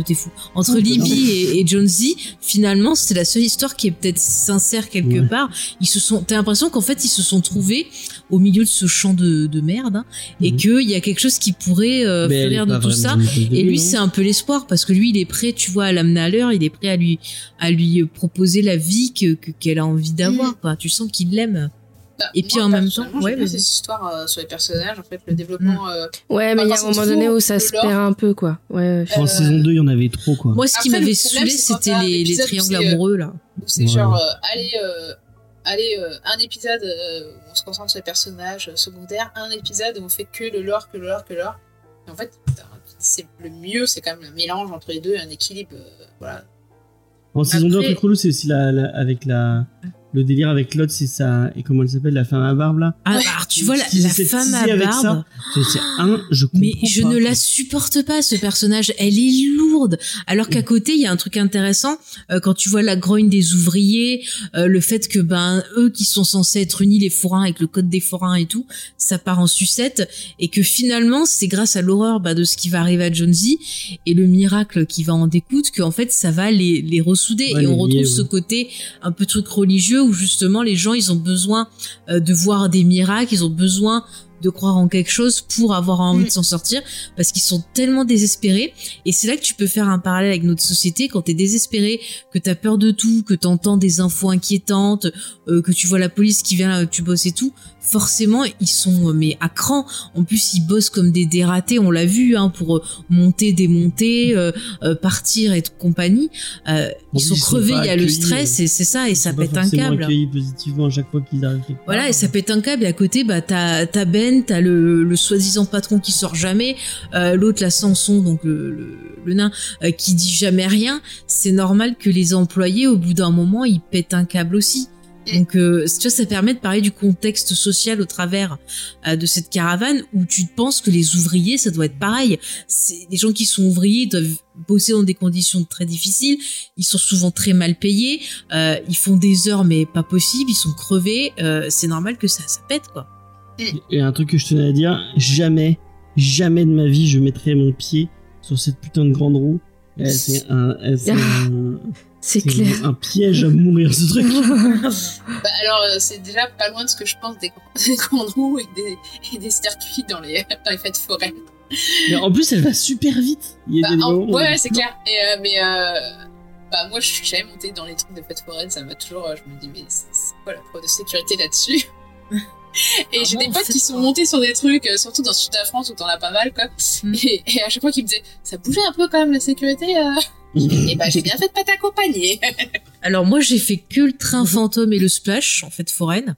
est fou. Entre Libby et, et Jonesy, finalement, c'est la seule histoire qui est peut-être sincère quelque Ouais. part. Ils se sont, t'as l'impression qu'en fait, ils se sont trouvés au milieu de ce champ de, de merde, hein, et Mhm. qu'il y a quelque chose qui pourrait euh, fleurir de tout ça. Et lui, c'est un peu l'espoir parce que lui, il est prêt, tu vois, à l'amener à l'heure. Il est prêt à lui, à lui proposer la vie que que- qu'elle a envie d'avoir. Quoi. Tu sens qu'il l'aime. Bah, Et puis, moi, en même temps, ouais, vas-y. ces histoires euh, sur les personnages, en fait, le développement. euh, Ouais, mais il y a un moment donné où ça se perd un peu, quoi. Ouais, ouais. En Euh, saison 2, il y en avait trop, quoi. Moi, ce qui m'avait saoulé, c'était les, triangles euh, amoureux là. c'est Ouais. genre, euh, allez, euh, allez euh, un épisode euh, où on se concentre sur les personnages euh, secondaires, un épisode où on fait que le lore, que le lore, que le lore. Et en fait, c'est le mieux, c'est quand même un mélange entre les deux, un équilibre. euh, voilà. En saison 2, un truc relou, c'est aussi la, la- avec la, le délire avec Lotz, c'est ça, et comment elle s'appelle, la femme à barbe, là. Ah, alors, tu vois, la, femme à barbe. ça. C'est un, je comprends Mais je pas, ne la supporte pas, ce personnage. Elle est lourde. Alors qu'à côté, il y a un truc intéressant. euh, quand tu vois la grogne des ouvriers, euh, le fait que, ben, eux qui sont censés être unis, les forains, avec le code des forains et tout, ça part en sucette. Et que finalement, c'est grâce à l'horreur bah, de ce qui va arriver à Jonesy et le miracle qui va en découdre que, en fait, ça va les, les ressouder. Ouais, et on retrouve ce côté un peu truc religieux où justement les gens ils ont besoin euh, de voir des miracles, ils ont besoin de croire en quelque chose pour avoir envie Mm. de s'en sortir parce qu'ils sont tellement désespérés et c'est là que tu peux faire un parallèle avec notre société quand t'es désespéré que t'as peur de tout que t'entends des infos inquiétantes euh, que tu vois la police qui vient là tu bosses et tout forcément ils sont euh, mais à cran en plus ils bossent comme des dératés on l'a vu hein, pour euh, monter démonter euh, euh, partir et compagnie euh, ils sont ils crevés il y a le stress et c'est ça et ça pète un câble positivement à chaque fois qu'ils arrivent. voilà, et ça pète un câble. Et à côté, bah, t'as, t'as Ben, t'as le, le soi-disant patron qui sort jamais, l'autre, la Samson, donc le, le, le nain, qui dit jamais rien. C'est normal que les employés, au bout d'un moment, ils pètent un câble aussi. Donc, euh, tu vois, ça permet de parler du contexte social au travers euh, de cette caravane où tu penses que les ouvriers, ça doit être pareil. C'est des gens qui sont ouvriers doivent bosser dans des conditions très difficiles. Ils sont souvent très mal payés. Euh, ils font des heures, mais pas possible. Ils sont crevés. Euh, c'est normal que ça, ça pète, quoi. Et un truc que je tenais à dire, jamais, jamais de ma vie je mettrai mon pied sur cette putain de grande roue. Elle, C'est un, elle, c'est <laughs> un, C'est c'est clair. un piège à mourir ce truc. <laughs> <laughs> Bah, alors, euh, c'est déjà pas loin de ce que je pense des, <laughs> des grandes roues et des, et des circuits dans les, dans les fêtes foraines. Mais en plus, elle va super vite. Il y a Bah, des en- ouais, ouais, c'est clair. Et, euh, mais euh, bah, moi, je suis jamais montée dans les trucs de fêtes foraines. Ça m'a toujours. je me dis, mais c'est c'est quoi la preuve de sécurité là-dessus? <laughs> Et Ah j'ai bon, des potes qui sont montés sur des trucs, euh, surtout dans le sud de la France où t'en as pas mal, quoi. Mm. Et, et à chaque fois qu'ils me disaient, ça bougeait un peu quand même la sécurité. euh? <laughs> Et bah, j'ai bien fait de pas t'accompagner. Alors moi j'ai fait que le train fantôme et le splash en fait foraine.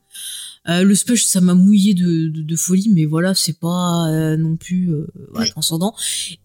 Euh, le splash ça m'a mouillé de, de, de folie mais voilà c'est pas euh, non plus euh, ouais, transcendant.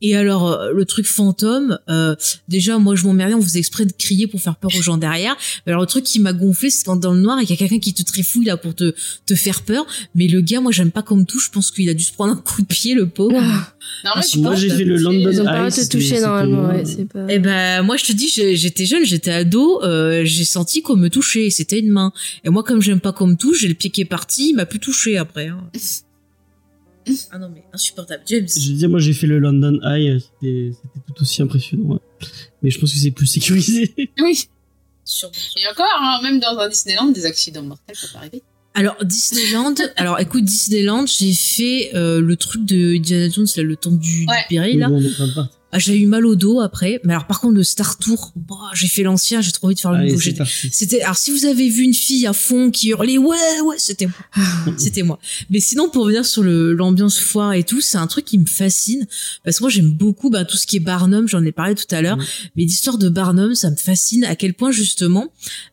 Et alors euh, le truc fantôme euh, déjà moi je m'emmerdais on faisait exprès de crier pour faire peur aux gens derrière. Mais alors le truc qui m'a gonflé c'est quand dans le noir et qu'il y a quelqu'un qui te trifouille là pour te te faire peur. Mais le gars moi j'aime pas comme tout je pense qu'il a dû se prendre un coup de pied le pauvre. Ah, Non, Ah, je moi, pense j'ai fait le London Ils ont Ah, pas te toucher normalement, moi. ouais, c'est pas. Eh ben moi je te dis j'étais jeune, j'étais ado, euh, j'ai senti qu'on me touchait, c'était une main. Et moi comme j'aime pas qu'on me touche, j'ai le pied qui est parti, il m'a plus touché après. hein. <laughs> ah non mais insupportable, James. Je disais, moi j'ai fait le London Eye, c'était c'était tout aussi impressionnant. ouais. Mais je pense que c'est plus sécurisé. <laughs> Oui. Sûrement. Et encore, hein, même dans un Disneyland, des accidents mortels peuvent arriver. Alors Disneyland, <laughs> alors écoute Disneyland, j'ai fait euh, le truc de Indiana Jones là, le temple du, du Ouais. péril là. Mais bon, Ah, j'ai eu mal au dos après, mais alors par contre le Star Tour, bah, j'ai fait l'ancien, j'ai trop envie de faire le Allez, nouveau. C'était alors si vous avez vu une fille à fond qui hurlait ouais ouais c'était moi. <laughs> C'était moi. Mais sinon pour revenir sur le l'ambiance foire et tout c'est un truc qui me fascine. Parce que moi j'aime beaucoup bah, tout ce qui est Barnum j'en ai parlé tout à l'heure. Mhm. mais l'histoire de Barnum ça me fascine à quel point justement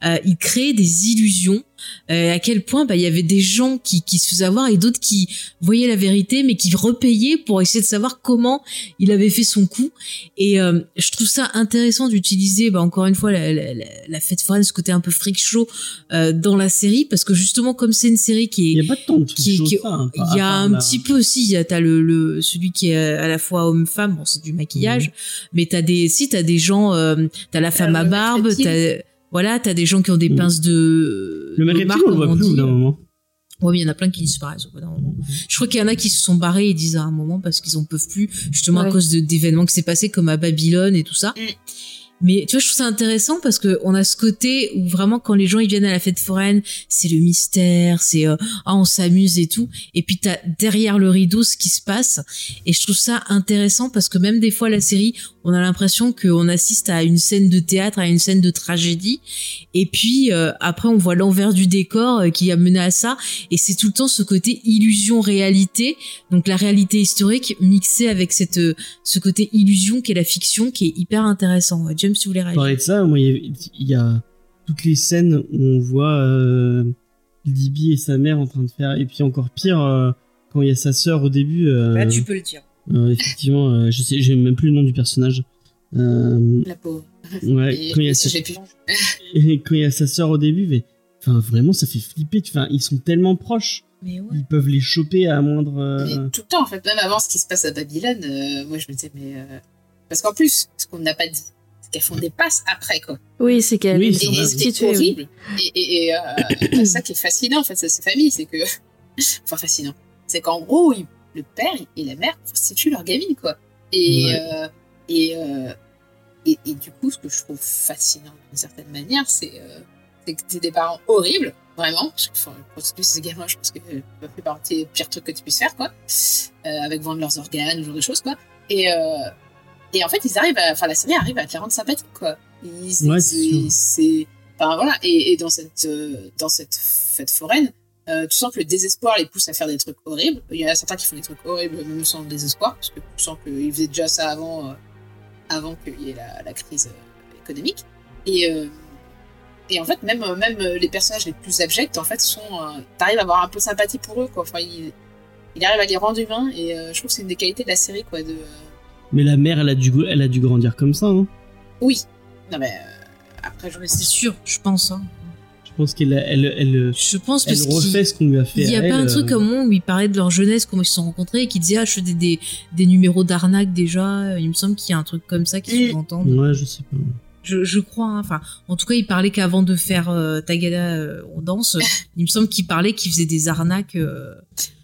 euh, il crée des illusions euh, à quel point bah il y avait des gens qui qui se faisaient avoir et d'autres qui voyaient la vérité mais qui repayaient pour essayer de savoir comment il avait fait son coup et euh, je trouve ça intéressant d'utiliser, bah, encore une fois, la, la, la, la fête foraine, ce côté un peu freak show euh, dans la série, parce que justement, comme c'est une série qui Il est... n'y a pas de qui choses qui ça. hein, Il y a un la- petit peu aussi, il y a- t'as le, le celui qui est à la fois homme-femme, bon c'est du maquillage, Mhm. mais t'as des si t'as des gens, euh, t'as la femme le à barbe, t'as voilà, t'as des gens qui ont des Mhm. pinces de Le reptile, on le voit plus au bout d'un moment. Ouais, mais il y en a plein qui disparaissent au bout d'un moment. Je crois qu'il y en a qui se sont barrés et disent à un moment parce qu'ils en peuvent plus, justement à cause de- d'événements qui s'est passé comme à Babylone et tout ça. Mm. Mais tu vois, je trouve ça intéressant parce que on a ce côté où vraiment quand les gens ils viennent à la fête foraine, c'est le mystère, c'est euh, ah on s'amuse et tout. Et puis t'as derrière le rideau ce qui se passe. Et je trouve ça intéressant parce que même des fois la série, on a l'impression qu'on assiste à une scène de théâtre, à une scène de tragédie. Et puis euh, après on voit l'envers du décor euh, qui a mené à ça. Et c'est tout le temps ce côté illusion-réalité. Donc la réalité historique mixée avec cette euh, ce côté illusion qui est la fiction qui est hyper intéressant. James, si vous voulez réagir. Parler de ça, moi, il y, a- il y a toutes les scènes où on voit euh, Libby et sa mère en train de faire, et puis encore pire euh, quand il y a sa sœur au début. euh, Là, tu peux le dire. Euh, effectivement, euh, je sais, j'ai même plus le nom du personnage. Euh, La pauvre. ouais, Et- quand il y a sa, je l'ai plus. et quand il y a sa sœur au début, mais enfin vraiment, ça fait flipper. Enfin, ils sont tellement proches, Mais ouais. ils peuvent les choper à moindre. euh, Mais tout le temps, en fait, même avant ce qui se passe à Babylone, euh, moi je me disais, mais. euh, Parce qu'en plus, ce qu'on n'a pas dit, c'est qu'elles font des passes après, quoi. Oui, c'est qu'elle Oui, est c'est prostituée, oui. horrible. Et, et, et, euh, c'est ça qui est fascinant, en fait, c'est ces familles, c'est que. <laughs> Enfin, fascinant. C'est qu'en gros, il- le père et la mère prostituent leur gamine, quoi. Et. Ouais. euh, et, euh, et, et du coup, ce que je trouve fascinant d'une certaine manière, c'est. euh, que c'est des parents horribles, vraiment. Parce que, enfin, prostituer ces gamins, je pense que ça fait partie des pires trucs que tu puisses faire, quoi. Euh, avec vendre leurs organes, ce genre de choses, quoi. Et, euh, et en fait, ils arrivent à, enfin, la série arrive à te les rendre sympathiques, quoi. Ouais, c'est enfin, voilà. Et, et dans cette, euh, dans cette fête foraine, euh, tu sens que le désespoir les pousse à faire des trucs horribles. Il y en a certains qui font des trucs horribles même sans désespoir, parce que tu sens qu'ils faisaient déjà ça avant, euh, avant qu'il y ait la, la crise euh, économique. Et, euh, et en fait, même, même les personnages les plus abjects, en fait, sont. Euh, T'arrives à avoir un peu sympathie pour eux, quoi. Enfin, il, il arrive à les rendre humains, et euh, je trouve que c'est une des qualités de la série, quoi. De, Mais la mère, elle a dû, elle a dû grandir comme ça. Hein. Oui. Non, mais euh, après, je me C'est sûr, je pense. Hein. Je pense qu'elle, elle, elle, Je pense elle refait ce qu'on lui a fait. il y a à pas elle, un truc euh, comme moment où ils parlaient de leur jeunesse, comment ils se sont rencontrés, et qui disaient ah je fais des, des, des numéros d'arnaque déjà. Il me semble qu'il y a un truc comme ça qui Mm. sous-entend. Ouais, je sais pas. Je, je crois. hein. Enfin, en tout cas, il parlait qu'avant de faire euh, Tagada euh, on danse, <laughs> il me semble qu'il parlait qu'il faisait des arnaques. euh,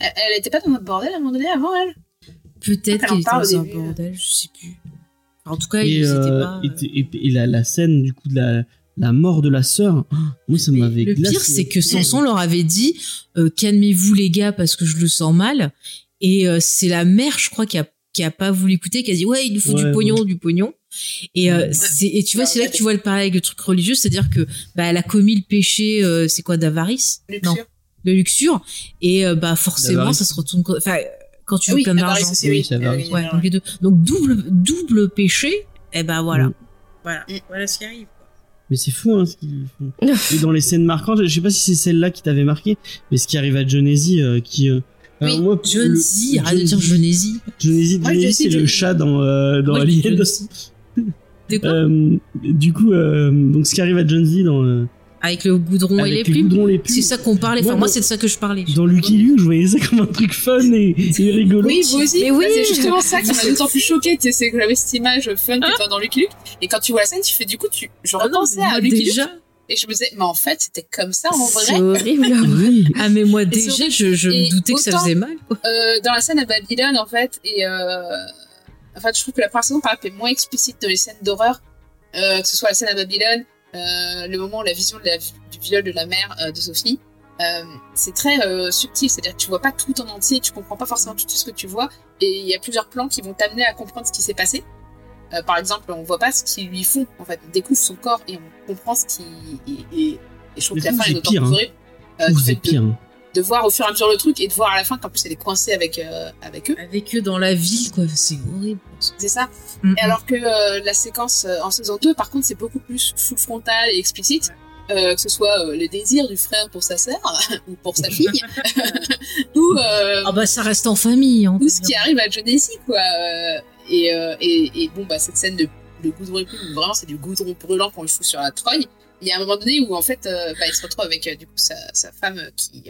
Elle, elle était pas dans notre bordel à un moment donné avant, elle? Peut-être Elle en qu'il était parle dans un début. bordel, je sais plus. En tout cas, Et, étaient euh, pas. et, et- et la, la scène du coup de la, la mort de la sœur, oh, moi ça m'avait le glacé. pire, c'est que Samson leur avait dit euh, calmez-vous les gars parce que je le sens mal. Et euh, c'est la mère, je crois, qui a qui a pas voulu écouter, qui a dit ouais il nous faut Ouais, du pognon, du pognon. Et euh, Ouais. c'est et tu vois c'est là que tu vois le parallèle avec le truc religieux, c'est-à-dire que bah elle a commis le péché, euh, c'est quoi d'avarice, non, Luxure. de luxure. Et euh, bah forcément ça se retourne. Enfin quand tu Ah veux oui, plein d'argent. Oui. Donc double double péché. Et ben voilà. Mm. Voilà. Mm. Voilà ce qui arrive. Mais c'est fou hein, ce qu'ils font. <laughs> et dans les scènes marquantes, je sais pas si c'est celle-là qui t'avait marqué, mais ce qui arrive à Jonesy euh, qui. euh, Oui, alors moi, John le- Z, arrête de dire Jonesy- Jonesy. Jonesy, c'est le chat dans, euh, dans Alien. De quoi? Euh, du coup, euh, donc ce qui arrive à Jonesy dans, euh, Avec le goudron et les avec les plumes. goudrons, les plumes. C'est ça qu'on parlait. Enfin, Moi, c'est de ça que je parlais. Dans Lucky Luke, je voyais ça comme un truc fun et, et rigolo. Oui, vous aussi. Mais oui. C'est justement ça qui m'a d'autant plus choqué. C'est que j'avais cette image fun que toi dans Lucky Luke. Et quand tu vois la scène, tu fais du coup, tu, je Ah repensais à Lucky Luke. déjà. Et je me disais, mais en fait, c'était comme ça en C'est vrai. horrible. <laughs> Oui. Ah, mais moi, c'est déjà, je, je Et me doutais que ça faisait mal. Euh, dans la scène à Babylone, en fait, et euh, en fait, je trouve que la première saison, par exemple, est moins explicite dans les scènes d'horreur, euh, que ce soit la scène à Babylone, le moment où la vision de la- du viol de la mère euh, de Sophie. Euh, c'est très euh, subtil, c'est-à-dire que tu vois pas tout en entier, tu comprends pas forcément tout ce que tu vois, et il y a plusieurs plans qui vont t'amener à comprendre ce qui s'est passé. Euh, par exemple, on voit pas ce qu'ils lui font, en fait, on découvre son corps et on comprend ce qui. Et, et, et je trouve que la fin est d'autant plus horrible. Euh, c'est pire. hein. De voir au fur et à mesure le truc et de voir à la fin qu'en plus elle est coincée avec, euh, avec eux. Avec eux dans la ville, quoi. C'est horrible. C'est ça. Mm, Et alors que euh, la séquence euh, en saison 2, par contre, c'est beaucoup plus full frontal et explicite. Euh, que ce soit euh, le désir du frère pour sa sœur <laughs> ou pour sa fille, <laughs> <laughs> ou, euh, Ah, bah, ça reste en famille. Hein, ou ce qui arrive à Jonesy, quoi. Et, et, et bon, bah, cette scène de, de goudron où vraiment c'est du goudron brûlant qu'on lui fout sur la trogne. Il y a un moment donné où en fait, bah, il se retrouve avec du coup sa, sa femme qui,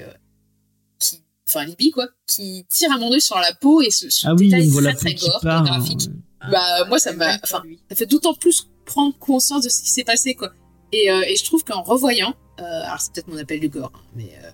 enfin Libby quoi, qui tire un donné sur la peau et ce, ce Ah oui, détail on voit très très gore, part. graphique. hein. Bah moi ça m'a, enfin ça fait d'autant plus prendre conscience de ce qui s'est passé quoi. Et, euh, et je trouve qu'en revoyant, euh, alors c'est peut-être mon appel du gore, hein, mais euh,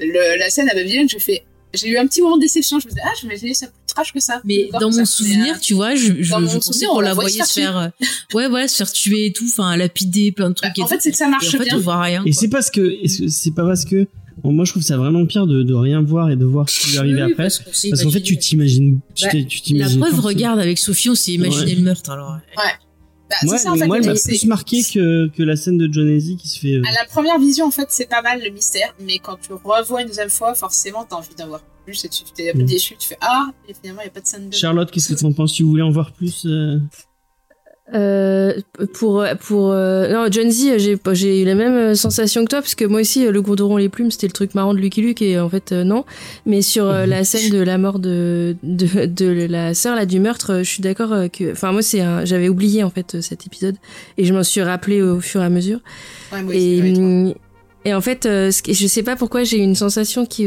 le, la scène à Babylone, j'ai fait, j'ai eu un petit moment de déception. Je me disais ah je m'imaginais ça plus trash que ça. Mais dans mon ça. Souvenir, euh, tu vois, je, je, dans mon je pensais souvenir, qu'on on la voyait se se faire, euh, ouais, voilà, se faire tuer et tout, enfin, lapider, plein de bah, trucs. et en fait c'est que ça Et marche en fait, bien. on voit rien. Et c'est parce que- c'est pas parce que bon, moi je trouve ça vraiment pire de, de rien voir et de voir ce qui lui arrivait Oui, après parce s'est parce qu'en fait tu t'imagines tu Bah, La preuve, regarde, avec Sophie, on s'est imaginé Ouais. le meurtre, alors. Bah, Ouais, c'est ça en fait. moi elle m'a plus marqué que, que la scène de Jonesy qui se fait euh, À la première vision, en fait, c'est pas mal le mystère, mais quand tu revois une deuxième fois, forcément, t'as envie d'en voir plus et tu t'es un peu Mm. déçu. Tu fais Ah, et finalement, il n'y a pas de scène de. Charlotte qu'est-ce que t'en penses? Tu voulais en voir plus euh Euh, pour pour euh, non John Z j'ai j'ai eu la même euh, sensation que toi parce que moi aussi euh, le goudron les plumes c'était le truc marrant de Lucky Luke et en fait euh, non. Mais sur la <laughs> scène de la mort de de, de la sœur là du meurtre je suis d'accord que enfin moi c'est j'avais oublié en fait cet épisode et je m'en suis rappelé au fur et à mesure. Ouais, moi et, aussi, ouais, hum, et en fait, je sais pas pourquoi j'ai eu une sensation qui,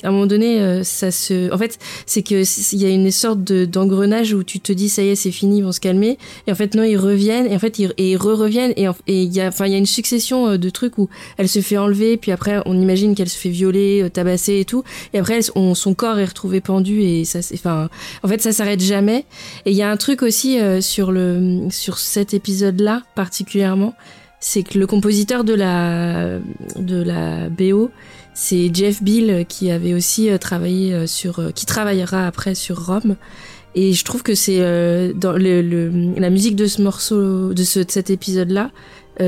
qu'à un moment donné, euh, ça se. En fait, c'est que il y a une sorte de d'engrenage où tu te dis ça y est, c'est fini, ils vont se calmer. Et en fait, non, ils reviennent. Et en fait, ils, et ils re-reviennent. Et il y a, enfin, il y a une succession euh, de trucs où elle se fait enlever, puis après, on imagine qu'elle se fait violer, euh, tabasser et tout. Et après, son corps est retrouvé pendu et ça, enfin, en fait, ça s'arrête jamais. Et il y a un truc aussi sur le sur cet épisode-là particulièrement c'est que le compositeur de la de la BO, c'est Jeff Bill qui avait aussi euh, travaillé euh, sur, euh, qui travaillera après sur Rome. Et je trouve que c'est dans le, le, la musique de ce morceau, de, ce, de cet épisode-là,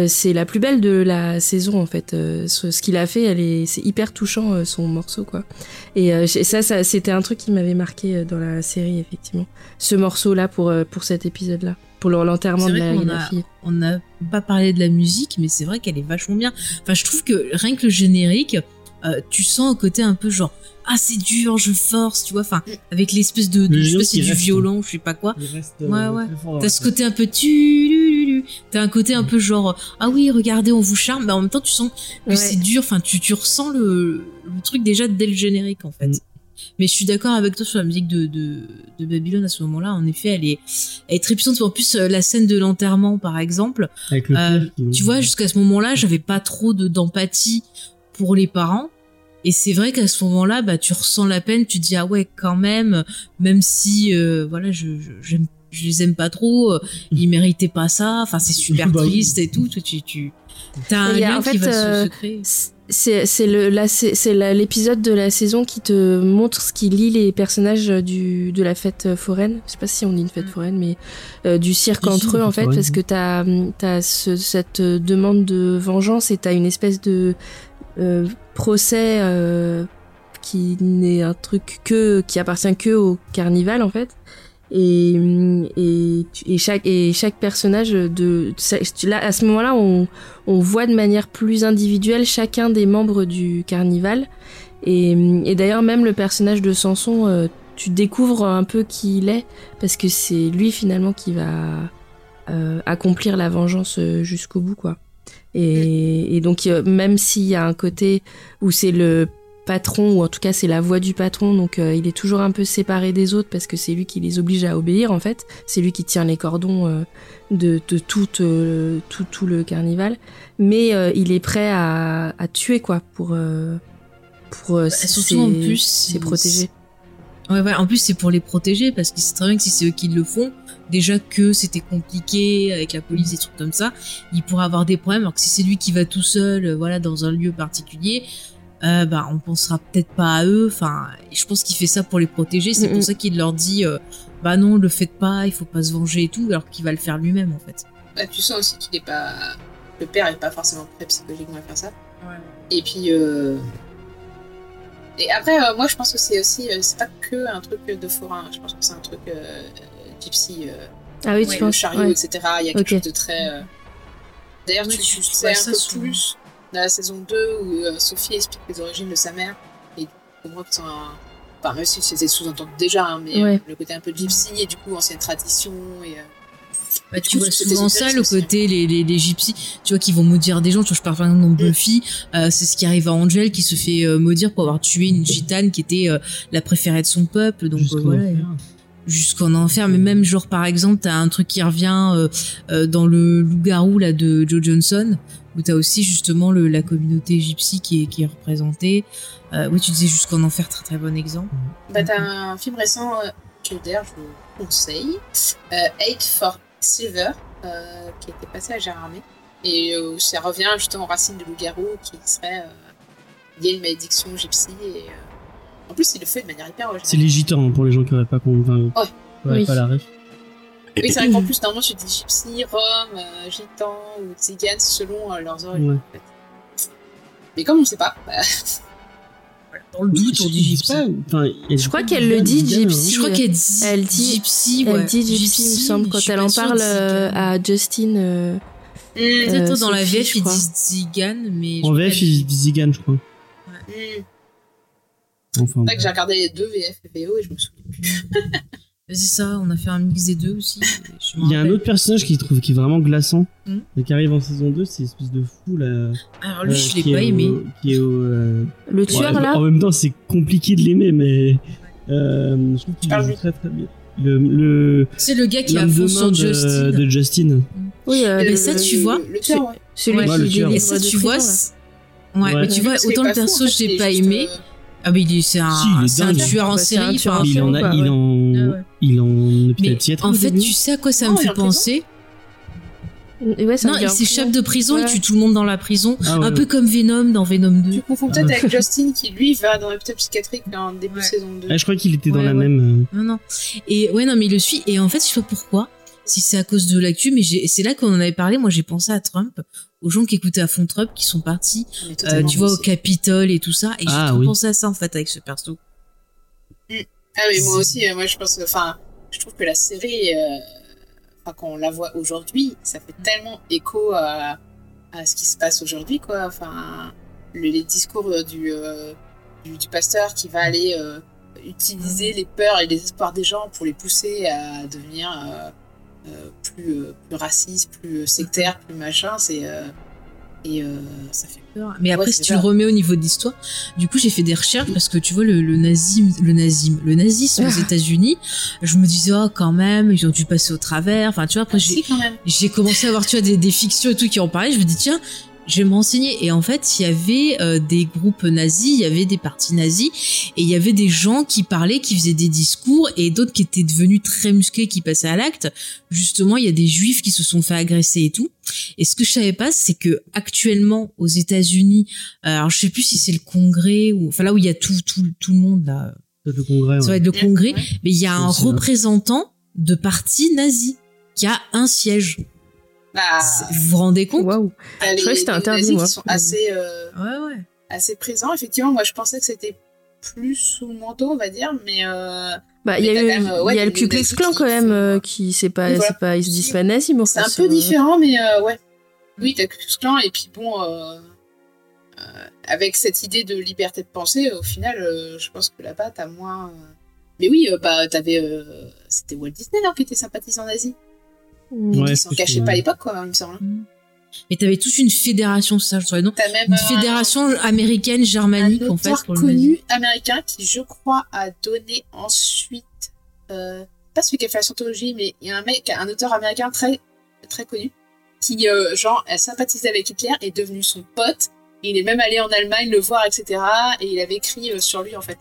c'est la plus belle de la saison en fait. ce, ce qu'il a fait, elle est, c'est hyper touchant son morceau quoi. Et ça, ça c'était un truc qui m'avait marqué dans la série effectivement. Ce morceau-là pour pour cet épisode-là pour l'enterrement de la, la, fille. On n'a pas parlé de la musique, mais c'est vrai qu'elle est vachement bien. Enfin, je trouve que rien que le générique, euh, tu sens un côté un peu genre ah c'est dur, je force, tu vois, enfin avec l'espèce de, de je sais pas c'est du violon, je sais pas quoi. Euh, ouais ouais. T'as ce côté un peu tu, t'as un côté un peu genre ah oui regardez on vous charme, mais en même temps tu sens que c'est dur, enfin tu tu ressens le, le truc déjà dès le générique en fait. Mm. Mais je suis d'accord avec toi sur la musique de, de, de Babylone à ce moment-là. En effet, elle est, elle est très puissante. En plus, euh, la scène de l'enterrement, par exemple, euh, tu vois, jusqu'à ce moment-là, j'avais pas trop de d'empathie pour les parents. Et c'est vrai qu'à ce moment-là, bah, tu ressens la peine, tu te dis ah ouais quand même, même si euh, voilà, je, je, je les aime pas trop, euh, <laughs> ils méritaient pas ça. Enfin, c'est super bah triste et tout. Tu, tu, t'as un lien en fait, qui va se, se créer c'est c'est le c'est l'épisode de la saison qui te montre ce qui lie les personnages du de la fête foraine je sais pas si on dit une fête mm. foraine mais euh, du cirque entre eux en fait parce que t'as as cette demande de vengeance et t'as une espèce de euh, procès euh, qui n'est un truc que qui appartient que au carnival en fait. Et, et, et, chaque et chaque personnage de là à ce moment-là on, on voit de manière plus individuelle chacun des membres du carnival et, et d'ailleurs même le personnage de Samson euh, tu découvres un peu qui il est parce que c'est lui finalement qui va euh, accomplir la vengeance euh, jusqu'au bout quoi et, et donc même s'il y a un côté où c'est le patron, ou en tout cas c'est la voix du patron, donc euh, il est toujours un peu séparé des autres parce que c'est lui qui les oblige à obéir en fait, c'est lui qui tient les cordons euh, de, de tout, euh, tout, tout, le carnival, mais il est prêt à, à tuer quoi pour, pour bah, surtout en plus c'est protéger. Ouais, ouais, en plus c'est pour les protéger parce qu'il sait très bien que si c'est eux qui le font, déjà que c'était compliqué avec la police et trucs comme ça, il pourrait avoir des problèmes. Alors que si c'est lui qui va tout seul, voilà, dans un lieu particulier, euh, bah on pensera peut-être pas à eux. Enfin, je pense qu'il fait ça pour les protéger. C'est pour ça qu'il leur dit, euh, bah non, le faites pas, il faut pas se venger et tout, alors qu'il va le faire lui-même en fait. Bah, tu sens aussi qu'il est pas, le père est pas forcément prêt psychologiquement à faire ça. Ouais. Et puis, euh... et après, euh, moi je pense que c'est aussi, euh, c'est pas que un truc de forain. Je pense que c'est un truc gypsy. ah oui, tu penses. chariot, etc. Il y a quelque chose de très. D'ailleurs, tu, tu, sais un peu plus dans la saison 2 où euh, Sophie explique les origines de sa mère et voit que c'est un pas réussi c'est sous-entendu déjà hein, mais euh, le côté un peu gypsy et du coup ancienne tradition et euh, bah, tu vois souvent ça le côté les, les, les gypsies tu vois qui vont maudire des gens. Tu vois je parle par exemple de Buffy c'est ce qui arrive à Angel qui se fait maudire pour avoir tué une gitane qui était la préférée de son peuple. Donc voilà. jusqu'en enfer. Mais même genre par exemple t'as un truc qui revient dans le loup-garou là de Joe Johnson où t'as aussi justement le, la communauté gypsy qui est, qui est représentée. Euh, oui, tu disais jusqu'en enfer, très très bon exemple. Bah, t'as un film récent euh, que d'ailleurs je vous conseille, euh, Eight for Silver, euh, qui était passé à Gérardmer. Et euh, ça revient justement aux racines de loup-garou qui serait euh, lié à une malédiction gypsy. Et, en plus, il le fait de manière hyper originale. C'est les gitans pour les gens qui n'auraient pas, compris. ouais. ouais. pas la ref. Oui, c'est vrai qu'en plus, normalement, tu dis gypsy, rome, euh, gitan ou tzigane selon euh, leurs origines. En fait. Mais comme on ne sait pas. Bah... <laughs> Dans le doute, on dit gypsy. Enfin, je crois qu'elle le dit gypsy. Je crois qu'elle dit, elle dit gypsy. Elle dit gypsy, il me semble, quand elle en parle euh, à Justin. Euh, Peut-être euh, dans la VF, ils disent Zigane, mais. En VF, ils disent Zigane, je crois. Ouais. Enfin, c'est vrai que j'ai regardé les deux VF et VO et je me souviens plus. <laughs> C'est ça, on a fait un mix des deux aussi. Il y a un autre personnage qui trouve qui est vraiment glaçant hmm et qui arrive en saison 2, c'est une espèce de fou là. Alors lui, euh, je l'ai pas aimé. qui est au, euh... Le tueur ouais, là En même temps, c'est compliqué de l'aimer, mais euh, je trouve qu'il joue très très bien. Le, le c'est le gars qui a fond sur de, Justin. De Justin. Oui, euh, mais ça, tu vois. Le, tueur, ouais. Celui ouais, qui le Et ça, tu vois. Ouais, mais tu vois, autant le perso, je l'ai pas aimé. Ah mais c'est un, si, c'est un tueur en série. il en a, il en, il en, mais en fait, tu sais à quoi ça me fait penser Ouais, ça Non, il s'échappe de prison, il Ouais. tue tout le monde dans la prison. Ah ouais, un peu ouais. comme Venom dans Venom 2. Tu confonds peut-être avec Justin qui lui va dans l'hôpital psychiatrique en début Ouais. de saison 2. Ah, je crois qu'il était dans Ouais, la ouais. même. Non, non. Et ouais, non, mais il le suit. Et en fait, je sais pas pourquoi. Si c'est à cause de l'actu, mais c'est là qu'on en avait parlé. Moi, j'ai pensé à Trump, aux gens qui écoutaient à fond Trump, qui sont partis, euh, tu vois, au. Capitole et tout ça. Et Ah, j'ai trop oui. pensé à ça, en fait, avec ce perso. Ah mais moi aussi, euh, moi je pense, enfin, je trouve que la série, euh, enfin quand on la voit aujourd'hui, ça fait tellement écho à, à ce qui se passe aujourd'hui, quoi. Enfin, le- les discours euh, du, euh, du du pasteur qui va aller euh, utiliser les peurs et les espoirs des gens pour les pousser à devenir plus euh, plus racistes, plus sectaires, plus machin, c'est euh, et euh, ça fait peur. Mais après, Ouais, si tu le remets au niveau de l'histoire, du coup, j'ai fait des recherches parce que tu vois, le, le nazisme, le nazisme, le nazisme aux Ah. États-Unis, je me disais, oh, quand même, ils ont dû passer au travers. Enfin, tu vois, après, j'ai, si quand même. j'ai commencé à voir, tu vois, des, des fictions et tout qui en parlaient. Je me dis, tiens, je vais me renseigner. Et en fait, il y avait euh, des groupes nazis, il y avait des partis nazis, et il y avait des gens qui parlaient, qui faisaient des discours, et d'autres qui étaient devenus très musclés, qui passaient à l'acte. Justement, il y a des juifs qui se sont fait agresser et tout. Et ce que je savais pas, c'est que actuellement aux États-Unis, euh, alors je sais plus si c'est le Congrès ou enfin là où il y a tout tout tout le monde là, le congrès. ça va Ouais. être le Congrès, Ouais. mais il y a un vrai. représentant de parti nazi qui a un siège. Bah, Vous vous rendez compte? Waouh. t'as Je croyais que c'était interdit, moi. qui sont assez euh, Ouais ouais. assez présent. Effectivement, moi je pensais que c'était plus sous le manteau, on va dire, mais euh, Bah, il y a, Mais eu, t'as quand même, ouais, il y a le Ku Klux Klan quand même, euh, qui c'est pas, voilà. c'est pas, ils se disent pas nazis, mais c'est un peu différent, mais euh, ouais. Oui, t'as Ku Klux Klan, et puis bon, euh, euh, avec cette idée de liberté de penser, au final, euh, je pense que là-bas, t'as moins. euh, Mais oui, euh, bah, t'avais. euh, C'était Walt Disney, non, qui était sympathisant nazi. Mm. Ouais, Ils s'en cachaient pas à l'époque, quoi, il me semble. Mais t'avais toute une fédération, ça je trouvais non T'as même Une un- fédération américaine un germanique en fait auteur pour connu américain qui, je crois, a donné ensuite, euh, pas celui qui a fait la scientologie, mais il y a un mec, un auteur américain très, très connu, qui, euh, genre, a sympathisé avec Hitler, est devenu son pote, et il est même allé en Allemagne le voir, etc., et il avait écrit euh, sur lui, en fait.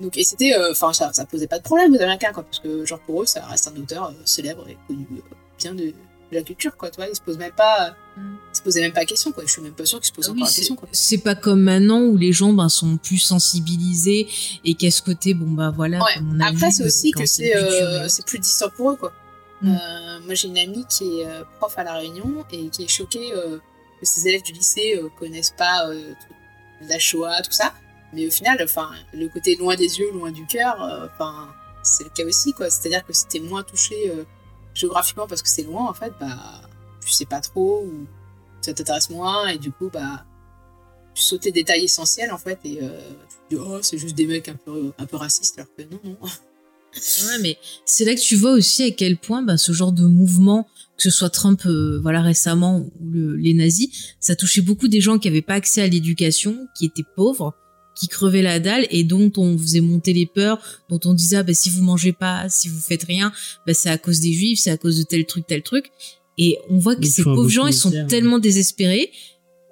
Donc, et c'était, euh, enfin, ça, ça posait pas de problème aux Américains, quoi, parce que, genre, pour eux, ça reste un auteur euh, célèbre et connu, euh, bien de, de la culture, quoi, tu vois, ils se posent même pas, Mm. ils se posaient même pas la question, quoi, je suis même pas sûr qu'ils se posent Ah encore oui, la c'est- question, quoi. c'est pas comme maintenant où les gens ben, sont plus sensibilisés et qu'à ce côté bon bah voilà Ouais. comme on a Après, c'est aussi quand que c'est c'est euh, plus distant pour eux, quoi. Mm. Euh, moi, j'ai une amie qui est euh, prof à La Réunion et qui est choquée euh, que ses élèves du lycée connaissent pas la Shoah, tout ça. Mais au final, enfin, le côté loin des yeux, loin du cœur, enfin, c'est le cas aussi, quoi. C'est-à-dire que t'es moins touché euh, géographiquement parce que c'est loin, en fait, bah, tu sais pas trop ça t'intéresse moins et du coup, bah, tu sautes les détails essentiels, en fait, et euh, tu te dis, oh, c'est juste des mecs un peu, un peu racistes, alors que non, non. Ouais, mais c'est là que tu vois aussi à quel point bah, ce genre de mouvement, que ce soit Trump euh, voilà récemment ou le- les nazis, ça touchait beaucoup des gens qui avaient pas accès à l'éducation, qui étaient pauvres, qui crevaient la dalle et dont on faisait monter les peurs, dont on disait ah, bah, si vous mangez pas, si vous faites rien, bah, c'est à cause des juifs, c'est à cause de tel truc, tel truc. Et on voit que ces pauvres gens, ils sont documentaire. tellement désespérés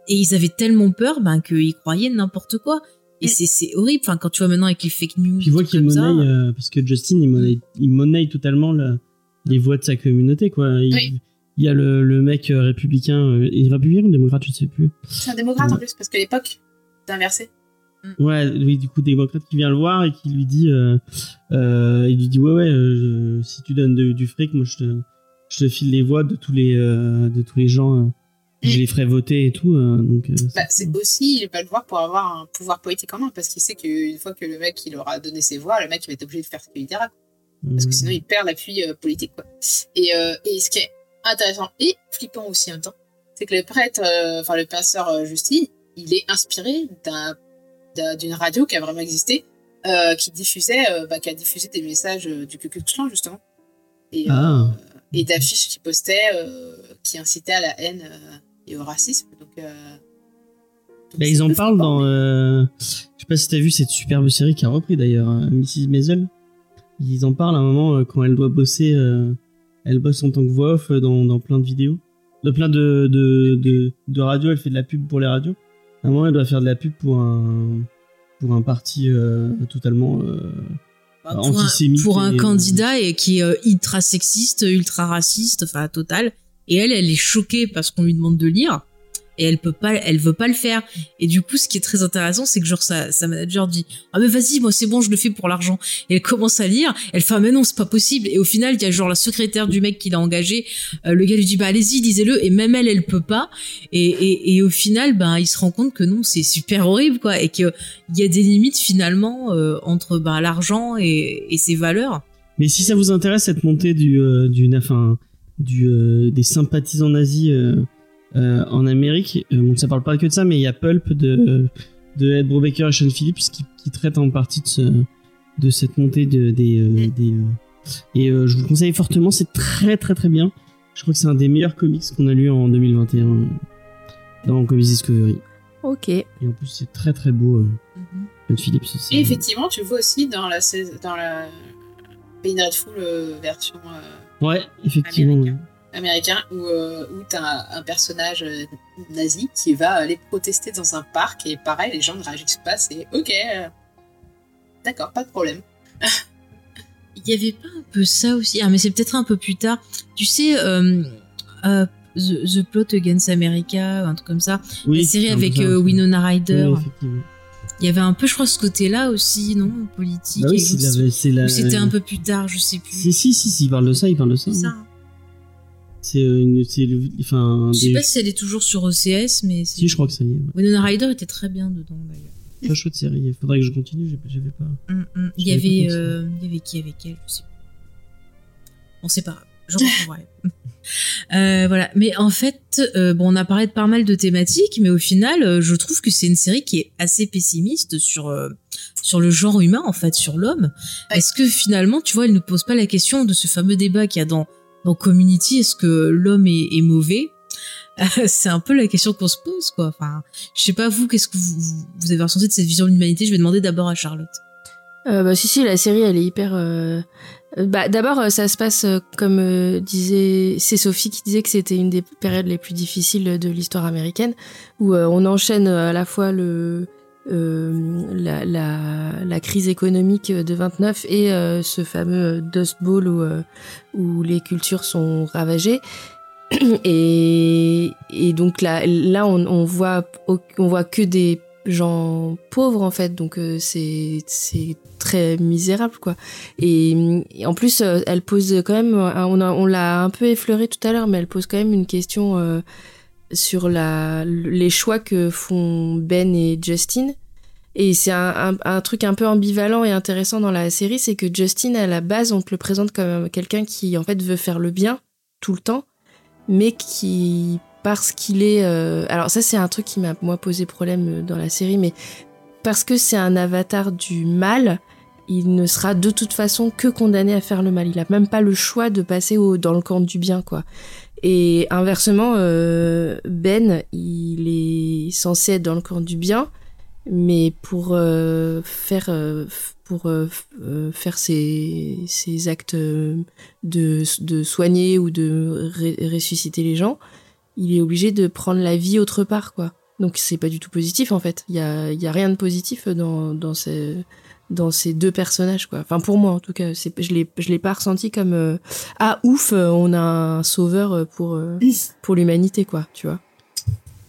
et ils avaient tellement peur ben, qu'ils croyaient n'importe quoi. Et c'est horrible. Enfin, quand tu vois maintenant avec les fake news, voit des qu'il monnaie, euh, parce que Justin, il monnaie, il monnaie totalement le- les voix de sa communauté, quoi. Il, Oui. il y a le, le mec euh, républicain, euh, il est républicain ou démocrate, je sais plus. C'est un démocrate en plus, parce qu'à l'époque, c'est inversé. Ouais, oui, du coup, démocrate qui vient le voir et qui lui dit, euh, euh, il lui dit, ouais, ouais, euh, si tu donnes de- du fric, moi, je te, je te file les voix de tous les, de tous les gens, je Mm. les ferai voter et tout, donc. Bah, c'est aussi, il va le voir pour avoir un pouvoir politique en main, parce qu'il sait qu'une fois que le mec il aura donné ses voix, le mec il va être obligé de faire ce qu'il dira, parce que euh, sinon il perd l'appui politique. Quoi. Et, et ce qui est intéressant et flippant aussi en même temps, c'est que le prêtre, enfin le pasteur euh, Justine, il est inspiré d'un- d'une radio qui a vraiment existé, euh, qui diffusait, euh, bah, qui a diffusé des messages euh, du Ku Klux Klan justement. Et, Ah. et d'affiches qui postaient, qui incitaient à la haine et au racisme. Donc, Bah, ils en parlent dans. je sais pas si t'as vu cette superbe série qui a repris d'ailleurs, hein, Mrs. Maisel. Ils en parlent à un moment quand elle doit bosser. elle bosse en tant que voix off dans, dans plein de vidéos. De plein de, de, de, de radios, elle fait de la pub pour les radios. À un moment, elle doit faire de la pub pour un, pour un parti euh, totalement. euh, Bah, pour un, antisémite pour un et, euh, candidat et qui est ultra sexiste, ultra raciste, enfin total. Et elle, elle est choquée parce qu'on lui demande de lire et elle peut pas, elle veut pas le faire. Et du coup, ce qui est très intéressant, c'est que genre sa, sa manager dit ah mais vas-y, moi c'est bon, je le fais pour l'argent. Et elle commence à lire, elle fait ah mais non, c'est pas possible. Et au final, il y a genre la secrétaire du mec qui l'a engagé. Euh, le gars lui dit bah allez-y, lisez-le. Et même elle, elle peut pas. Et, et, et au final, ben il se rend compte que non, c'est super horrible quoi, et qu'il y a des limites finalement euh, entre ben l'argent et, et ses valeurs. Mais si ça vous intéresse cette montée du euh, du enfin du des sympathisants nazis euh, euh, en Amérique, euh, bon, ça parle pas que de ça, mais il y a Pulp de de Ed Brubaker et Sean Phillips qui, qui traite en partie de ce, de cette montée de des euh, des euh, et euh, je vous le conseille fortement, c'est très très très bien. Je crois que c'est un des meilleurs comics qu'on a lu en 2021 euh, dans Comics Discovery. Ok. Et en plus c'est très très beau. Euh, Ed Phillips. c'est- Et effectivement, tu le vois aussi dans la, dans la Pays Dreadful euh, version euh, Ouais, effectivement. Ouais. Américain où, euh, où tu as un, personnage euh, nazi qui va aller protester dans un parc et pareil, les gens ne réagissent pas, c'est ok, euh, d'accord, pas de problème. <laughs> Il y avait pas un peu ça aussi? Ah mais c'est peut-être un peu plus tard. Tu sais, euh, euh, The, The Plot Against America, un truc comme ça. Oui, la série avec ça, euh. Winona Ryder. Oui, effectivement. Il y avait un peu, je crois, ce côté-là aussi, non Politique. Bah oui, c'est la- c'était un peu plus tard, je sais plus. Si, si, si, si, il parle de ça, il parle de ça. C'est ça. C'est euh, une. C'est le. Enfin. Je sais des- pas si elle est toujours sur OCS, mais c'est- Si, je crois que ça y est. ouais. Winona Ryder était très bien dedans d'ailleurs. Pas chouette série. Il faudrait que je continue, j'avais pas. Hum, hum. Il y avait, euh, il y avait qui avec elle, je sais pas. On sait pas. J'en retrouverai. <laughs> Euh, voilà. Mais en fait, euh, bon, on a parlé de pas mal de thématiques, mais au final, euh, je trouve que c'est une série qui est assez pessimiste sur euh, sur le genre humain, en fait, sur l'homme. Est-ce que finalement, tu vois, elle ne pose pas la question de ce fameux débat qu'il y a dans dans Community, est-ce que l'homme est, mauvais? <laughs> C'est un peu la question qu'on se pose, quoi. Enfin, je sais pas vous, qu'est-ce que vous, vous- avez ressenti de cette vision de l'humanité? Je vais demander d'abord à Charlotte. Euh, bah, si, si, la série, elle est hyper. euh, euh, Bah, d'abord, ça se passe comme disait. C'est Sophie qui disait que c'était une des périodes les plus difficiles de l'histoire américaine, où on enchaîne à la fois le. Euh, la, la, la crise économique de 29 et euh, ce fameux Dust Bowl où, euh, où les cultures sont ravagées. <clears throat> Et, et donc là, là on, on voit on voit que des gens pauvres en fait, donc c'est très misérable quoi. Et, en plus, elle pose quand même, on a- on l'a un peu effleuré tout à l'heure, mais elle pose quand même une question euh, sur la les choix que font Ben et Justin. Et c'est un, truc un peu ambivalent et intéressant dans la série, c'est que Justin, à la base, on te le présente comme quelqu'un qui, en fait, veut faire le bien tout le temps, mais qui, parce qu'il est... euh, Alors ça, c'est un truc qui m'a, moi, posé problème euh, dans la série, mais parce que c'est un avatar du mal, il ne sera de toute façon que condamné à faire le mal. Il a même pas le choix de passer au, dans le camp du bien, quoi. Et inversement, euh, Ben, il est censé être dans le camp du bien, mais pour euh, faire euh, pour faire ses, ses actes de, de soigner ou de ressusciter les gens, il est obligé de prendre la vie autre part, quoi. Donc c'est pas du tout positif en fait. Il y a, y a rien de positif dans, dans, ces, dans ces deux personnages, quoi. Enfin pour moi en tout cas, c'est, je l'ai je l'ai pas ressenti comme euh, ah ouf, euh, on a un sauveur pour euh, pour l'humanité, quoi. Tu vois.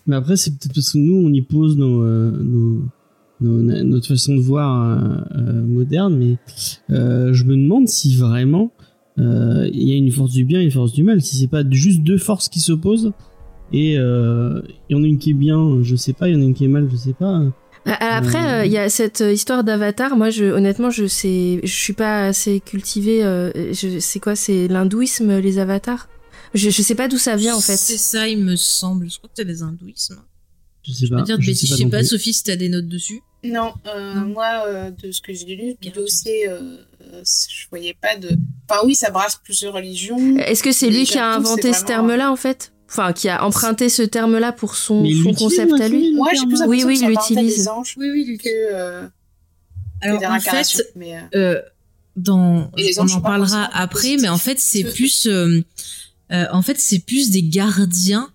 Mais après, c'est peut-être parce que nous, on y pose nos, euh, nos, notre façon de voir euh, euh, moderne, mais euh, je me demande si vraiment euh, il y a une force du bien et une force du mal. Si c'est pas juste deux forces qui s'opposent et euh, il y en a une qui est bien, je sais pas, il y en a une qui est mal, je sais pas. Ah, Après, Euh, euh, il y a cette euh, histoire d'avatar. Moi, je, honnêtement, je sais, je suis pas assez cultivée. Euh, je, c'est quoi C'est l'hindouisme, les avatars? Je, je sais pas d'où ça vient en C'est fait. ça, il me semble. Je crois que c'est les hindouismes. Je sais Je pas. dire je sais sais non pas. Sophie, si t'as des notes dessus. Non, euh, Non. moi, euh, de ce que j'ai lu, du dossier, euh, euh, je voyais pas de. Enfin, oui, ça brasse plusieurs religions. Est-ce que c'est lui qui a c'est inventé ce terme-là en fait? Enfin, qui a emprunté ce terme-là pour son, concept à lui Moi, j'ai plus là Oui, l'impression oui, il l'utilise. Oui, oui, que, euh, Alors en fait, mais, euh, euh, dans, on en parlera après, mais en fait c'est plus, euh, euh, en fait c'est plus des gardiens.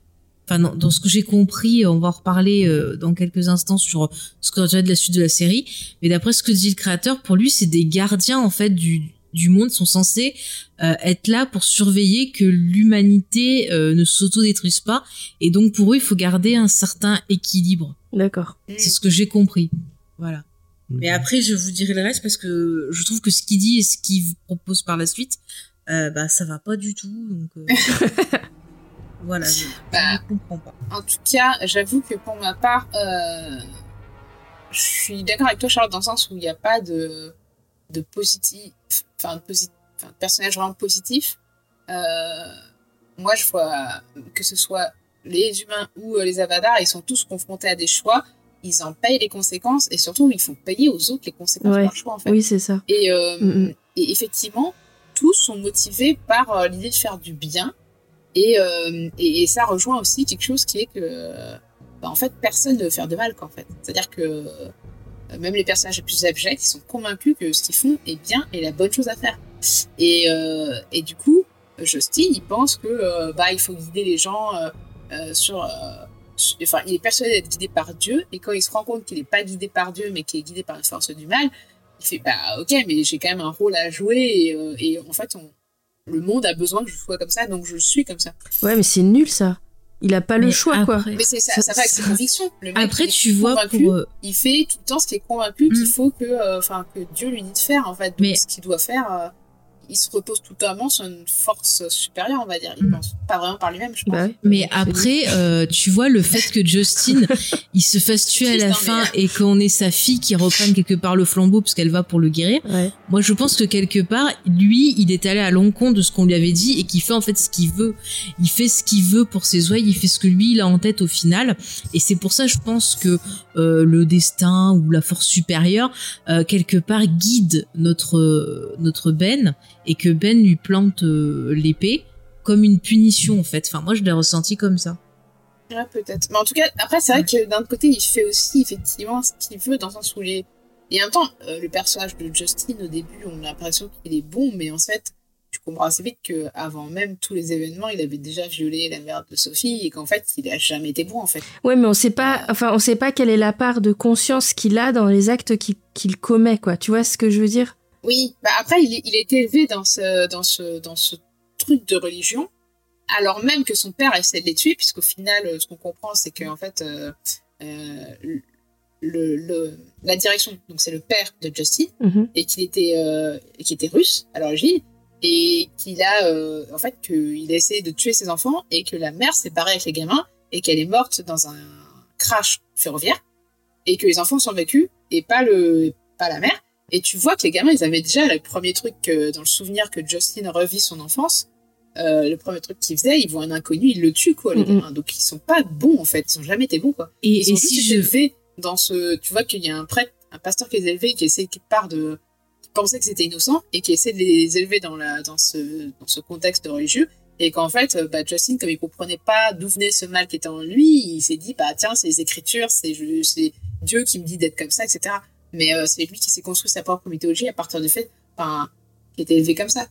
Enfin, dans, dans ce que j'ai compris, on va en reparler euh, dans quelques instants sur ce qu'on dirait de la suite de la série. Mais d'après ce que dit le créateur, pour lui, c'est des gardiens en fait du du monde sont censés euh, être là pour surveiller que l'humanité euh, ne s'autodétruise pas. Et donc pour eux, il faut garder un certain équilibre. D'accord. C'est ce que j'ai compris. Voilà. Mhm. Mais après, je vous dirai le reste parce que je trouve que ce qu'il dit et ce qu'il vous propose par la suite, euh, bah ça va pas du tout. Donc euh, <laughs> voilà, je, Bah, je ne comprends pas. En tout cas, j'avoue que pour ma part, euh, je suis d'accord avec toi, Charles, dans le sens où il n'y a pas de, de positif, enfin, de, de personnage vraiment positif. Euh, moi, je vois que ce soit les humains ou euh, les avadars, ils sont tous confrontés à des choix. Ils en payent les conséquences et surtout, ils font payer aux autres les conséquences Ouais. de leurs choix, en fait. Oui, c'est ça. Et, euh, Mm, mm. et effectivement, tous sont motivés par euh, l'idée de faire du bien. Et, et, et ça rejoint aussi quelque chose qui est que, bah, en fait, personne ne veut faire de mal, quoi, en fait. C'est-à-dire que même les personnages les plus abjects, ils sont convaincus que ce qu'ils font est bien et la bonne chose à faire. Et, euh, et du coup, Justin, il pense que euh, bah, il faut guider les gens euh, euh, sur, euh, Enfin, il est persuadé d'être guidé par Dieu, et quand il se rend compte qu'il n'est pas guidé par Dieu, mais qu'il est guidé par une force du mal, il fait bah ok, mais j'ai quand même un rôle à jouer, et, euh, et en fait, on, le monde a besoin que je sois comme ça, donc je suis comme ça. Ouais, mais c'est nul ça. Il a pas le Mais choix, quoi. après- Mais c'est ça, Ça- ça va avec ses ça- convictions. Le mec, Après, tu vois, pour, euh, il fait tout le temps ce qui est convaincu qu'il Mm. faut que, euh, enfin, que Dieu lui dit de faire, en fait. Donc, Mais- ce qu'il doit faire, euh, il se repose totalement sur une force supérieure, on va dire. Il Mm. pense pas vraiment par lui-même, je pense. Bah ouais. Mais C'est- après, euh, tu vois, le fait que Justin, <laughs> il se fasse tuer à la fin et qu'on ait sa fille qui reprenne quelque part le flambeau parce qu'elle va pour le guérir, Ouais. moi je pense que quelque part, lui, il est allé à l'encontre de ce qu'on lui avait dit et qu'il fait en fait ce qu'il veut. Il fait ce qu'il veut pour ses oeils, il fait ce que lui, il a en tête au final. Et c'est pour ça, je pense que euh, le destin ou la force supérieure, euh, quelque part, guide notre, notre Ben et que Ben lui plante euh, l'épée comme une punition en fait. Enfin, moi je l'ai ressenti comme ça. Ouais, peut-être. Mais en tout cas, après, c'est vrai que d'un côté, il fait aussi effectivement ce qu'il veut, dans le sens où il est. Et en même temps, euh, le personnage de Justin, au début, on a l'impression qu'il est bon, mais en fait, tu comprends assez vite qu'avant même tous les événements, il avait déjà violé la mère de Sophie et qu'en fait, il a jamais été bon, en fait. Ouais, mais on sait pas, enfin, on sait pas quelle est la part de conscience qu'il a dans les actes qu'il qu'il commet, quoi. Tu vois ce que je veux dire? Oui, bah après, il, est- il a été élevé dans ce, dans, ce, dans ce truc de religion, alors même que son père essaie de les tuer, puisqu'au final, euh, ce qu'on comprend, c'est qu'en fait, euh, euh, le, le, la direction, donc c'est le père de Justin, Mhm. et qu'il était, euh, qui était russe à l'origine, et qu'il a, en fait, qu'il a essayé de tuer ses enfants, et que la mère s'est barrée avec les gamins, et qu'elle est morte dans un crash ferroviaire, et que les enfants sont vécus, et pas, le, pas la mère. Et tu vois que les gamins, ils avaient déjà le premier truc que, dans le souvenir que Justin revit son enfance. euh, le premier truc qu'ils faisaient, ils voient un inconnu, ils le tuent, quoi, les gamins. Donc, ils sont pas bons, en fait. Ils ont jamais été bons, quoi. Et, Ils ont et juste si été je élevés dans ce. Tu vois qu'il y a un prêtre, un pasteur qui les élevés, qui essaie quelque part de. qui pensait que c'était innocent et qui essaie de les élever dans, la, dans, ce, dans ce contexte religieux. Et qu'en fait, euh, bah, Justin, comme il comprenait pas d'où venait ce mal qui était en lui, il s'est dit, bah tiens, c'est les écritures, c'est Dieu qui me dit d'être comme ça, etc. Mais euh, c'est lui qui s'est construit sa propre mythologie à partir du fait, enfin, qui était élevé comme ça.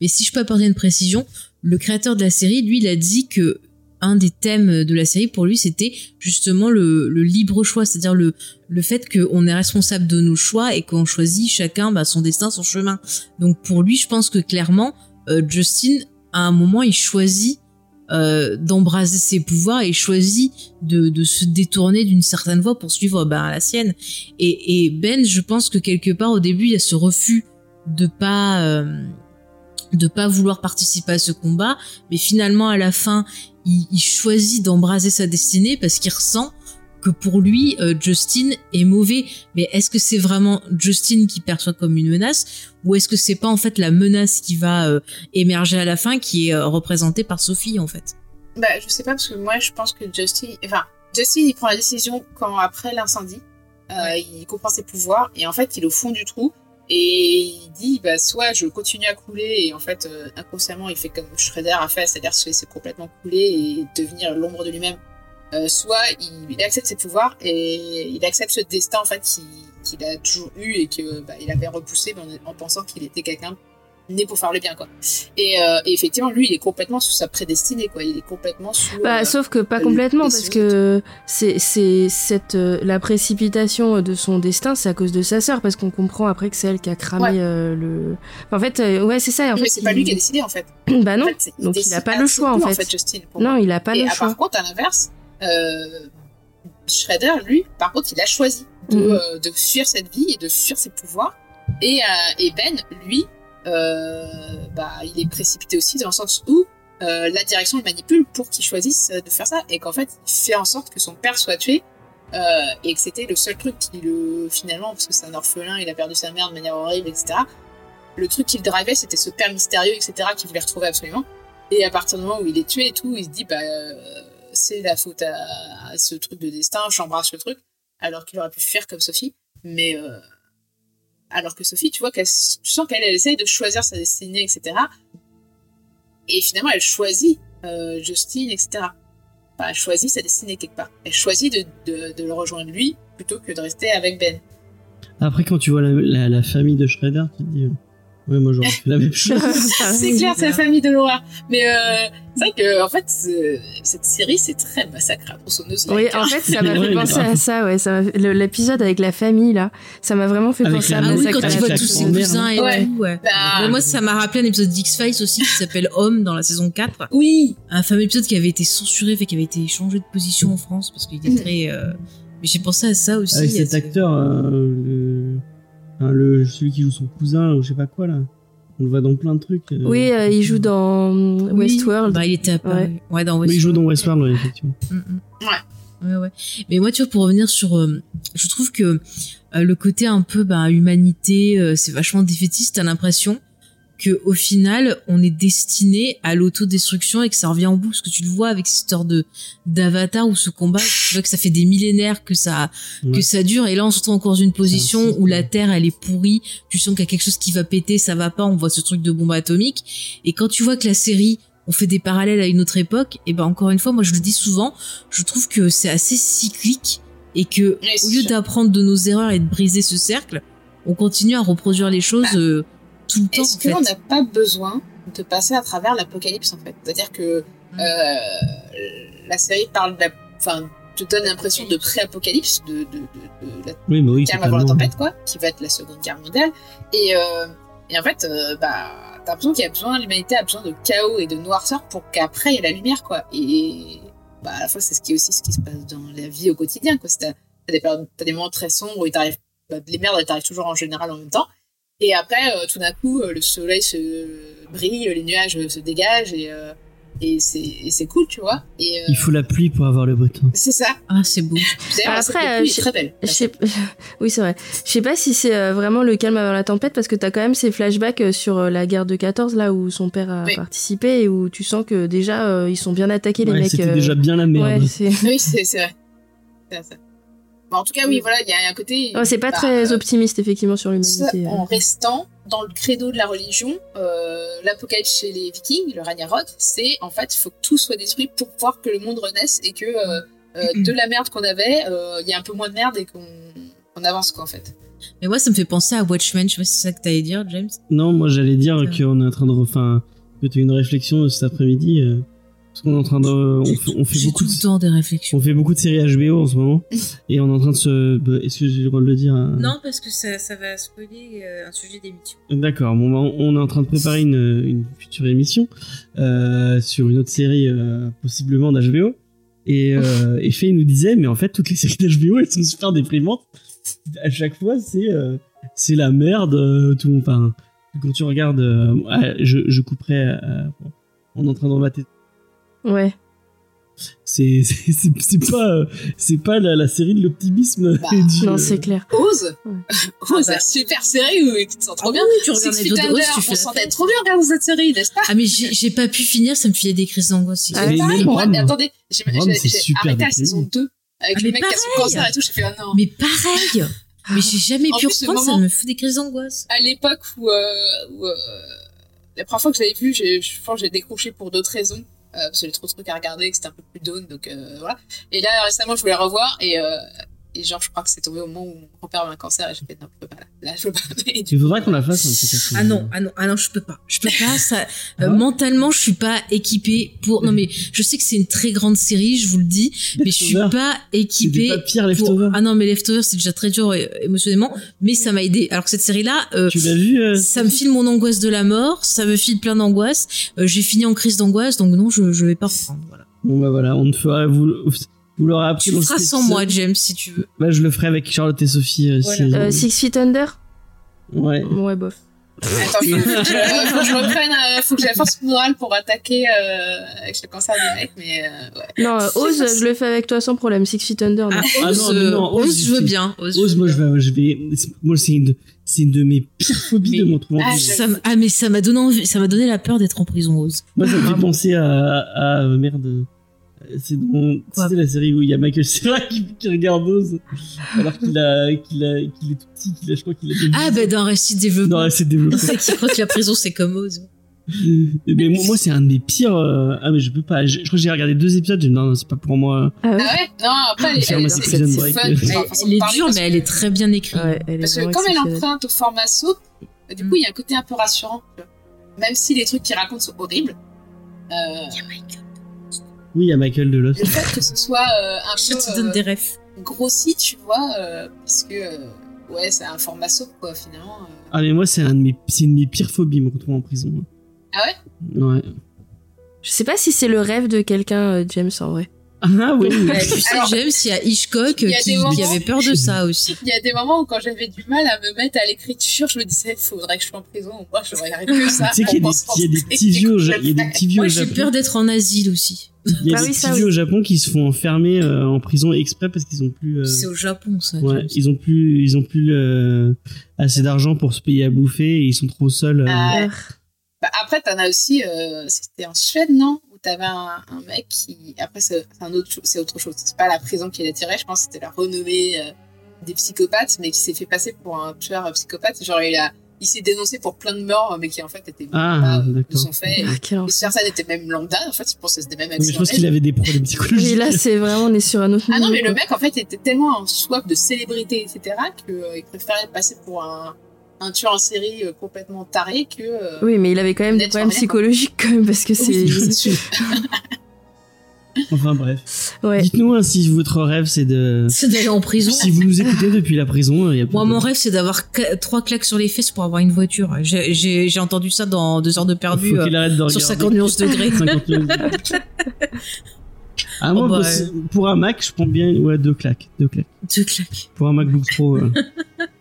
Mais si je peux apporter une précision, le créateur de la série, lui, il a dit que un des thèmes de la série pour lui, c'était justement le, le libre choix, c'est-à-dire le, le fait qu'on est responsable de nos choix et qu'on choisit chacun bah, son destin, son chemin. Donc pour lui, je pense que clairement, euh, Justin, à un moment, il choisit euh, d'embraser ses pouvoirs et choisit de, de se détourner d'une certaine voie pour suivre bah, la sienne. Et, et Ben, je pense que quelque part au début, il y a ce refus de pas euh, de pas vouloir participer à ce combat, mais finalement à la fin, il, il choisit d'embraser sa destinée parce qu'il ressent que pour lui, euh, Justin est mauvais. Mais est-ce que c'est vraiment Justin qui perçoit comme une menace ou est-ce que c'est pas en fait la menace qui va euh, émerger à la fin qui est euh, représentée par Sophie en fait? Bah, je sais pas, parce que moi, je pense que Justin. Enfin, Justin, il prend la décision quand, après l'incendie, euh, il comprend ses pouvoirs, et en fait, il est au fond du trou, et il dit, bah, soit je continue à couler, et en fait, euh, inconsciemment, il fait comme Shredder a fait, c'est-à-dire se laisser complètement couler et devenir l'ombre de lui-même. Euh, soit il, il accepte ses pouvoirs, et il accepte ce destin, en fait, qu'il a toujours eu, et que bah, il avait repoussé en, en pensant qu'il était quelqu'un né pour faire le bien, quoi. Et, euh, et effectivement, lui, il est complètement sous sa prédestinée, quoi. Il est complètement sous. Bah, euh, sauf que pas complètement, parce que c'est c'est cette euh, la précipitation de son destin, c'est à cause de sa sœur, parce qu'on comprend après que c'est elle qui a cramé Ouais. le. Enfin, en fait, ouais, c'est ça. En mais fait, c'est pas lui qui a décidé, en fait. <clears throat> bah non. En fait, c'est- donc il a pas le choix, en fait. Justin. pour moi. Non, il a pas et le choix. par contre, à l'inverse, Shredder, lui, par contre, il a choisi de, Mhm. euh, de fuir cette vie et de fuir ses pouvoirs. Et, euh, et Ben, lui, euh, bah, il est précipité aussi dans le sens où euh, la direction le manipule pour qu'il choisisse euh, de faire ça et qu'en fait, il fait en sorte que son père soit tué. euh, et que c'était le seul truc qui le finalement parce que c'est un orphelin il a perdu sa mère de manière horrible etc le truc qui le drivait c'était ce père mystérieux etc qu'il voulait retrouver absolument et à partir du moment où il est tué et tout, il se dit bah euh, c'est la faute à, ce truc de destin, j'embrasse le truc, alors qu'il aurait pu fuir comme Sophie. Mais euh, alors que Sophie, tu vois qu'elle, tu sens qu'elle elle essaye de choisir sa destinée, etc. Et finalement, elle choisit euh, Justine, etc. Enfin, elle choisit sa destinée quelque part. Elle choisit de, de, le rejoindre lui plutôt que de rester avec Ben. Après, quand tu vois la, la, famille de Shredder, tu te dis, ouais, moi j'aurais fait la même <laughs> chose. c'est clair, c'est la famille de l'horreur. Mais euh, c'est vrai que en fait, ce- cette série, c'est très massacre à tronçonneuse. Oui, en fait, ça m'a Ouais, fait penser à ça, ouais. Ça L'épisode avec la famille, là, ça m'a vraiment fait Avec penser la à Ah oui, quand tu vois tous ses cousins et Ouais. tout, ouais. Bah, Mais moi, ça m'a rappelé un épisode d'X-Files aussi qui s'appelle Homme dans la saison 4. Oui, Un fameux épisode qui avait été censuré, fait qui avait été changé de position en France parce qu'il était Mm. très. euh, Mais j'ai pensé à ça aussi. Avec à cet ce- acteur, euh, le, enfin, le, celui qui joue son cousin, ou je sais pas quoi, là. On le voit dans plein de trucs. euh. Oui, euh, il joue dans Oui. Westworld. Bah, il était apparu. Ouais, dans Oui, Westworld. il joue dans Westworld, ouais, effectivement. Mm, mm. Ouais, ouais. Mais moi, tu vois, pour revenir sur, euh, je trouve que euh, le côté un peu, bah, humanité, euh, c'est vachement défaitiste. T'as l'impression que au final, on est destiné à l'autodestruction et que ça revient en boucle. Parce que tu le vois avec cette histoire de d'Avatar ou ce combat, tu vois que ça fait des millénaires que ça que ça dure. Et là, on se retrouve encore dans une position où la. Terre, elle est pourrie. Tu sens qu'il y a quelque chose qui va péter, ça va pas. On voit ce truc de bombe atomique. Et quand tu vois que la série on fait des parallèles à une autre époque, et ben encore une fois, moi je le dis souvent, je trouve que c'est assez cyclique et que Oui, au lieu d'apprendre de nos erreurs et de briser ce cercle, on continue à reproduire les choses euh, tout le temps. Est-ce qu'on n'a pas besoin de passer à travers l'apocalypse en fait? C'est-à-dire que Mm. euh, la série parle de la, enfin, te donne l'impression de pré-apocalypse, de, de, de, de la Oui, mais oui, calme avant la tempête, quoi, qui va être la Seconde Guerre mondiale. Et, euh, et en fait, euh, bah, t'as l'impression qu'il y a besoin, l'humanité a besoin de chaos et de noirceur pour qu'après il y ait la lumière, quoi. Et bah, à la fois, c'est ce qui est aussi ce qui se passe dans la vie au quotidien, quoi. C'est T'as des, périodes- t'as des moments très sombres où il t'arrive, bah, les merdes, elles t'arrivent toujours en général en même temps. Et après, euh, tout d'un coup, euh, le soleil se brille, les nuages euh, se dégagent et, euh, et c'est et c'est cool, tu vois. Et euh, Il faut la pluie pour avoir le beau temps. c'est ça. Ah, c'est beau. D'ailleurs, Après, euh, je- très belle. <laughs> Oui, c'est vrai. Je sais pas si c'est euh, vraiment le calme avant la tempête parce que t'as quand même ces flashbacks euh, sur euh, la guerre de 14 là où son père a Oui. participé et où tu sens que déjà euh, ils sont bien attaqués les mecs. C'était euh, déjà bien la merde. Ouais, c'est Oui, c'est c'est vrai. C'est ça. Bon, en tout cas, oui, voilà, il y a un côté. Ouais, c'est pas bah, très euh, optimiste effectivement sur l'humanité. en euh. restant dans le credo de la religion, euh, l'apocalypse chez les Vikings, le Ragnarok, c'est en fait, il faut que tout soit détruit pour voir que le monde renaisse et que euh, euh, de la merde qu'on avait, euh, il y a un peu moins de merde et qu'on avance, quoi, en fait. Mais moi, ça me fait penser à Watchmen. Je sais pas si c'est ça que t'allais dire, James. Non, moi j'allais dire qu'on est en train de. Enfin, que tu as une réflexion cet après-midi. Parce qu'on est en train de. On fait, on fait J'ai beaucoup tout le temps des réflexions. On fait beaucoup de séries HBO en ce moment. <laughs> et on est en train de se. bah, Est-ce que j'ai le droit de le dire hein? Non, parce que ça, ça va spoiler euh, un sujet d'émission. D'accord, bon, bah, on est en train de préparer une, une future émission euh, sur une autre série euh, possiblement d'HBO. Et, euh, et Faye nous disait, mais en fait, toutes les séries d'HBO, elles sont super déprimantes. À chaque fois, c'est euh, c'est la merde. euh, tout, enfin, quand tu regardes, euh, ah, je, je couperai. euh, on est en train de remater. Ouais. C'est <laughs> c'est- c'est- c'est pas c'est pas la, la série de l'optimisme. Bah, <laughs> Non, c'est clair. Rose? Ouais. Rose, Ah bah. la super série où tu te sens trop Ah bien. oui, tu regardes Six les Feet autres Rose, Under, tu fais on sentait trop bien en regardant cette série, n'est-ce pas? Ah, mais j'ai j'ai pas pu finir, ça me filait des crises d'angoisse. Ah, Mais moi, Rome. mais attendez, j'ai Rome, j'ai- c'est j'ai super arrêté la saison 2 avec Ah, le mais mec qui a son pareil. cancer et tout, j'ai fait oh non. Mais pareil Mais j'ai jamais pu plus, reprendre, ça me fout des crises d'angoisse. à l'époque où, euh, où, euh, la première fois que je l'avais vu, je pense que j'ai décroché pour d'autres raisons. Euh, parce que j'ai trop de trucs à regarder, que c'était un peu plus down, donc euh, voilà. Et là, récemment, je voulais revoir et, euh, et genre, je crois que c'est tombé au moment où mon grand-père a eu un cancer et j'ai fait non, je peux pas là. Là, je peux pas. Et coup, faudrait qu'on la fasse un petit peu. Ah non, ah non, ah non, je peux pas. Je peux pas. Ça, euh, mentalement, je suis pas équipée pour. Non mais je sais que c'est une très grande série, je vous le dis, mais je suis pas équipée. pas pire pour- Leftover. Ah non, mais Leftover, c'est déjà très dur euh, émotionnellement, mais ça m'a aidé. Alors que cette série-là, euh, Tu l'as vu euh, ça me file mon angoisse de la mort, ça me file plein d'angoisse. Euh, J'ai fini en crise d'angoisse, donc non, je, je vais pas reprendre. Voilà. Bon bah voilà, on te fera vous vous l'aurez appris Tu le feras sans moi, James, si tu veux. Bah je le ferai avec Charlotte et Sophie. euh, Voilà. si- Euh, Six Feet Under Ouais. Ouais, bof. Attends, faut, <laughs> que je- faut que je reprenne, euh, faut que j'ai la force morale pour attaquer euh, avec le cancer des mecs, mais euh, ouais. Non, euh, Oz, je le fais avec toi sans problème. Six Feet Under, non. Ah, Ah Ose, non, Ose, Ose, je veux bien. Ose, Ose, moi je vais, je vais, moi c'est une de, c'est une de mes pires phobies Mais- de retrouver en Ah, ah mais ça m'a donné envie, ça m'a donné la peur d'être en prison Ose. Moi ça me fait penser à, à, merde. C'est dans, c'est la série où il y a Michael Cera qui, qui regarde Ose alors qu'il a, qu'il a, qu'il est tout petit, qu'il a, je crois qu'il a. Ah bah dans Récit développement. c'est développé. C'est qui croit que la prison c'est comme Ose. mais moi, moi, c'est un de mes pires. euh, Ah mais je peux pas. Je, je crois que j'ai regardé deux épisodes. dit, Non, non, c'est pas pour moi. Ah ouais Ah ouais Non, après, elle, elle- c'est Break, fun. enfin, Elle, elle est dure mais elle est très bien écrite. Ouais, elle est Parce que comme elle emprunte au format soap, bah, du Mm. coup, il y a un côté un peu rassurant. Même si les trucs qu'il raconte sont horribles, euh, Oui, il y a Michael de Lost. le fait que ce soit euh, un Je te donne euh, des refs. grossi, tu vois, euh, puisque euh, ouais, c'est un format soap, quoi, finalement. euh. Ah mais moi c'est un de mes, c'est une de mes pires phobies me retrouver en prison. Ah ouais? Ouais. Je sais pas si c'est le rêve de quelqu'un, James, en vrai. Ah oui. oui. Ouais, tu sais Alors, James, il y a Hitchcock il y a qui, moments- qui avait peur de ça aussi. Il y a des moments où quand j'avais du mal à me mettre à l'écriture, je me disais, il faudrait que je sois en prison, moi je regarde que ça. <laughs> Tu sais qu'il y a des, y a petits vieux, au Ja- que il y a des je petits vieux Moi au j'ai Japon. peur d'être en asile aussi. Il y a Ah des oui, petits ça, vieux oui. au Japon qui se font enfermer euh, en prison exprès parce qu'ils ont plus. euh, C'est au Japon ça. Ouais, ils ont plus, ils ont plus euh, assez d'argent pour se payer à bouffer et ils sont trop seuls. euh. Ah, Euh, Bah, après, t'en as aussi, euh, c'était en Suède, non? Où t'avais un, un mec qui. Après, c'est autre, autre chose. C'est pas la prison qui l'attirait, je pense que c'était la renommée euh, des psychopathes, mais qui s'est fait passer pour un tueur euh, psychopathe. Genre, il, a, il s'est dénoncé pour plein de morts, mais qui en fait étaient Ah, pas euh, de son fait. ah, Et personne était même lambda, en fait, je pense que c'était même Oui, je pense qu'il avait des problèmes psychologiques. Oui, là, c'est vraiment, on est sur un autre Ah non, mais le quoi. mec, en fait, était tellement en soif de célébrité, etc., qu'il préférait passer pour un, un tueur en série euh, complètement taré que. euh, Oui, mais il avait quand même des problèmes psychologiques, quand même, parce que c'est. <laughs> Enfin bref. Ouais. Dites-nous hein, si votre rêve c'est de. C'est d'aller en prison. Si vous nous écoutez depuis la prison, il y a Moi, de- mon rêve, c'est d'avoir qu- trois claques sur les fesses pour avoir une voiture. J'ai- entendu ça dans deux heures de perdu Faut euh, qu'il arrête de sur regarder. 50 nuances degrés. <laughs> 50 nuances. Ah, moi, Oh, bah, pour- pour un Mac, je prends bien ouais, deux claques. Deux claques. Deux claques. Pour un MacBook Pro. euh. <laughs>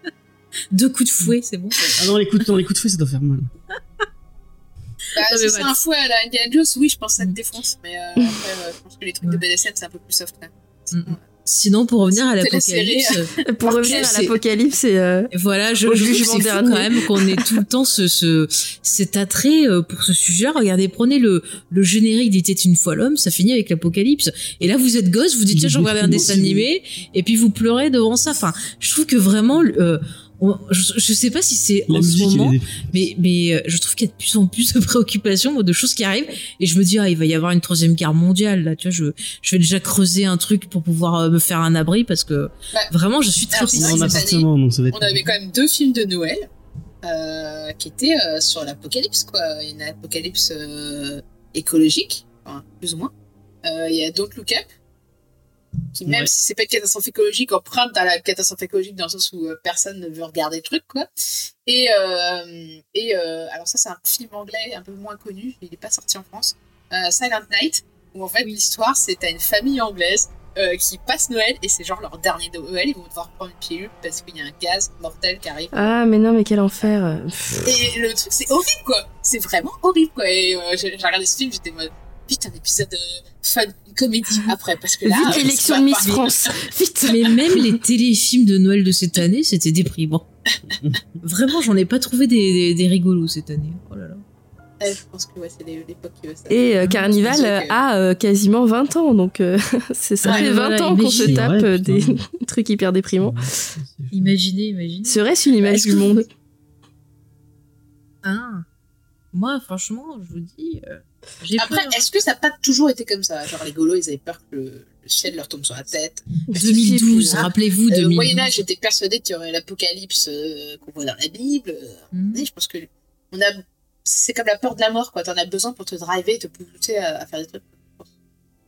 Deux coups de fouet, c'est bon. Ah non, les coups, de, non, les coups de fouet, ça doit faire mal. Bah, Non, si c'est un fouet à la Indiana Jones, oui, je pense que ça te Mm. défonce. Mais euh, après, euh, je pense que les trucs de. BDSM, c'est un peu plus soft quand même. Mm. Sinon, pour revenir à la l'apocalypse, <laughs> Pour Ok, revenir à l'apocalypse, c'est. euh, voilà, je, je trouve c'est quand même qu'on ait tout le temps ce, ce cet attrait euh, pour ce sujet-là. Regardez, prenez le, le générique d'Était une fois l'homme, ça finit avec l'apocalypse. Et là, vous êtes gosse, vous dites tiens, je regarde un dessin animé, et puis vous pleurez devant ça. Enfin, je trouve que vraiment, euh, on- je, je sais pas si c'est en ce moment, mais mais euh, je trouve qu'il y a de plus en plus de préoccupations, moi, de choses qui arrivent, et je me dis ah il va y avoir une troisième guerre mondiale là, tu vois, je je vais déjà creuser un truc pour pouvoir euh, me faire un abri parce que Bah, vraiment je suis très on. On avait quand même deux films de Noël euh, qui étaient euh, sur l'apocalypse, quoi. Une apocalypse euh, écologique, enfin, plus ou moins. Euh, Il y a Don't Look Up, qui même Ouais. si c'est pas une catastrophe écologique, emprunte à la catastrophe écologique dans le sens où euh, personne ne veut regarder le truc, quoi. Et, euh, et euh, alors ça, c'est un film anglais un peu moins connu, il est pas sorti en France. Silent Night, où en fait l'histoire, c'est t'as une famille anglaise qui passe Noël et c'est genre leur dernier Noël, ils vont devoir prendre une pilule parce qu'il y a un gaz mortel qui arrive. Ah, mais non, mais quel enfer. Et le truc, c'est horrible, quoi. C'est vraiment horrible, quoi. Et j'ai regardé ce film, j'étais en mode, putain, épisode fun, comédie après, parce que là. Vite l'élection de Miss. France. Vite. Mais même les téléfilms de Noël de cette année, c'était déprimant. Vraiment, j'en ai pas trouvé des, des, des rigolos cette année. Oh là là. Ouais, je pense que ouais, c'est l'é- l'époque qui veut ça. Et euh, Ah, Carnival euh, que- a euh, quasiment 20 ans, donc euh, <laughs> c'est ça Ouais, fait 20 voilà, ans qu'on se imagine. tape des <laughs> trucs hyper déprimants. Imaginez, imaginez. Serait-ce une image du que- monde? Ah. Moi, franchement, je vous dis, euh, Après, est-ce que ça n'a pas toujours été comme ça? Genre, les Gaulois, ils avaient peur que le, le ciel leur tombe sur la tête. 2012, Hein. rappelez-vous, Euh, 2012. au Moyen-Âge, j'étais persuadée qu'il y aurait l'apocalypse euh, qu'on voit dans la Bible. Euh, mais je pense que on a... c'est comme la peur de la mort, quoi. T'en as besoin pour te driver et te pousser à, à faire des trucs.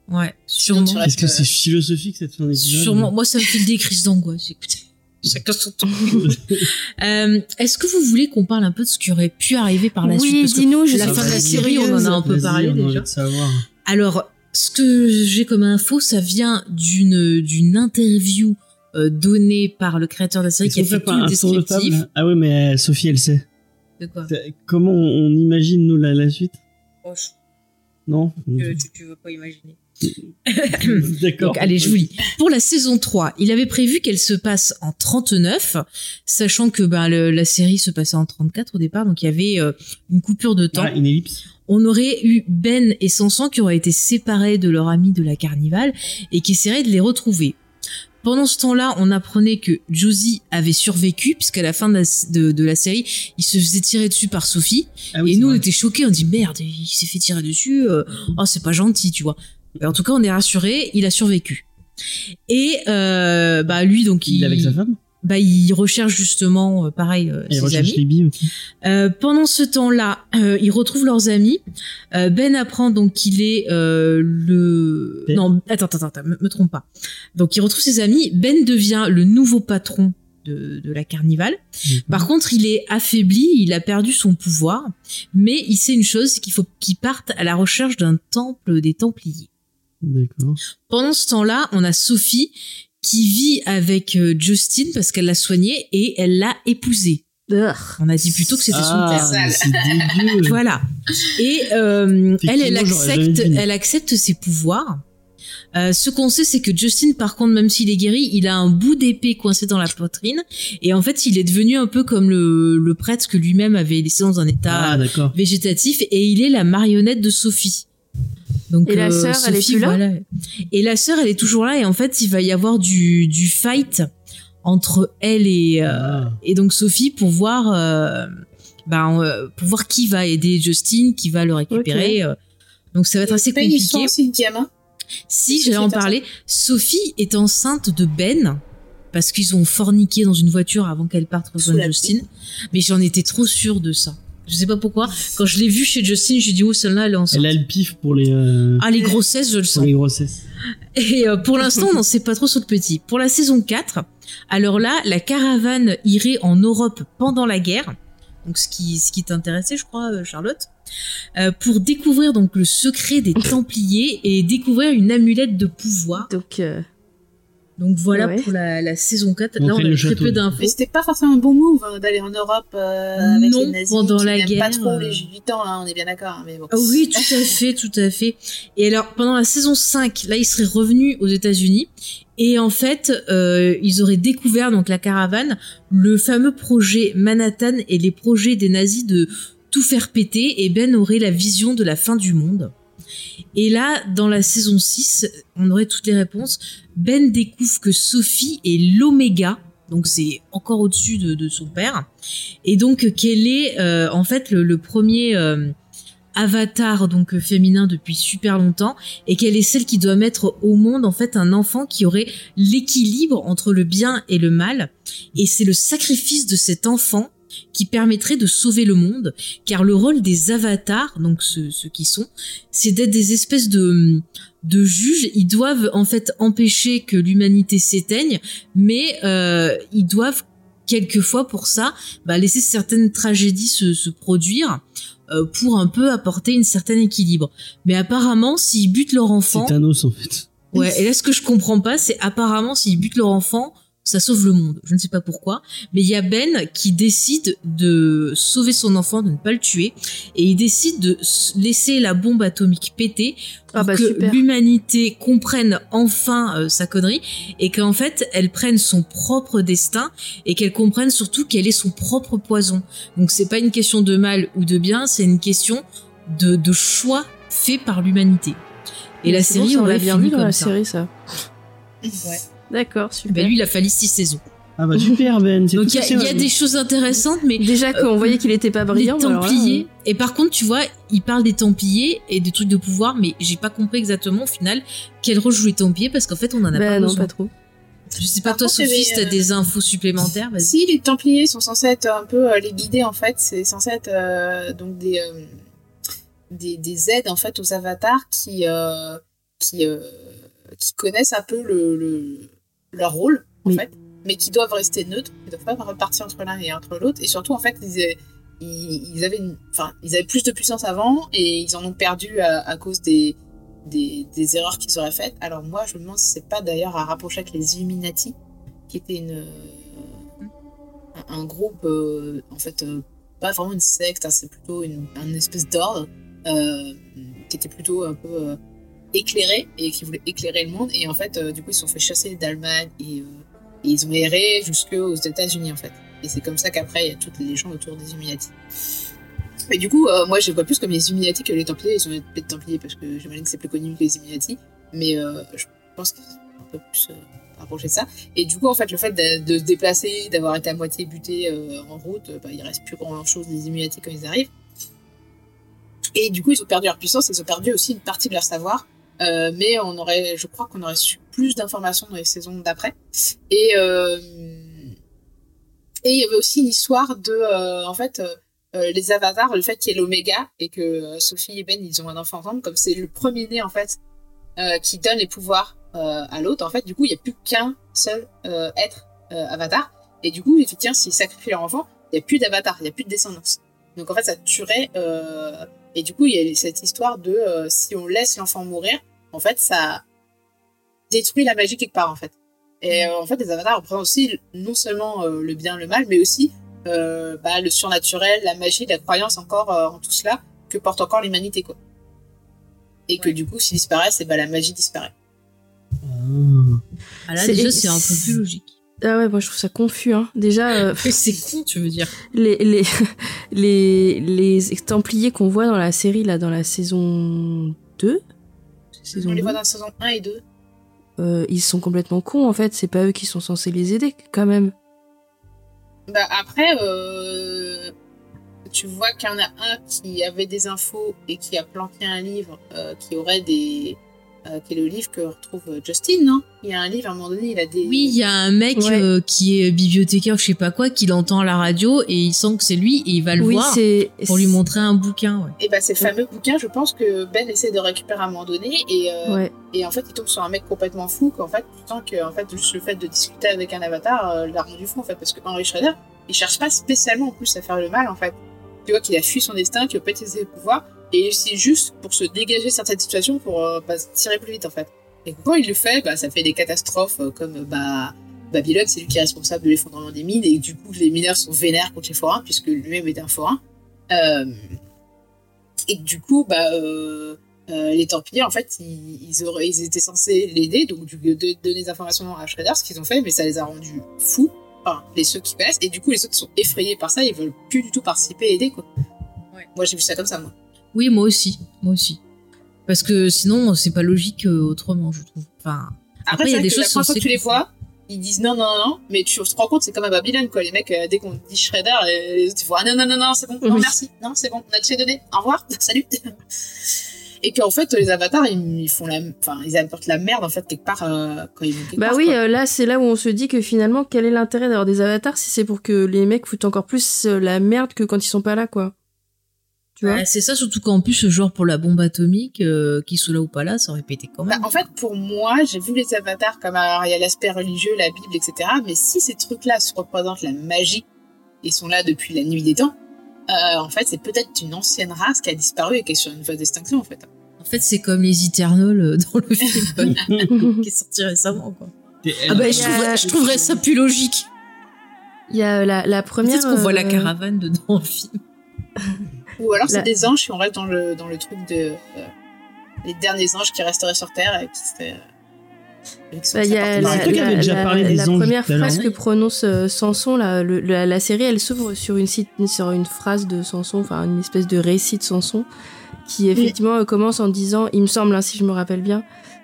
Ouais, sûrement. Est-ce que c'est philosophique cette fin d'épisode? Sûrement. Moi, ça me fait des crises d'angoisse. Écoutez, chacun son tour. Euh, Est-ce que vous voulez qu'on parle un peu de ce qui aurait pu arriver par la Oui, suite? Que dis-nous, je la fin de la série, on en a un peu parlé déjà. de savoir. Alors, ce que j'ai comme info, ça vient d'une d'une interview euh, donnée par le créateur de la série qui a fait tout le de descriptif. table Ah ouais, mais euh, Sophie, elle sait. De quoi? Comment on on imagine, nous, la, la suite? Non? tu, veux pas imaginer. <coughs> D'accord. Donc, allez, je vous lis. Pour la saison 3, il avait prévu qu'elle se passe en 39, sachant que ben, le- la série se passait en 34 au départ, donc il y avait euh, une coupure de temps. Ah, une ellipse. On aurait eu Ben et Sansan qui auraient été séparés de leur ami de la Carnival et qui essaieraient de les retrouver. Pendant ce temps-là, on apprenait que Josie avait survécu, puisqu'à la fin de la, de- de la série, il se faisait tirer dessus par Sophie. Ah oui, et nous, on était choqués, on dit merde, il s'est fait tirer dessus, euh, oh, c'est pas gentil, tu vois. Mais en tout cas, on est rassurés, il a survécu. Et euh, bah lui, donc Il est avec sa femme? Bah il recherche justement, euh, pareil, euh, il ses recherche amis. aussi. Euh, pendant ce temps-là, euh, ils retrouvent leurs amis. Ben apprend donc qu'il est euh, le... Ben. Non, attends, attends, attends, me, me trompe pas. Donc il retrouve ses amis. Ben devient le nouveau patron de, de la Carnival. Par contre, il est affaibli, il a perdu son pouvoir. Mais il sait une chose, c'est qu'il faut qu'il parte à la recherche d'un temple des Templiers. D'accord. Pendant ce temps-là, on a Sophie qui vit avec euh, Justin parce qu'elle l'a soigné et elle l'a épousé. On a dit plutôt que c'était son ah, père. c'est dégueu. Voilà. Et euh, elle, elle accepte, elle accepte ses pouvoirs. Euh, ce qu'on sait, c'est que Justin, par contre, même s'il est guéri, il a un bout d'épée coincé dans la poitrine. Et en fait, il est devenu un peu comme le, le prêtre que lui-même avait laissé dans un état Ah, végétatif. Et il est la marionnette de Sophie. Donc, euh, Et la sœur, elle est Sophie, plus là voilà. Et la sœur, elle est toujours là. Et en fait, il va y avoir du, du fight entre elle et, euh, Ah. et donc Sophie pour voir, euh, ben, euh, pour voir qui va aider Justin, qui va le récupérer. euh. donc ça va être assez Mais Ils sont compliqué. aussi diamants. Si Sophie j'allais en parler, Sophie est enceinte de Ben parce qu'ils ont forniqué dans une voiture avant qu'elle parte rejoindre la Justin. Mais j'en étais trop sûre de ça. Je sais pas pourquoi. Quand je l'ai vue chez Justin, j'ai dit oh celle-là elle est enceinte. Elle a le pif pour les, euh, Ah les grossesses, je le pour sens. les grossesses. Et euh, pour l'instant, on n'en sait pas trop sur le petit. Pour la saison 4, alors là, la caravane irait en Europe pendant la guerre. Donc ce qui, ce qui t'intéressait, je crois, euh, Charlotte, euh, pour découvrir donc le secret des Templiers et découvrir une amulette de pouvoir. Donc, euh, Donc voilà Ouais. pour la, la saison 4. Donc, là, on a très peu d'infos. Mais c'était pas forcément un bon move hein, d'aller en Europe euh, avec Non, les nazis. pendant qui la guerre, Pas trop euh. les gitans, hein, on est bien d'accord. hein, Mais bon. Ah oui, tout à fait, tout à fait. Et alors, pendant la saison 5, là, ils seraient revenus aux États-Unis. Et en fait, euh, ils auraient découvert, donc la caravane, le fameux projet Manhattan et les projets des nazis de tout faire péter. Et Ben aurait la vision de la fin du monde. Et là, dans la saison 6, on aurait toutes les réponses. Ben découvre que Sophie est l'oméga. Donc c'est encore au-dessus de, son père. Et donc qu'elle est euh, en fait le, le premier euh, avatar donc féminin depuis super longtemps et qu'elle est celle qui doit mettre au monde en fait un enfant qui aurait l'équilibre entre le bien et le mal et c'est le sacrifice de cet enfant qui permettrait de sauver le monde car le rôle des avatars donc ceux, ceux qui sont c'est d'être des espèces de de juges ils doivent en fait empêcher que l'humanité s'éteigne mais euh, ils doivent quelquefois pour ça bah, laisser certaines tragédies se, se produire euh, pour un peu apporter une certaine équilibre. Mais apparemment, s'ils butent leur C'est enfant, Thanos, en fait. ouais. Et là, ce que je comprends pas, c'est apparemment s'ils butent leur enfant, ça sauve le monde. Je ne sais pas pourquoi, mais il y a Ben qui décide de sauver son enfant, de ne pas le tuer, et il décide de laisser la bombe atomique péter pour Ah bah, que l'humanité comprenne enfin euh, sa connerie et qu'en fait elle prenne son propre destin et qu'elle comprenne surtout quel est son propre poison. Donc c'est pas une question de mal ou de bien, c'est une question de, de choix fait par l'humanité. Et la bon, série ça, on l'a bien vu dans comme la ça. série, ça. Ouais. D'accord, super. Ben lui il a fallu six saisons. Ah bah super Ben. Donc il y a, y des choses intéressantes, mais Déjà qu'on voyait qu'il était pas brillant. les mais alors là, Templiers. Et par contre, tu vois, il parle des Templiers et des trucs de pouvoir, mais j'ai pas compris exactement au final quel rôle jouent les Templiers parce qu'en fait, on en a Bah pas non, besoin. pas trop. Je sais pas Par toi, contre, Sophie, si t'as euh, des infos supplémentaires. Si les Templiers sont censés être un peu euh, les guider en fait, c'est censé être euh, donc des, euh, des des aides en fait aux avatars qui euh, qui euh, qui connaissent un peu le, le leur rôle en Oui. fait, mais qui doivent rester neutres, ils doivent pas repartir entre l'un et entre l'autre et surtout en fait ils euh, ils, ils avaient une, enfin ils avaient plus de puissance avant et ils en ont perdu à, à cause des des, des erreurs qu'ils auraient faites. Alors moi je me demande si c'est pas d'ailleurs à rapprocher avec les Illuminati qui était une un, un groupe euh, en fait euh, pas vraiment une secte hein, c'est plutôt une un espèce d'ordre euh, qui était plutôt un peu éclairé et qui voulait éclairer le monde. Et en fait euh, du coup ils se sont fait chasser d'Allemagne et, euh, et ils ont erré jusqu'aux États-Unis en fait. Et c'est comme ça qu'après il y a toutes les légendes autour des Illuminati. Et du coup euh, moi je les vois plus comme les Illuminati que les Templiers. Ils sont appelés Templiers parce que j'imagine que c'est plus connu que les Illuminati. Mais je pense que c'est un peu plus euh, rapproché de ça. Et du coup, en fait, le fait de, se déplacer, d'avoir été à moitié buté en route, bah, il reste plus grand chose des Illuminati quand ils arrivent. Et du coup, ils ont perdu leur puissance, ils ont perdu aussi une partie de leur savoir. Euh, mais on aurait, je crois qu'on aurait su plus d'informations dans les saisons d'après. Et euh, et il y avait aussi une histoire de, euh, en fait, les avatars, le fait qu'il y ait l'oméga et que Sophie et Ben ils ont un enfant ensemble, comme c'est le premier né en fait qui donne les pouvoirs à l'autre. En fait, du coup, il n'y a plus qu'un seul être avatar. Et du coup, effectivement, s'ils sacrifient leur enfant, il n'y a plus d'avatar, il n'y a plus de descendance. Donc en fait, ça tuerait. Et du coup, il y a cette histoire de euh, si on laisse l'enfant mourir, en fait, ça détruit la magie quelque part, en fait. Et euh, en fait, les avatars représentent aussi non seulement euh, le bien, le mal, mais aussi euh, bah, le surnaturel, la magie, la croyance encore euh, en tout cela que porte encore l'humanité, quoi. Et que du coup, s'ils disparaissent, et bah, la magie disparaît. Ah. Ah là, C'est- déjà, c'est un peu plus logique. Ah ouais, moi je trouve ça confus. Hein. Déjà, euh, C'est con, tu veux dire. les, les, <laughs> les, les Templiers qu'on voit dans la série, là, dans la saison 2, C'est saison On les 2 voit dans la saison 1 et 2. euh, ils sont complètement cons en fait, c'est pas eux qui sont censés les aider quand même. Bah après, euh, tu vois qu'il y en a un qui avait des infos et qui a planqué un livre qui aurait des... euh, qui est le livre que retrouve euh, Justin, non? Il y a un livre, à un moment donné, il a des... Oui, il y a un mec Ouais. euh, qui est bibliothécaire, je sais pas quoi, qui l'entend à la radio et il sent que c'est lui et il va le oui, voir c'est pour lui montrer un bouquin. Ouais. Et bah ces fameux bouquins, je pense que Ben essaie de récupérer à un moment donné et, euh, Ouais. et en fait il tombe sur un mec complètement fou qu'en fait tu sens que en fait juste le fait de discuter avec un avatar euh, l'a rendu fou en fait parce que Henry Schrader il cherche pas spécialement en plus à faire le mal en fait. Tu vois qu'il a fui son destin, qu'il veut pas utiliser ses pouvoirs et c'est juste pour se dégager certaines situations pour euh, bah, tirer plus vite en fait. Et quand il le fait, bah ça fait des catastrophes euh, comme bah Babylone, c'est lui qui est responsable de l'effondrement des mines et du coup les mineurs sont vénères contre les forains puisque lui-même était un forain. Euh, et du coup, bah, euh, les Templiers, en fait, ils, auraient, ils étaient censés l'aider, donc de, donner des informations à Shredder, ce qu'ils ont fait, mais ça les a rendus fous, enfin, les ceux qui connaissent, et du coup, les autres sont effrayés par ça, ils veulent plus du tout participer et aider, quoi. Ouais. Moi, j'ai vu ça comme ça, moi. Oui, moi aussi, moi aussi. Parce que sinon, c'est pas logique euh, autrement, je trouve. Enfin, Après, il y a des que choses la première fois que tu les vois, ils disent non, non, non, non, mais tu te rends compte, c'est comme à Babylone, quoi. Les mecs, euh, dès qu'on dit Shredder, les autres, ils font ah non, non, non, non, c'est bon, non, Oui. merci, non, c'est bon, on a tout donné, au revoir, <laughs> salut. Et qu'en fait, les avatars, ils, ils font la, enfin, ils apportent la merde, en fait, quelque part, euh, quand ils vont quelque Bah part, oui, quoi. euh, là c'est là où on se dit que finalement quel est l'intérêt d'avoir des avatars si c'est pour que les mecs foutent encore plus euh, la merde que quand ils sont pas là quoi. Tu vois bah, c'est ça, surtout qu'en plus, ce genre pour la bombe atomique, euh, qu'il soit là ou pas là, ça aurait pété quand Bah, même. en fait, pour moi, j'ai vu les avatars comme alors il y a l'aspect religieux, la Bible, etc. Mais si ces trucs-là se représentent la magie et sont là depuis la nuit des temps, euh, en fait, c'est peut-être une ancienne race qui a disparu et qui est sur une voie d'extinction, en fait. En fait, c'est comme les Eternals euh, dans le film <laughs> qui est sorti récemment. Quoi. Ah bah, je, trouverais, je trouverais ça plus logique. Il y a euh, la, la première. Peut-être qu'on voit la euh, caravane dedans dans le film. Ou alors c'est La- des anges si on reste dans le, dans le truc de... euh, les derniers anges qui resteraient sur Terre et qui seraient... Bah, il y a la, Toi qui avais la- déjà la- parlé des la anges première phrase que prononce euh, Samson, la, le- la, la série, elle s'ouvre sur une, cite- sur une phrase de Samson, enfin une espèce de récit de Samson, qui effectivement euh, commence en disant, il me semble, hein, si je me rappelle bien,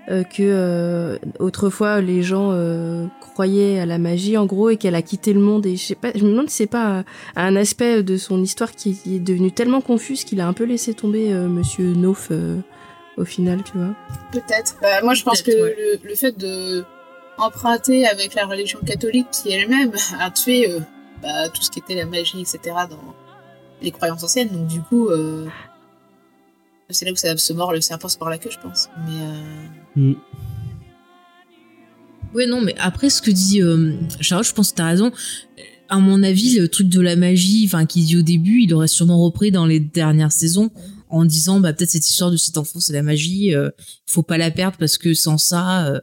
euh, que euh, autrefois les gens euh, croyaient à la magie en gros et qu'elle a quitté le monde et je sais pas, je me demande si c'est pas un, un aspect de son histoire qui, qui est devenu tellement confus qu'il a un peu laissé tomber euh, Monsieur Nauf euh, au final, tu vois. Peut-être. Bah, moi, je pense que ouais. le, le fait de emprunter avec la religion catholique qui elle-même a tué euh, bah, tout ce qui était la magie, etc. dans les croyances anciennes. Donc du coup, euh, c'est là où ça se mord le serpent se mord la queue, je pense. Mais euh, Mm. Ouais, non, mais après, ce que dit euh, Charlotte, je pense que t'as raison. À mon avis, le truc de la magie, enfin, qu'il dit au début, il aurait sûrement repris dans les dernières saisons en disant, bah, peut-être cette histoire de cet enfant, c'est la magie, euh, faut pas la perdre parce que sans ça, euh,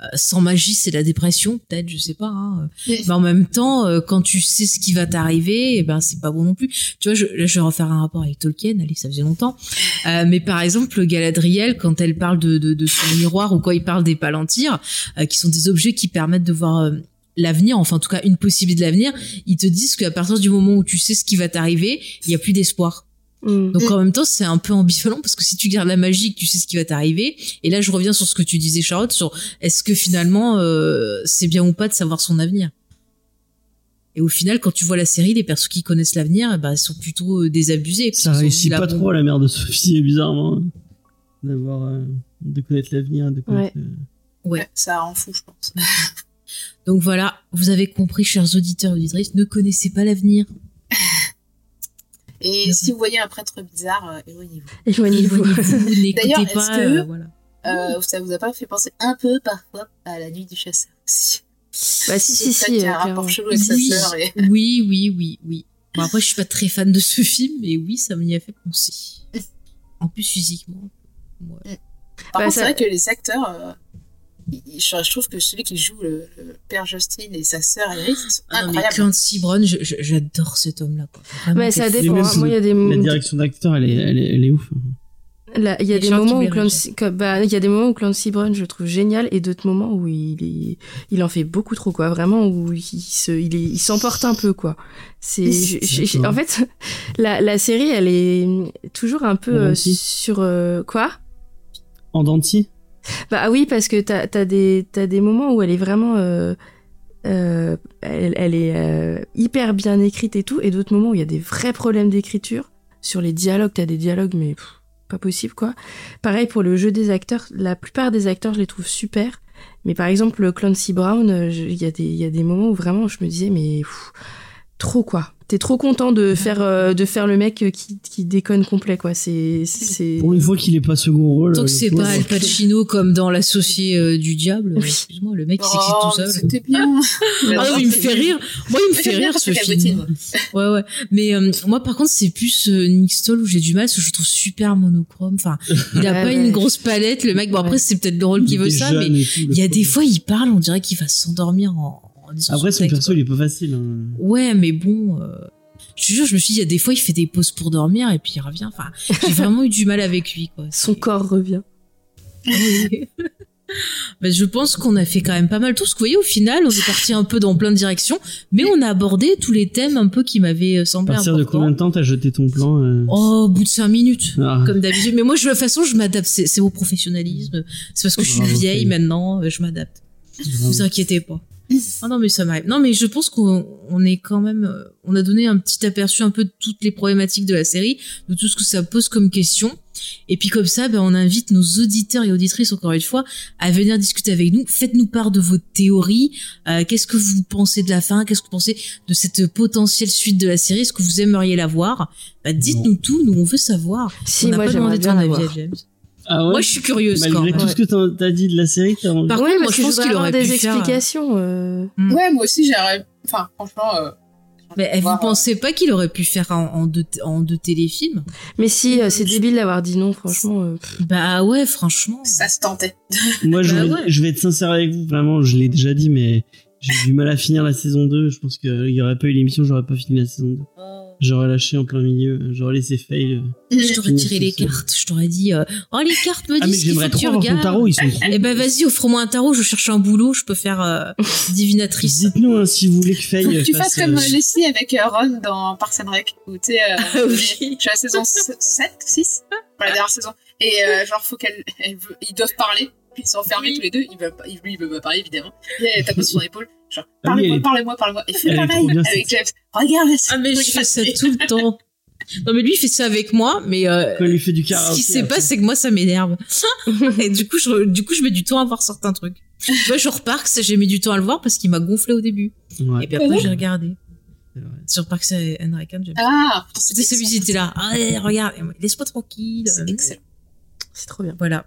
euh, sans magie, c'est la dépression, peut-être, je sais pas. Hein. Oui. Mais en même temps, euh, quand tu sais ce qui va t'arriver, eh ben, c'est pas bon non plus. Tu vois, je, là, je vais refaire un rapport avec Tolkien, allez, ça faisait longtemps. Mais par exemple, Galadriel, quand elle parle de, de, de son miroir ou quand il parle des palantirs, qui sont des objets qui permettent de voir l'avenir, enfin en tout cas une possibilité de l'avenir, ils te disent qu'à partir du moment où tu sais ce qui va t'arriver, il y a plus d'espoir. Mm. Donc en même temps, c'est un peu ambivalent parce que si tu gardes la magie, tu sais ce qui va t'arriver, et là je reviens sur ce que tu disais Charlotte, sur est-ce que finalement euh, c'est bien ou pas de savoir son avenir? Et au final, quand tu vois la série, les persos qui connaissent l'avenir, eh ben, ils sont plutôt euh, désabusés. Ça réussit là, pas trop à la mère de Sophie, <laughs> bizarrement. hein, D'avoir. euh, de connaître l'avenir, de connaître. euh, Ouais. ça rend fou, je pense. <laughs> Donc voilà, vous avez compris, chers auditeurs et auditrices, ne connaissez pas l'avenir. <laughs> Et si vous voyez un prêtre bizarre, euh, éloignez-vous. Éloignez-vous. <laughs> D'ailleurs, est-ce pas. que- euh, voilà. Euh, ça vous a pas fait penser un peu parfois à la nuit du chasseur aussi? Bah si, si, C'est si. a euh, un rapport chelou avec sa Oui. sœur. Et... Oui, oui, oui, oui. Bon, après, je suis pas très fan de ce film, mais oui, ça m'y a fait penser. En plus, physiquement. Ouais. Par Bah, contre, ça- c'est vrai que les acteurs, euh, je, je trouve que celui qui joue le, le père Justin et sa sœur Iris, sont Ah incroyables. Clancy Brown, j'adore cet homme-là. Mais ça dépend. hein. si Moi, il y a des La direction d'acteur, elle est, elle est, elle est ouf. il y a des moments où Clancy, bah, il y a des moments où Clancy Brown, je le trouve génial, et d'autres moments où il est, il en fait beaucoup trop, quoi. Vraiment, où il se, il est, il s'emporte un peu, quoi. C'est, en fait, <laughs> la, la série, elle est toujours un peu euh, sur, euh, quoi? En denti Bah oui, parce que t'as, t'as des, des moments où elle est vraiment, euh, euh, elle, elle est euh, hyper bien écrite et tout, et d'autres moments où il y a des vrais problèmes d'écriture. Sur les dialogues, t'as des dialogues, mais pas possible, quoi. Pareil pour le jeu des acteurs, la plupart des acteurs, je les trouve super. Mais par exemple, le Clancy Brown, il y, a des- il y a des moments où vraiment je me disais, mais trop quoi. T'es trop content de faire, euh, de faire le mec qui, qui déconne complet, quoi. C'est, c'est. Pour une fois qu'il est pas second rôle. Tant que euh, c'est pas. Al Pacino comme dans l'associé euh, du diable, Oui. excuse-moi, le mec il s'excite Oh, tout seul. C'était bien. Ah non, il me fait rire. Moi, il me fait rire ce film. Ouais, ouais. Mais euh, moi, par contre, c'est plus euh, Nick Stoll où j'ai du mal parce que je le trouve super monochrome. Enfin, il a Ouais, pas ouais. une grosse palette. Le mec, bon, après, c'est peut-être le rôle qui Il veut ça, mais il y a des fois, il parle, on dirait qu'il va s'endormir en, en disant Après, son perso, quoi. il est pas facile. hein. Ouais, mais bon, euh, je te jure, je me suis dit, il y a des fois, il fait des pauses pour dormir et puis il revient. Enfin, j'ai vraiment eu du mal avec lui, quoi. <laughs> Son corps revient. Oui. <laughs> Ben, je pense qu'on a fait quand même pas mal tout. Ce que vous voyez, au final, on est parti un peu dans plein de directions, mais on a abordé tous les thèmes un peu qui m'avaient euh, À semblé partir de importants. combien de temps t'as jeté ton plan euh Oh, au bout de cinq minutes. Ah. Comme d'habitude. Mais moi, je, de toute façon, je m'adapte. C'est c'est au professionnalisme. C'est parce que je suis Bravo, vieille maintenant, je m'adapte. Vous inquiétez pas. Ah non, mais ça m'arrive. Non, mais je pense qu'on on est quand même, euh, on a donné un petit aperçu un peu de toutes les problématiques de la série, de tout ce que ça pose comme question. Et puis comme ça, ben, on invite nos auditeurs et auditrices, encore une fois, à venir discuter avec nous. Faites-nous part de vos théories. Euh, Qu'est-ce que vous pensez de la fin? Qu'est-ce que vous pensez de cette potentielle suite de la série? Est-ce que vous aimeriez la voir? Bah, Dites-nous tout, nous on veut savoir. Si, on n'a moi, pas j'aimerais demandé bien ton avis à. James. Ah ouais Moi, je suis curieuse quand Malgré tout ce que t'as dit de la série, t'as envie- Par Ouais, contre, moi, parce je pense qu'il avoir aurait des pu faire- explications. euh. Mm. Ouais, moi aussi, j'aurais. Enfin, franchement. Euh... Mais vous voir, pensez pas qu'il aurait pu faire en, en deux, en deux téléfilms? Mais si, euh, c'est débile d'avoir dit non, franchement. euh. Bah ouais, franchement. euh, Ça se tentait. <laughs> Moi, je, Bah vais, ouais. je vais être sincère avec vous. Vraiment, je l'ai déjà dit, mais j'ai du mal à finir la saison 2. Je pense qu'il y aurait pas eu l'émission, j'aurais pas fini la saison 2. J'aurais lâché en plein milieu, j'aurais laissé fail. euh. Je t'aurais tiré les ça. cartes, je t'aurais dit euh, Oh, les cartes me Ah, mais disent qu'il faut j'aimerais que tu trop avoir ton regardes. tarot, ils sont trop. Eh ben vas-y, offre-moi un tarot, je cherche un boulot, je peux faire euh, divinatrice. Dites-nous hein, si vous voulez que Faye Faut que tu fasse, fasses comme euh, euh, Leslie avec euh, Ron dans Parks and Rec. Où tu sais, euh, Ah oui. je suis à la saison 7, 6 Pour la dernière saison. Et euh, genre, faut qu'elle, elle veut- ils doivent parler. Ils sont enfermés Oui. tous les deux. Il veut pas, lui, il veut pas parler, évidemment. Elle tape sur son épaule. Genre, Ah oui, elle parlez-moi, est- parlez-moi, parlez-moi. Et fais pareil avec James. Regarde, Ah mais je fais ça tout le temps. Non mais lui il fait ça avec moi, mais euh, Quand il lui fait du ce karaoké. qui se passe c'est que moi ça m'énerve. <laughs> Et du coup je du coup je mets du temps à voir certains trucs. Tu vois genre Parks j'ai mis du temps à le voir parce qu'il m'a gonflé au début. Ouais, Et puis après j'ai regardé sur Parks and Rec. j'aime. Ah, C'était celui qui était là. Ah regarde, laisse-moi tranquille. C'est excellent. C'est trop bien. Voilà.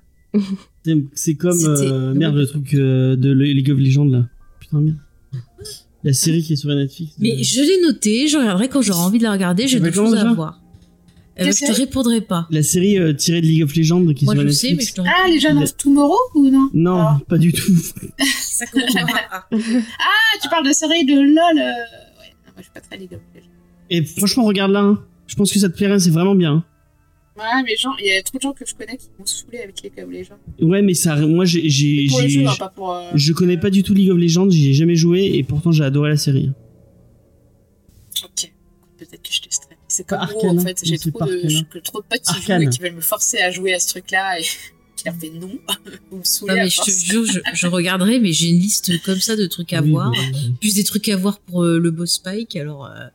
C'est- comme euh, merde le truc euh, de League of Legends là. Putain merde. La série qui est sur Netflix. Mais je l'ai noté, je regarderai quand j'aurai envie de la regarder, j'ai d'autres choses à voir. Quelle je te répondrai pas. La série euh, tirée de League of Legends qui est Moi sur je Netflix. sais, mais je te Ah, les jeunes of Tomorrow ou non? Non, Ah. pas du tout. <laughs> Ça commence à- Ah, tu parles de série de LOL. euh, Ouais, non, moi, je suis pas très League of Legends. Et franchement, regarde là. hein. Je pense que ça te plairait, c'est vraiment bien. Ouais, mais genre, il y a trop de gens que je connais qui m'ont saoulé avec League of Legends. Ouais, mais ça, moi, j'ai, j'ai, j'ai- hein, pas pour. euh, je connais pas du tout League of Legends, j'y ai jamais joué et pourtant j'ai adoré la série. Ok. Peut-être que je testerai. C'est comme Arcane, en hein. fait. J'ai trop pas de, hein. que trop de potes qui Arcane. jouent et qui veulent me forcer à jouer à ce truc-là et <laughs> qui leur fait non. <laughs> Ou me saouler Non à mais je te jure, je, je regarderai, mais j'ai une liste comme ça de trucs à Oui, voir. mais- Plus des trucs à voir pour euh, le boss Spike, alors... euh,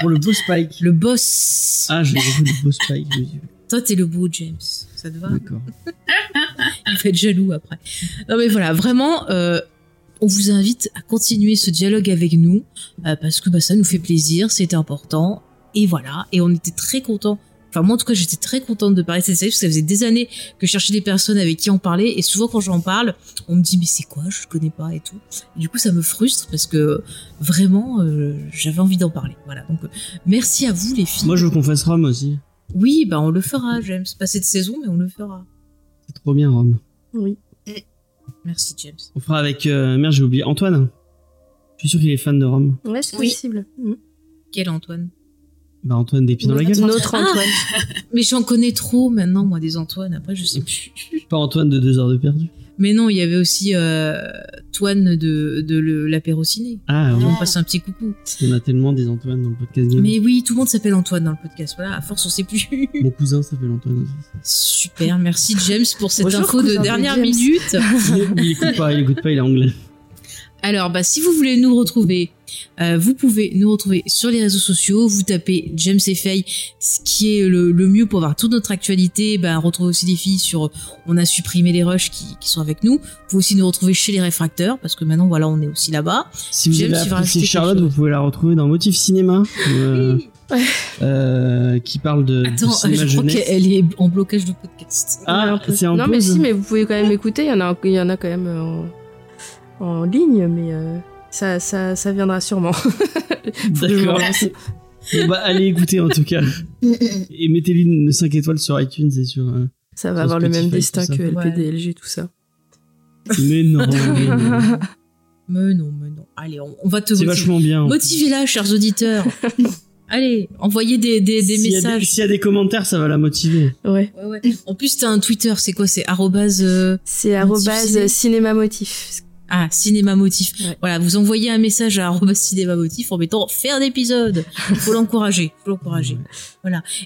Pour le beau Spike. le boss Ah, j'ai vu le beau Spike. Toi t'es le beau James, ça te va D'accord. <laughs> Il fait être jaloux après. Non mais voilà, vraiment, euh, on vous invite à continuer ce dialogue avec nous, euh, parce que bah, ça nous fait plaisir, c'était important, et voilà, et on était très contents. Enfin moi en tout cas j'étais très contente de parler de cette série, parce que ça faisait des années que je cherchais des personnes avec qui en parler, et souvent quand j'en parle, on me dit mais c'est quoi, je connais pas et tout. Et du coup ça me frustre, parce que vraiment euh, j'avais envie d'en parler. Voilà, donc euh, merci à vous les filles. Moi, je fasse Rome aussi. Oui, bah on le fera, James. Pas cette saison, mais on le fera. C'est trop bien, Rome. Oui. Merci James. On fera avec. euh, Merde, j'ai oublié. Antoine. Je suis sûr qu'il est fan de Rome. Ouais, c'est Oui. possible. Quel Antoine? Bah, Antoine des pieds dans la gueule. Notre Ah. Antoine. Mais j'en connais trop maintenant, moi, des Antoine. Après, je sais plus. Pas Antoine de 2 heures de perdu. Mais non, il y avait aussi euh, Toine de, de l'apéro ciné. Ah, oui. On passe un petit coucou. On a tellement des Antoine dans le podcast game. Mais oui, tout le monde s'appelle Antoine dans le podcast. Voilà, à force, on sait plus. <laughs> Mon cousin s'appelle Antoine aussi. Super, merci James pour cette Bonjour, info de dernière James. minute. <laughs> il écoute pas, il écoute pas, il est anglais. Alors, bah, si vous voulez nous retrouver, euh, vous pouvez nous retrouver sur les réseaux sociaux. Vous tapez James et Faye, ce qui est le, le mieux pour voir toute notre actualité. Bah, retrouver aussi des filles sur On a supprimé les rushs qui, qui sont avec nous. Vous pouvez aussi nous retrouver chez les réfracteurs parce que maintenant, voilà, on est aussi là-bas. Si vous James, avez apprécié Charlotte, vous pouvez la retrouver dans Motif Cinéma, euh, euh, qui parle de, de Attends, cinéma je crois qu'elle est en blocage de podcast. Ah, c'est en Non, mais si, mais vous pouvez quand même écouter. Il y en a, il y en a quand même euh, en, ligne, mais euh, ça, ça, ça viendra sûrement. <laughs> D'accord. bah, allez écouter en tout cas. Et mettez-lui une 5 étoiles sur iTunes et sur. euh, Ça va Sur avoir le même destin que Ouais. LPDLG, tout ça. Mais non, mais non. <laughs> Mais non, mais non. Allez, on, on va te c'est motiver. vachement bien. Motivez-la, chers auditeurs. <laughs> Allez, envoyez des, messages. S'il y a des commentaires, ça va la motiver. Ouais. Ouais, ouais. En plus, t'as un Twitter, c'est quoi? C'est arrobase euh, C'est arrobase ciné. cinéma motif. Ah cinéma motif. Ouais. Voilà, vous envoyez un message à cinéma motif en mettant faire d'épisode. Il faut l'encourager, faut l'encourager.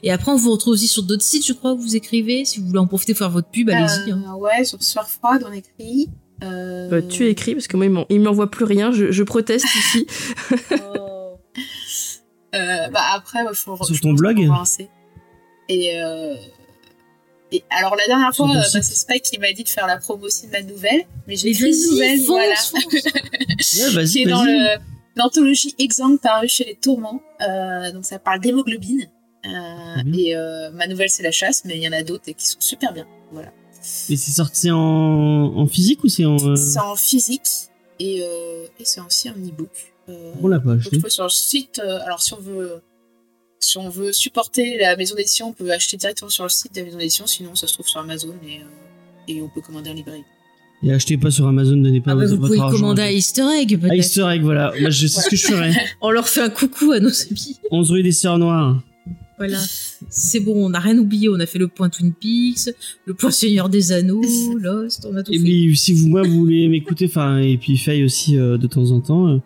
Et après, on vous retrouve aussi sur d'autres sites, je crois, où vous écrivez. Si vous voulez en profiter, faire votre pub, allez-y. hein. Euh, ouais, sur Soir Froide, on écrit. Euh... Bah, tu écris, parce que moi, il m'en- il m'envoie plus rien. Je, je proteste ici. <laughs> Euh, bah après, il faut. Sur ton blog. Et, euh... et alors la dernière fois, euh, bah, c'est Spike qui m'a dit de faire la promo aussi de ma nouvelle, mais j'ai écrit une nouvelle, fonce, voilà. <laughs> Ouais, vas-y, qui est dans le l'anthologie Exang parue chez les Tourments. Euh, donc ça parle d'hémoglobine. Euh, bien. et euh, ma nouvelle c'est la chasse, mais il y en a d'autres et qui sont super bien. Voilà. Et c'est sorti en, en physique ou c'est en. euh, C'est en physique et, euh, et c'est aussi en e-book. Euh, On l'a pas acheté. il faut sur le site. euh, alors, si on veut, si on veut supporter la maison d'édition, on peut acheter directement sur le site de la maison d'édition. Sinon, ça se trouve sur Amazon et, euh, et on peut commander en librairie. Et achetez pas sur Amazon, donnez pas Ah bah, votre, vous pouvez votre argent. commander à Easter Egg, À peut-être. Easter egg, voilà. Moi, je sais ce que je ferais. <laughs> On leur fait un coucou à nos amis. 11 rue des Sœurs Noires. Voilà. C'est bon, on n'a rien oublié. On a fait le point Twin Peaks, le point Seigneur des Anneaux, Lost, on a tout Et fait. puis, si vous, moi, vous voulez m'écouter, enfin, et puis Faye aussi, euh, de temps en temps. euh,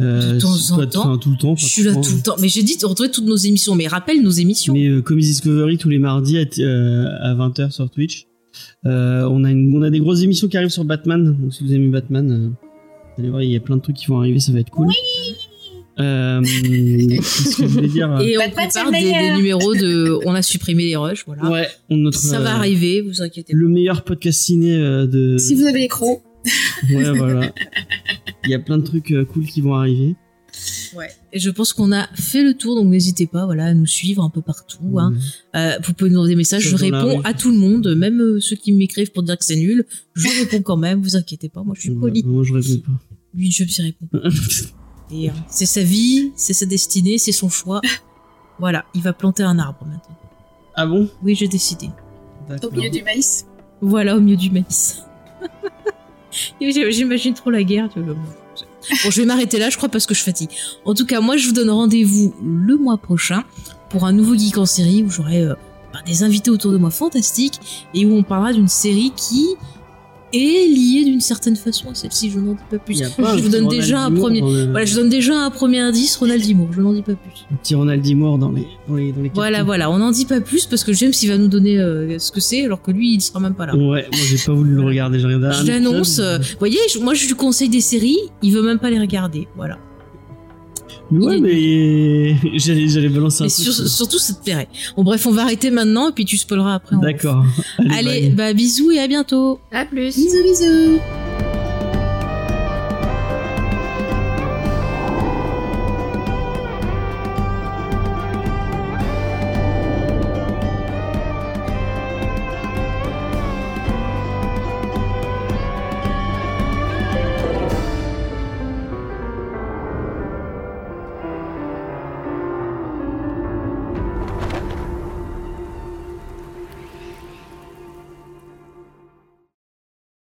euh, De temps en temps enfin, tout le temps. Je suis là tout le temps. Mais j'ai dit retrouver toutes nos émissions. Mais rappelle nos émissions. Mais euh, Comedy Discovery tous les mardis à, euh, à 20h sur Twitch. Euh, on, a une, on a des grosses émissions qui arrivent sur Batman. Donc si vous aimez Batman, euh, vous allez voir, il y a plein de trucs qui vont arriver, ça va être cool. Euh, Qu'est-ce que je voulais dire Et on prépare des, numéros de. On a supprimé les rushs, voilà. Ouais, on notre, Ça va arriver, vous inquiétez pas. Le meilleur podcast ciné euh, de. Si vous avez les crocs, Ouais, voilà. Il y a plein de trucs euh, cool qui vont arriver. Ouais. Et je pense qu'on a fait le tour, donc n'hésitez pas, voilà, à nous suivre un peu partout. Hein. Euh, vous pouvez nous envoyer des messages, je Sauf réponds à tout le monde, même euh, ceux qui m'écrivent pour dire que c'est nul. Je réponds quand même, vous inquiétez pas, moi je suis poli. Moi, je réponds pas. Lui, je me réponds. <laughs> Et euh, c'est sa vie, c'est sa destinée, c'est son choix. Voilà, il va planter un arbre maintenant. ah bon? Oui, j'ai décidé. au milieu du maïs. Voilà, au milieu du maïs. <laughs> J'imagine trop la guerre. tu vois. Bon, je vais m'arrêter là, je crois, parce que je fatigue. En tout cas, moi, je vous donne rendez-vous le mois prochain pour un nouveau Geek en série où j'aurai euh, bah, des invités autour de moi fantastiques et où on parlera d'une série qui est liée d'une certaine façon à celle-ci. Je n'en dis pas plus. Pas Je vous donne déjà un premier. le- Voilà, je donne déjà un premier indice, Ronald Dimour. Je n'en dis pas plus. Un petit Ronald Dimour dans les, dans les, dans les Voilà, voilà, on n'en dit pas plus parce que James il va nous donner euh, ce que c'est alors que lui il sera même pas là. Ouais, moi j'ai pas voulu le regarder, j'ai regardé Je l'annonce. euh, Vous voyez, je- moi je lui conseille des séries, il veut même pas les regarder. Voilà. Ouais, mais <laughs> j'allais, j'allais balancer un Et truc. sur- surtout, ça te plairait. Bon, bref, on va arrêter maintenant et puis tu spoileras après. D'accord. <laughs> Allez, bye. bah bisous et à bientôt. À plus. Bisous, bisous.